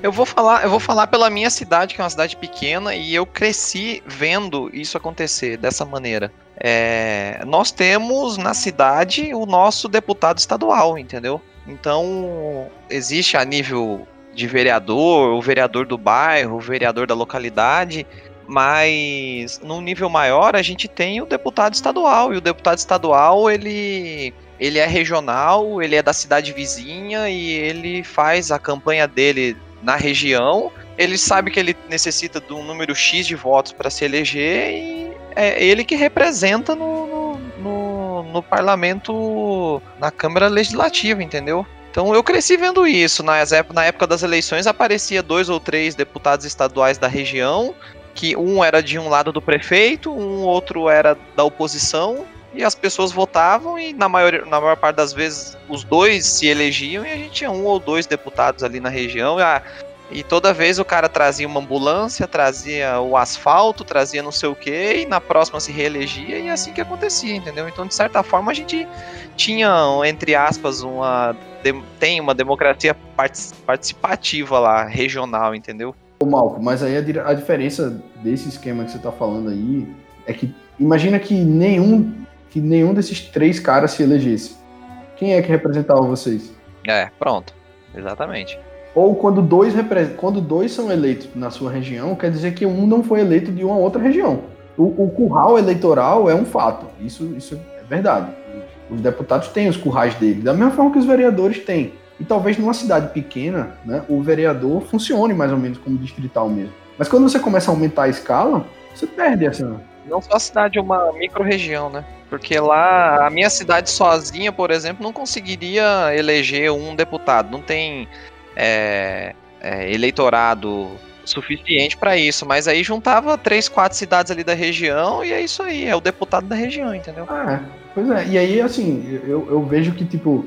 Eu vou falar, eu vou falar pela minha cidade, que é uma cidade pequena, e eu cresci vendo isso acontecer dessa maneira. É, nós temos na cidade o nosso deputado estadual, entendeu? Então existe a nível de vereador, o vereador do bairro, o vereador da localidade, mas num nível maior a gente tem o deputado estadual e o deputado estadual ele ele é regional, ele é da cidade vizinha e ele faz a campanha dele na região. Ele sabe que ele necessita de um número X de votos para se eleger e é ele que representa no, no, no, parlamento, na Câmara Legislativa, entendeu? Então eu cresci vendo isso. Na época das eleições aparecia dois ou três deputados estaduais da região, que um era de um lado do prefeito, um outro era da oposição, e as pessoas votavam e na maior, na maior parte das vezes os dois se elegiam e a gente tinha um ou dois deputados ali na região. E, a, e toda vez o cara trazia uma ambulância, trazia o asfalto, trazia não sei o que, e na próxima se reelegia, e é assim que acontecia, entendeu? Então, de certa forma, a gente tinha, entre aspas, uma. tem uma democracia participativa lá, regional, entendeu? Ô Malco, mas aí a, a diferença desse esquema que você tá falando aí é que imagina que nenhum que nenhum desses três caras se elegesse. Quem é que representava vocês? É, pronto. Exatamente. Ou quando dois, quando dois são eleitos na sua região, quer dizer que um não foi eleito de uma outra região. O, o curral eleitoral é um fato. Isso, isso é verdade. Os deputados têm os currais deles, da mesma forma que os vereadores têm. E talvez numa cidade pequena, né, o vereador funcione mais ou menos como distrital mesmo. Mas quando você começa a aumentar a escala, você perde essa. Não só a cidade, uma micro-região, né? Porque lá, a minha cidade sozinha, por exemplo, não conseguiria eleger um deputado. Não tem é, é, eleitorado suficiente para isso. Mas aí juntava três, quatro cidades ali da região e é isso aí. É o deputado da região, entendeu? Ah, é. Pois é. E aí, assim, eu, eu vejo que, tipo,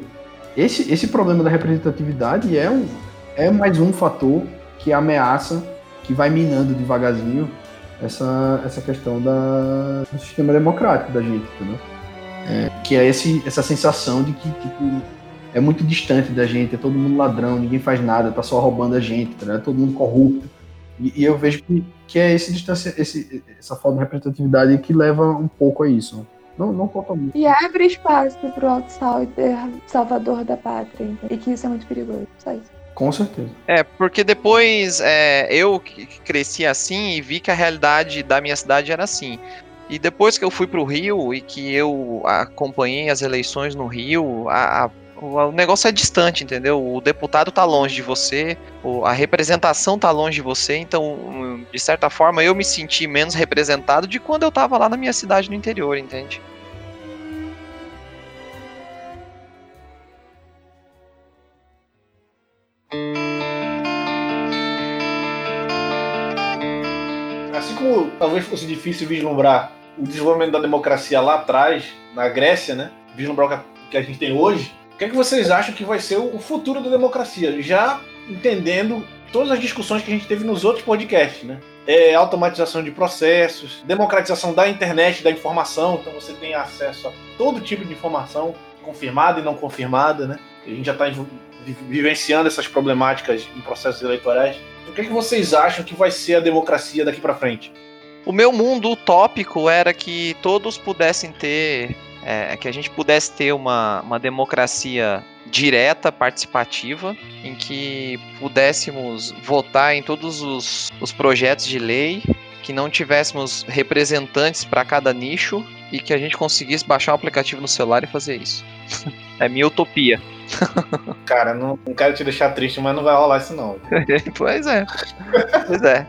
esse, esse problema da representatividade é, um, é mais um fator que ameaça, que vai minando devagarzinho essa, essa questão da, do sistema democrático da gente, entendeu? É, que é esse, essa sensação de que tipo, é muito distante da gente, é todo mundo ladrão, ninguém faz nada, tá só roubando a gente, tá, é todo mundo corrupto. E, e, eu vejo que, que é esse esse, essa falta de representatividade que leva um pouco a isso. Não, não totalmente. E abre espaço para o outsider salvador da pátria. E que isso é muito perigoso. Só isso. Com certeza. É, porque depois é, eu cresci assim e vi que a realidade da minha cidade era assim. E depois que eu fui para o Rio e que eu acompanhei as eleições no Rio, a, a, o negócio é distante, entendeu? O deputado tá longe de você, a representação tá longe de você, então, de certa forma, eu me senti menos representado de quando eu tava lá na minha cidade no interior, entende? Assim como talvez fosse difícil vislumbrar o desenvolvimento da democracia lá atrás, na Grécia, né? Vislumbrar o que a gente tem hoje. O que, é que vocês acham que vai ser o futuro da democracia? Já entendendo todas as discussões que a gente teve nos outros podcasts, né? É, automatização de processos, democratização da internet, da informação, então você tem acesso a todo tipo de informação, confirmada e não confirmada, né? A gente já está vivenciando essas problemáticas em processos eleitorais. O que, é que vocês acham que vai ser a democracia daqui para frente? O meu mundo utópico era que todos pudessem ter, é, que a gente pudesse ter uma, uma democracia direta, participativa, em que pudéssemos votar em todos os, os projetos de lei, que não tivéssemos representantes para cada nicho e que a gente conseguisse baixar um aplicativo no celular e fazer isso. [LAUGHS] é minha utopia. [LAUGHS] Cara, não, não quero te deixar triste, mas não vai rolar isso não. [LAUGHS] pois é. Pois é.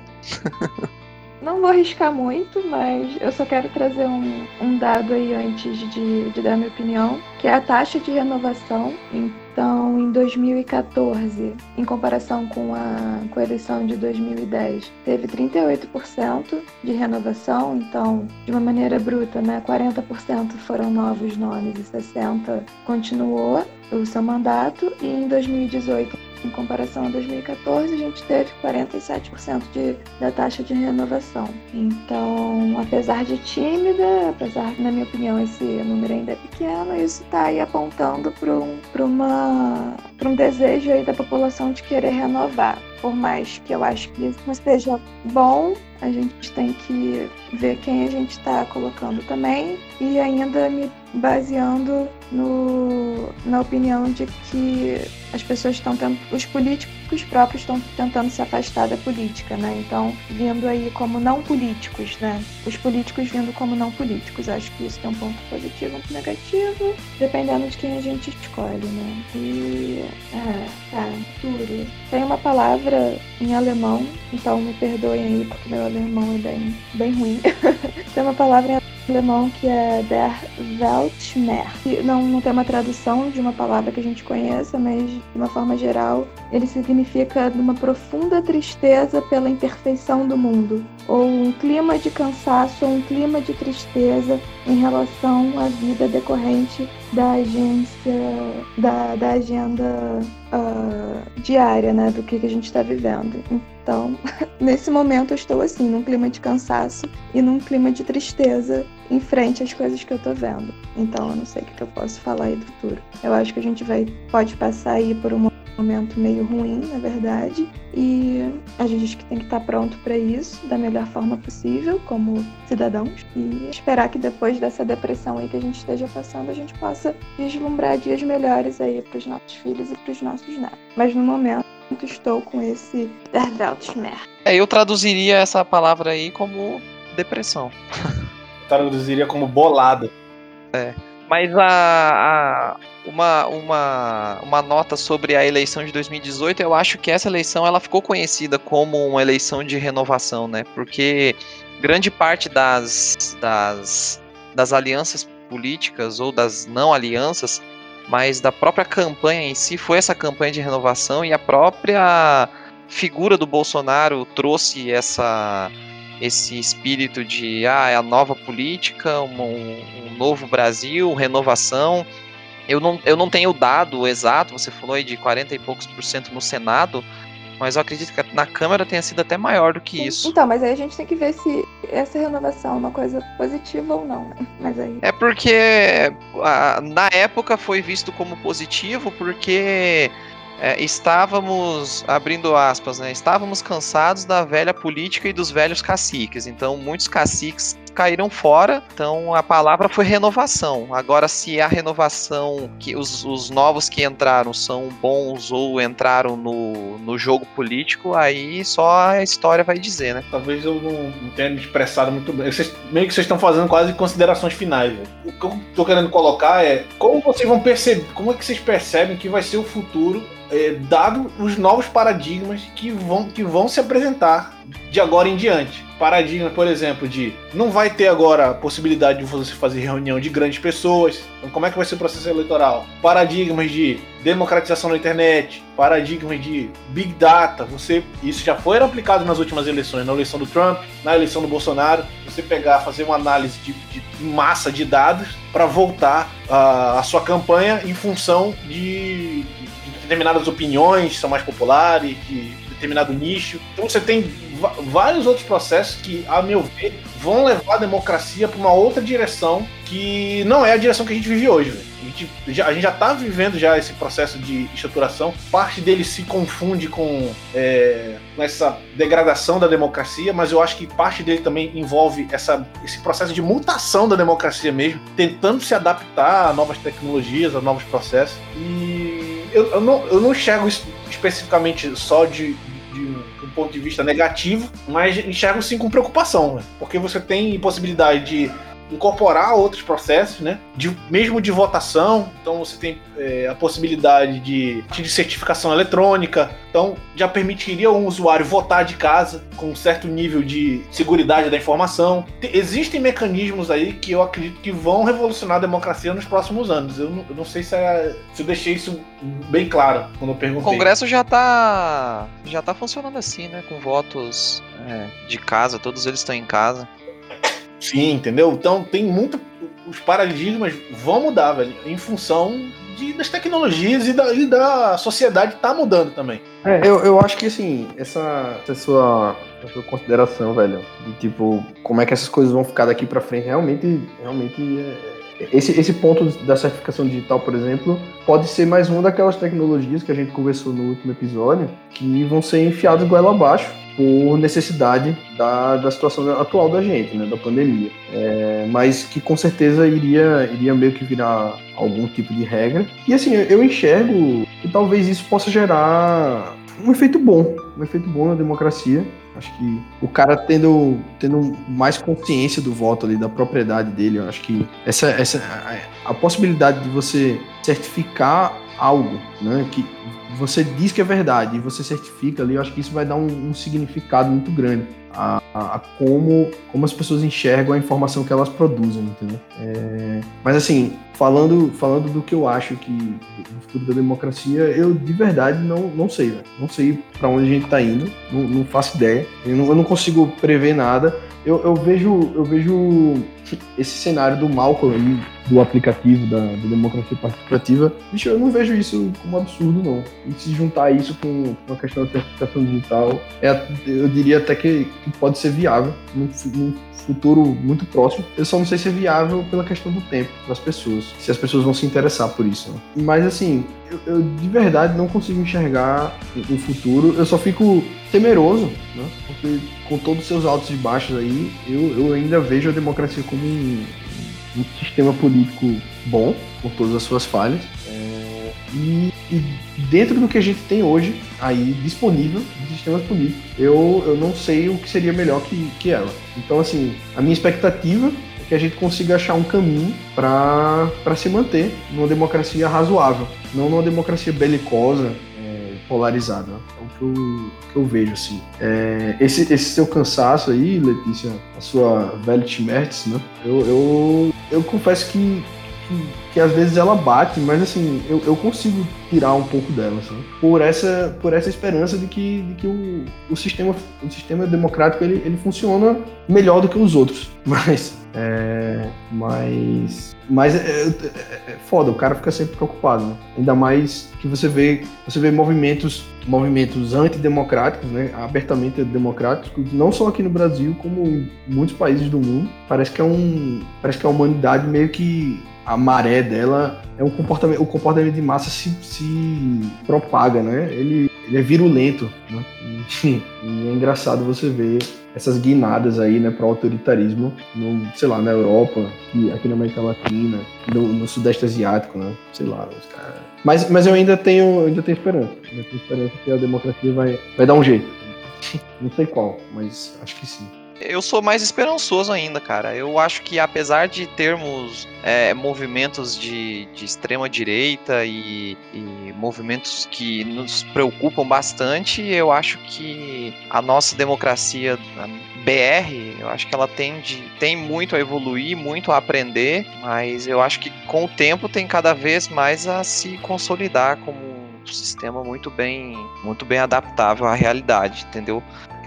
Não vou arriscar muito, mas eu só quero trazer um, um dado aí antes de, de dar minha opinião, que é a taxa de renovação. Então, em 2014, em comparação com a, com a eleição de 2010, teve 38% de renovação. Então, de uma maneira bruta, né, 40% foram novos nomes e 60% continuou o seu mandato. E em 2018 em comparação a 2014, a gente teve 47% de, da taxa de renovação. Então, apesar de tímida, apesar, na minha opinião, esse número ainda é pequeno, isso está aí apontando para um, uma, um desejo aí da população de querer renovar. por mais que eu acho que isso não seja bom, a gente tem que ver quem a gente está colocando também e ainda me baseando no, na opinião de que as pessoas estão tendo, os políticos próprios estão tentando se afastar da política, né? Então, vindo aí como não políticos, né? Os políticos vindo como não políticos. Acho que isso tem um ponto positivo, um ponto negativo, dependendo de quem a gente escolhe, né? E. É, tá, duro. Tem uma palavra em alemão, então me perdoem aí, porque meu alemão é bem, bem ruim. [LAUGHS] tem uma palavra em alemão que é Der Weltschmerz. Não, não tem uma tradução de uma palavra que a gente conheça, mas de uma forma geral, ele significa uma profunda tristeza pela imperfeição do mundo, ou um clima de cansaço ou um clima de tristeza em relação à vida decorrente da agência, da, da agenda uh, diária, né, do que, que a gente está vivendo. Então, [LAUGHS] nesse momento eu estou assim, num clima de cansaço e num clima de tristeza em frente às coisas que eu tô vendo. Então, eu não sei o que, que eu posso falar aí do futuro. Eu acho que a gente vai pode passar aí por um momento meio ruim, na verdade, e a gente que tem que estar pronto para isso da melhor forma possível, como cidadãos, e esperar que depois dessa depressão aí que a gente esteja passando, a gente possa vislumbrar dias melhores aí para os nossos filhos e para os nossos netos. Mas no momento estou com esse Derveltschmerz. É, eu traduziria essa palavra aí como depressão. [LAUGHS] Traduziria como bolada. É. Mas a, a, uma, uma, uma nota sobre a eleição de 2018, eu acho que essa eleição ela ficou conhecida como uma eleição de renovação, né? Porque grande parte das, das, das alianças políticas ou das não alianças mas da própria campanha em si foi essa campanha de renovação e a própria figura do Bolsonaro trouxe essa esse espírito de ah, é a nova política, um, um novo Brasil, renovação. Eu não, eu não tenho o dado exato, você falou aí de 40 e poucos por cento no Senado, mas eu acredito que na Câmara tenha sido até maior do que isso. Então, mas aí a gente tem que ver se essa renovação é uma coisa positiva ou não, né? Mas aí... É porque a, na época foi visto como positivo, porque é, estávamos, abrindo aspas, né? Estávamos cansados da velha política e dos velhos caciques. Então, muitos caciques caíram fora, então a palavra foi renovação. Agora, se a renovação, que os, os novos que entraram são bons ou entraram no, no jogo político, aí só a história vai dizer, né? Talvez eu não, não tenha me expressado muito bem. Vocês, meio que vocês estão fazendo quase considerações finais. Né? O que eu tô querendo colocar é como vocês vão perceber, como é que vocês percebem que vai ser o futuro é, dado os novos paradigmas que vão, que vão se apresentar de agora em diante. Paradigma, por exemplo, de não vai ter agora a possibilidade de você fazer reunião de grandes pessoas. Então, como é que vai ser o processo eleitoral? Paradigmas de democratização da internet, paradigmas de big data. Você, isso já foi aplicado nas últimas eleições, na eleição do Trump, na eleição do Bolsonaro. Você pegar, fazer uma análise de, de massa de dados para voltar a, a sua campanha em função de, de determinadas opiniões são mais populares, de determinado nicho. Então você tem vários outros processos que, a meu ver, vão levar a democracia para uma outra direção que não é a direção que a gente vive hoje. A gente, já, a gente já está vivendo já esse processo de estruturação. Parte dele se confunde com é, essa degradação da democracia, mas eu acho que parte dele também envolve essa, esse processo de mutação da democracia mesmo, tentando se adaptar a novas tecnologias, a novos processos. E eu, eu, não, eu não enxergo isso especificamente só de, ponto de vista negativo, mas enxergo sim com preocupação, né? porque você tem possibilidade de incorporar outros processos, né? De, mesmo de votação. Então você tem é, a possibilidade de, de certificação eletrônica. Então já permitiria um usuário votar de casa com um certo nível de segurança da informação. Existem mecanismos aí que eu acredito que vão revolucionar a democracia nos próximos anos. Eu não, eu não sei se, é, se eu deixei isso bem claro quando eu perguntei. O Congresso já está já tá funcionando assim, né? Com votos é, de casa, todos eles estão em casa. Sim, entendeu? Então tem muito. Os paradigmas vão mudar, velho, em função de, das tecnologias e da, e da sociedade tá mudando também. É, eu, eu acho que assim, essa, essa sua, essa sua consideração, velho, de tipo, como é que essas coisas vão ficar daqui pra frente, realmente, realmente é, esse, esse ponto da certificação digital, por exemplo, pode ser mais uma daquelas tecnologias que a gente conversou no último episódio, que vão ser enfiadas goela abaixo por necessidade da, da situação atual da gente, né, da pandemia. É, mas que com certeza iria, iria meio que virar algum tipo de regra. E assim, eu enxergo que talvez isso possa gerar um efeito bom, um efeito bom na democracia. Acho que o cara tendo, tendo mais consciência do voto ali, da propriedade dele, eu acho que essa, essa a, possibilidade de você certificar algo, né, que você diz que é verdade e você certifica ali, eu acho que isso vai dar um, um significado muito grande a, a, como, como as pessoas enxergam a informação que elas produzem, entendeu? É, mas assim, falando, falando do que eu acho que do futuro da democracia, eu de verdade não, não sei, né? não sei para onde a gente está indo, não, não faço ideia, eu não, eu não consigo prever nada. Eu, eu, vejo, eu vejo esse cenário do Malcolm do aplicativo da, da, democracia participativa, bicho, eu não vejo isso como absurdo, não. E se juntar isso com, com a questão da certificação digital, é, eu diria até que, que pode ser viável num, num, futuro muito próximo. Eu só não sei se é viável pela questão do tempo das pessoas, se as pessoas vão se interessar por isso. Né? Mas assim, eu, eu, de verdade não consigo enxergar o futuro, eu só fico temeroso, né? Com todos os seus altos e baixos aí, eu, eu ainda vejo a democracia como um, um sistema político bom, com todas as suas falhas. É, e, e, dentro do que a gente tem hoje, aí disponível de sistemas políticos, eu, eu não sei o que seria melhor que, que ela. Então, assim, a minha expectativa é que a gente consiga achar um caminho para se manter numa democracia razoável, não numa democracia belicosa, é, polarizada. Que eu, que eu vejo, assim. É, esse, esse seu cansaço aí, Letícia, a sua velha Schmerz, né? Eu, eu, eu confesso que, que, que, às vezes ela bate, mas assim, eu, eu consigo tirar um pouco dela, assim, por essa, por essa esperança de que, de que o, o, sistema, o sistema democrático ele, ele funciona melhor do que os outros. [LAUGHS] Mas é, mas mas é, é, é, foda, o cara fica sempre preocupado, né? ainda mais que você vê você vê movimentos movimentos antidemocráticos, né, abertamente democráticos, não só aqui no Brasil como em muitos países do mundo. Parece que é um parece que a humanidade meio que a maré dela é um comportamento o comportamento de massa se, se propaga, né? Ele, ele é virulento, né? E, [LAUGHS] e é engraçado você ver essas guinadas aí, né, para o autoritarismo, no, sei lá, na Europa, aqui na América Latina, no, no Sudeste Asiático, né, sei lá, os caras. Mas, mas eu ainda tenho, ainda tenho esperança, ainda tenho esperança que a democracia vai, vai dar um jeito. Não sei qual, mas acho que sim eu sou mais esperançoso ainda, cara. Eu acho que apesar de termos é, movimentos de, de extrema direita e, e, movimentos que nos preocupam bastante, eu acho que a nossa democracia a BR, eu acho que ela tende, tem muito a evoluir, muito a aprender, mas eu acho que com o tempo tem cada vez mais a se consolidar como um sistema muito bem, muito bem adaptável à realidade, entendeu?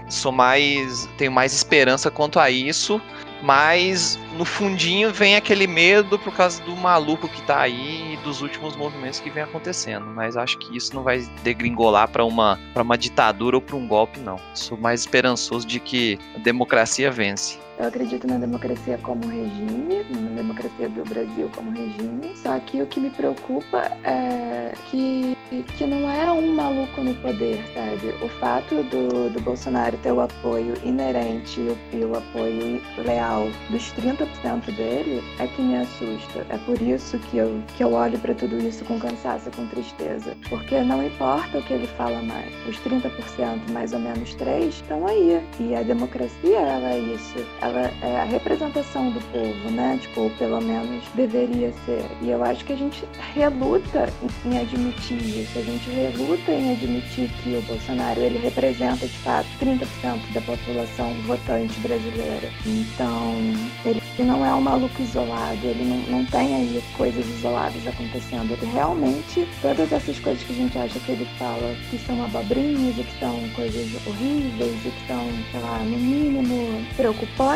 Sou mais. tenho mais esperança quanto a isso. Mas no fundinho vem aquele medo por causa do maluco que tá aí e dos últimos movimentos que vem acontecendo. Mas acho que isso não vai degringolar para uma, uma ditadura ou para um golpe, não. Sou mais esperançoso de que a democracia vence. Eu acredito na democracia como regime, na democracia do Brasil como regime. Só que o que me preocupa é que, que não é um maluco no poder, sabe? O fato do, do Bolsonaro ter o apoio inerente e o apoio leal dos 30% dele é que me assusta. É por isso que eu, que eu olho para tudo isso com cansaço, com tristeza. Porque não importa o que ele fala mais. Os 30%, mais ou menos 3, estão aí. E a democracia, ela é isso ela é a representação do povo, né? Tipo, pelo menos deveria ser. E eu acho que a gente reluta em admitir isso, a gente reluta em admitir que o Bolsonaro ele representa de fato 30% da população votante brasileira. Então, ele não é um maluco isolado, ele não, não tem aí coisas isoladas acontecendo. Ele realmente, todas essas coisas que a gente acha que ele fala que são abobrinhas e que são coisas horríveis e que são, sei lá, no mínimo preocupantes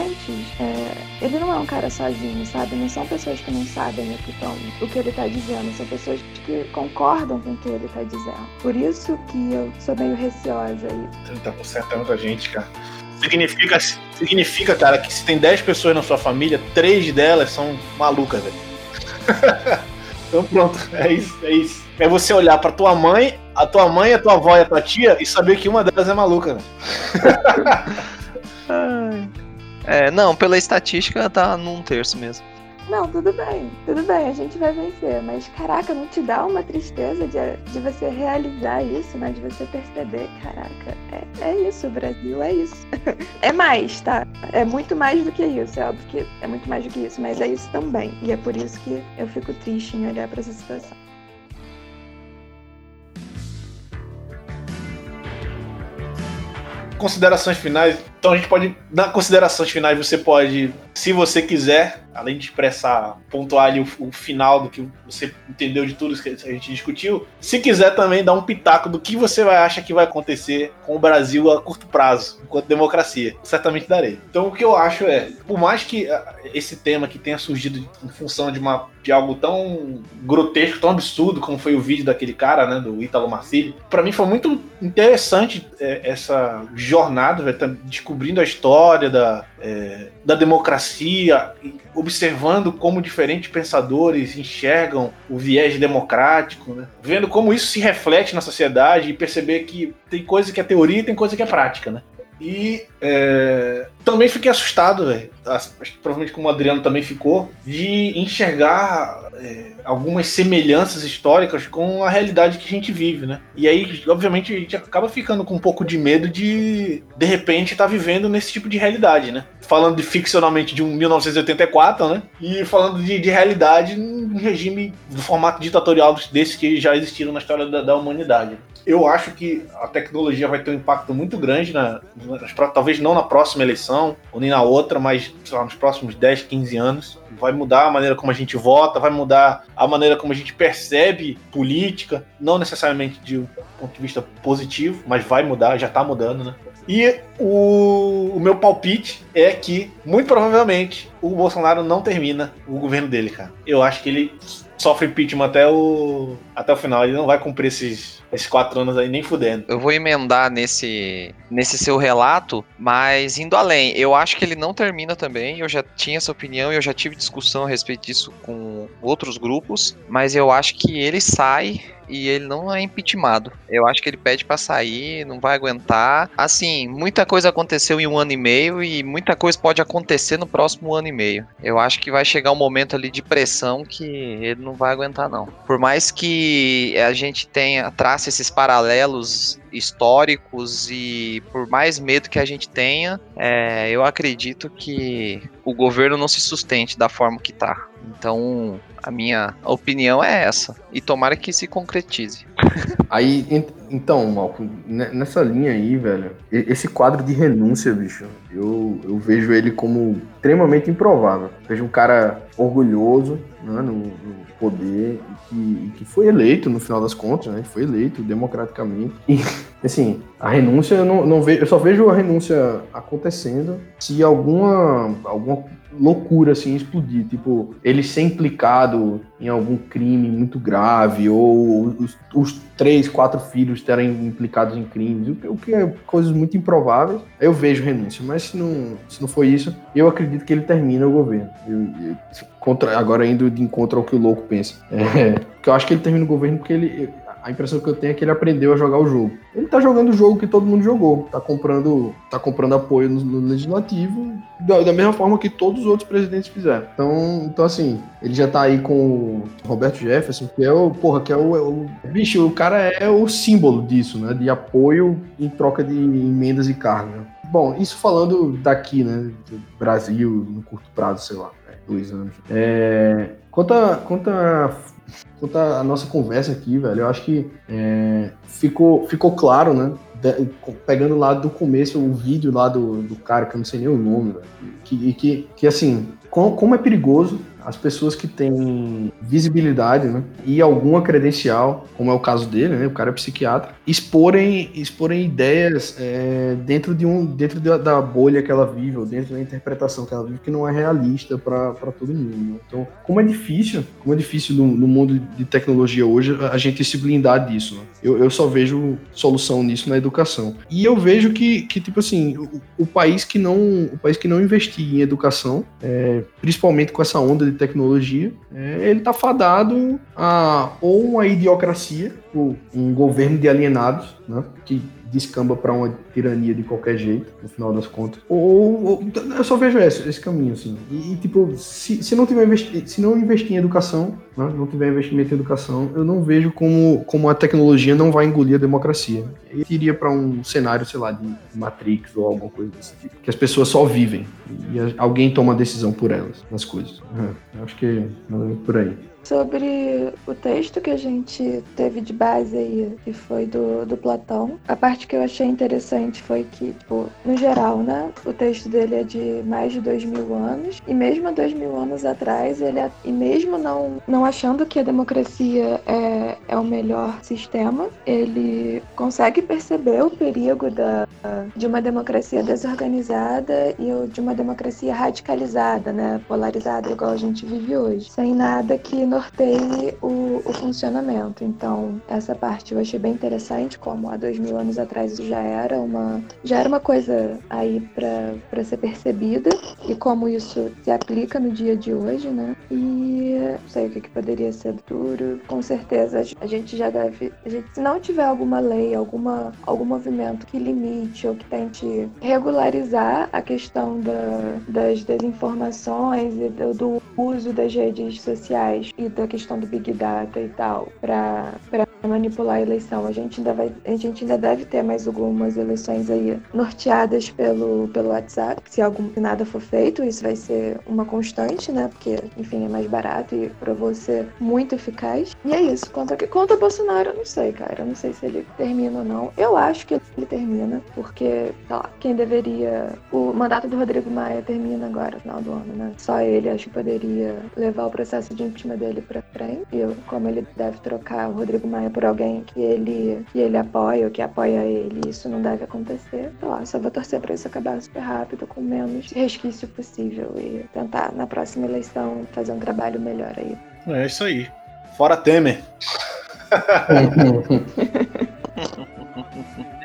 é, ele não é um cara sozinho, sabe? Não são pessoas que não sabem o que, tão, o que ele está dizendo, são pessoas que concordam com o que ele está dizendo. Por isso que eu sou meio receosa aí. 30% é muita gente, cara. Significa, significa, cara, que se tem 10 pessoas na sua família, 3 delas são malucas, velho. [LAUGHS] Então pronto, é isso, é isso. É você olhar pra tua mãe, a tua mãe, a tua avó e a tua tia e saber que uma delas é maluca, né? [LAUGHS] É, não, pela estatística tá num terço mesmo. Não, tudo bem, tudo bem, a gente vai vencer. Mas caraca, não te dá uma tristeza de, de você realizar isso, né? De você perceber, caraca, é, é isso, Brasil, é isso. [LAUGHS] é mais, tá? É muito mais do que isso. É óbvio que é muito mais do que isso, mas é isso também. E é por isso que eu fico triste em olhar pra essa situação. Considerações finais. Então a gente pode, na considerações finais, você pode, se você quiser, além de expressar, pontuar ali o, o final do que você entendeu de tudo que a gente discutiu, se quiser também dar um pitaco do que você vai acha que vai acontecer com o Brasil a curto prazo, enquanto democracia. Certamente darei. Então o que eu acho é, por mais que ah, esse tema que tenha surgido em função de uma de algo tão grotesco, tão absurdo como foi o vídeo daquele cara, né, do Ítalo Marcilli, para mim foi muito interessante é, essa jornada, tá descobrindo a história da, é, da democracia, observando como diferentes pensadores enxergam o viés democrático, né? vendo como isso se reflete na sociedade e perceber que tem coisa que é teoria e tem coisa que é prática, né? E é, também fiquei assustado, velho. Acho que provavelmente como o Adriano também ficou, de enxergar é, algumas semelhanças históricas com a realidade que a gente vive, né? E aí, obviamente, a gente acaba ficando com um pouco de medo de, de repente, estar tá vivendo nesse tipo de realidade, né? Falando de ficcionalmente de um 1984, né? E falando de, de realidade num regime do formato ditatorial desse que já existiram na história da, da humanidade eu acho que a tecnologia vai ter um impacto muito grande, na, talvez não na próxima eleição, ou nem na outra, mas lá, nos próximos 10, 15 anos. Vai mudar a maneira como a gente vota, vai mudar a maneira como a gente percebe política, não necessariamente de um ponto de vista positivo, mas vai mudar, já está mudando, né? E o, o, meu palpite é que, muito provavelmente, o Bolsonaro não termina o governo dele, cara. Eu acho que ele sofre impeachment até o, até o final. Ele não vai cumprir esses, esses quatro anos aí nem fudendo. Eu vou emendar nesse, nesse seu relato, mas indo além, eu acho que ele não termina também. Eu já tinha essa opinião, eu já tive discussão a respeito disso com outros grupos, mas eu acho que ele sai e ele não é impeachmentado. Eu acho que ele pede para sair, não vai aguentar. Assim, muita coisa aconteceu em um ano e meio e muita coisa pode acontecer no próximo ano e meio. Eu acho que vai chegar um momento ali de pressão que ele não vai aguentar não. Por mais que a gente tenha traça esses paralelos históricos e por mais medo que a gente tenha, é, eu acredito que o governo não se sustente da forma que tá. Então, a minha opinião é essa. E tomara que se concretize. [LAUGHS] Aí, então, Malcolm, nessa linha aí, velho, esse quadro de renúncia, bicho, eu, eu vejo ele como extremamente improvável. Vejo um cara orgulhoso né, no, no poder que, que, foi eleito no final das contas, né? Foi eleito democraticamente. E, [LAUGHS] assim, a renúncia eu não, não vejo, eu só vejo a renúncia acontecendo se alguma, alguma loucura assim explodir, tipo, ele ser implicado em algum crime muito grave ou os, os três, quatro filhos terem implicados em crimes, o que, o que é coisas muito improváveis. Eu vejo renúncia, mas se não, se não for isso, eu acredito que ele termina o governo. Eu, eu, contra, agora indo de encontro ao que o louco pensa. É, eu acho que ele termina o governo porque ele a impressão que eu tenho é que ele aprendeu a jogar o jogo. Ele tá jogando o jogo que todo mundo jogou, tá comprando, tá comprando apoio no, no legislativo, da, da, mesma forma que todos os outros presidentes fizeram. Então, então assim, ele já tá aí com o Roberto Jefferson, que é o, porra, que é o, é o bicho, o cara é o símbolo disso, né, de apoio em troca de emendas e cargos. Né? Bom, isso falando daqui, né, do Brasil, no curto prazo, sei lá, é, dois anos. É, quanto a, quanto a quanto à nossa conversa aqui, velho, eu acho que é, ficou, ficou claro, né? De, pegando lá do começo o vídeo lá do, do cara, que eu não sei nem o nome, velho, que, que, que assim, como é perigoso as pessoas que têm visibilidade né, e alguma credencial, como é o caso dele, né, o cara é psiquiatra, exporem, exporem ideias é, dentro, de um, dentro da, bolha que ela vive, ou dentro da interpretação que ela vive, que não é realista para todo mundo. Né? Então, como é difícil, como é difícil no, no, mundo de tecnologia hoje a gente se blindar disso. Né? Eu, eu só vejo solução nisso na educação. E eu vejo que, que tipo assim, o, o país que não o país que não investir em educação, é, principalmente com essa onda de tecnologia, é, ele tá fadado a ou uma idiocracia, ou um governo de alienados, né, que descamba para uma tirania de qualquer jeito, no final das contas. Ou, ou eu só vejo esse, esse caminho, assim. E, e, tipo, se, se não tiver investi se não investir em educação, né, não tiver investimento em educação, eu não vejo como, como a tecnologia não vai engolir a democracia. Eu iria para um cenário, sei lá, de Matrix ou alguma coisa desse tipo. Que as pessoas só vivem e alguém toma a decisão por elas, nas coisas. Uhum. Acho que é por aí. Sobre o texto que a gente teve de base aí, que foi do, do Platão, a parte que eu achei interessante foi que, tipo, no geral, né, o texto dele é de mais de dois mil anos, e mesmo dois mil anos atrás, ele, é, e mesmo não, não achando que a democracia é, é o melhor sistema, ele consegue perceber o perigo da, de uma democracia desorganizada e de uma democracia radicalizada, né, polarizada, igual a gente vive hoje, sem nada que norteie o, o, funcionamento. Então, essa parte eu achei bem interessante, como há dois mil anos atrás isso já era uma, já era uma coisa aí para ser percebida e como isso se aplica no dia de hoje, né? E não sei o que, que poderia ser duro. Com certeza a gente já deve, a gente, se não tiver alguma lei, alguma, algum movimento que limite ou que tente regularizar a questão da, das desinformações e do, do uso das redes sociais e da questão do Big Data e tal, para manipular a eleição. A gente, ainda vai, a gente ainda deve ter mais algumas eleições aí norteadas pelo, pelo WhatsApp. Se, algum, se nada for feito, isso vai ser uma constante, né? Porque, enfim, é mais barato e provou ser muito eficaz. E é isso. Contra, contra Bolsonaro, eu não sei, cara. Eu não sei se ele termina ou não. Eu acho que ele termina, porque, sei lá, quem deveria. O mandato do Rodrigo Maia termina agora, no final do ano, né? Só ele acho que poderia levar o processo de impeachment dele ele para frente. E eu, como ele deve trocar o Rodrigo Maia por alguém que ele, que ele apoia ou que apoia ele, isso não deve acontecer. Então, só vou torcer para isso acabar super rápido, com menos resquício possível e tentar na próxima eleição fazer um trabalho melhor aí. É isso aí. Fora Temer. [LAUGHS]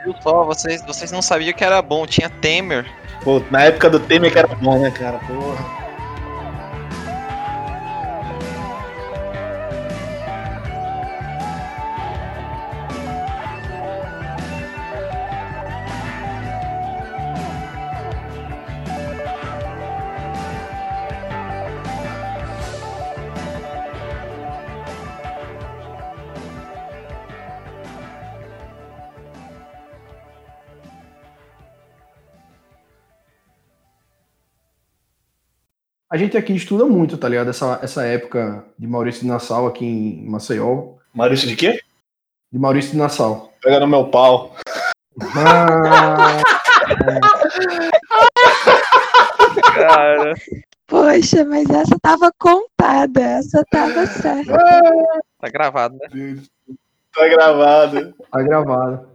Viu só, vocês, vocês não sabiam que era bom, tinha Temer. Pô, na época do Temer que era bom, né, cara? Porra. A gente aqui estuda muito, tá ligado? Essa, essa época de Maurício de Nassau aqui em Maceió. Maurício de quê? De Maurício de Nassau. Pega no meu pau. Ah, [LAUGHS] Cara. Poxa, mas essa tava contada, essa tava certa. Tá gravado, né? Tá gravado. Tá gravado.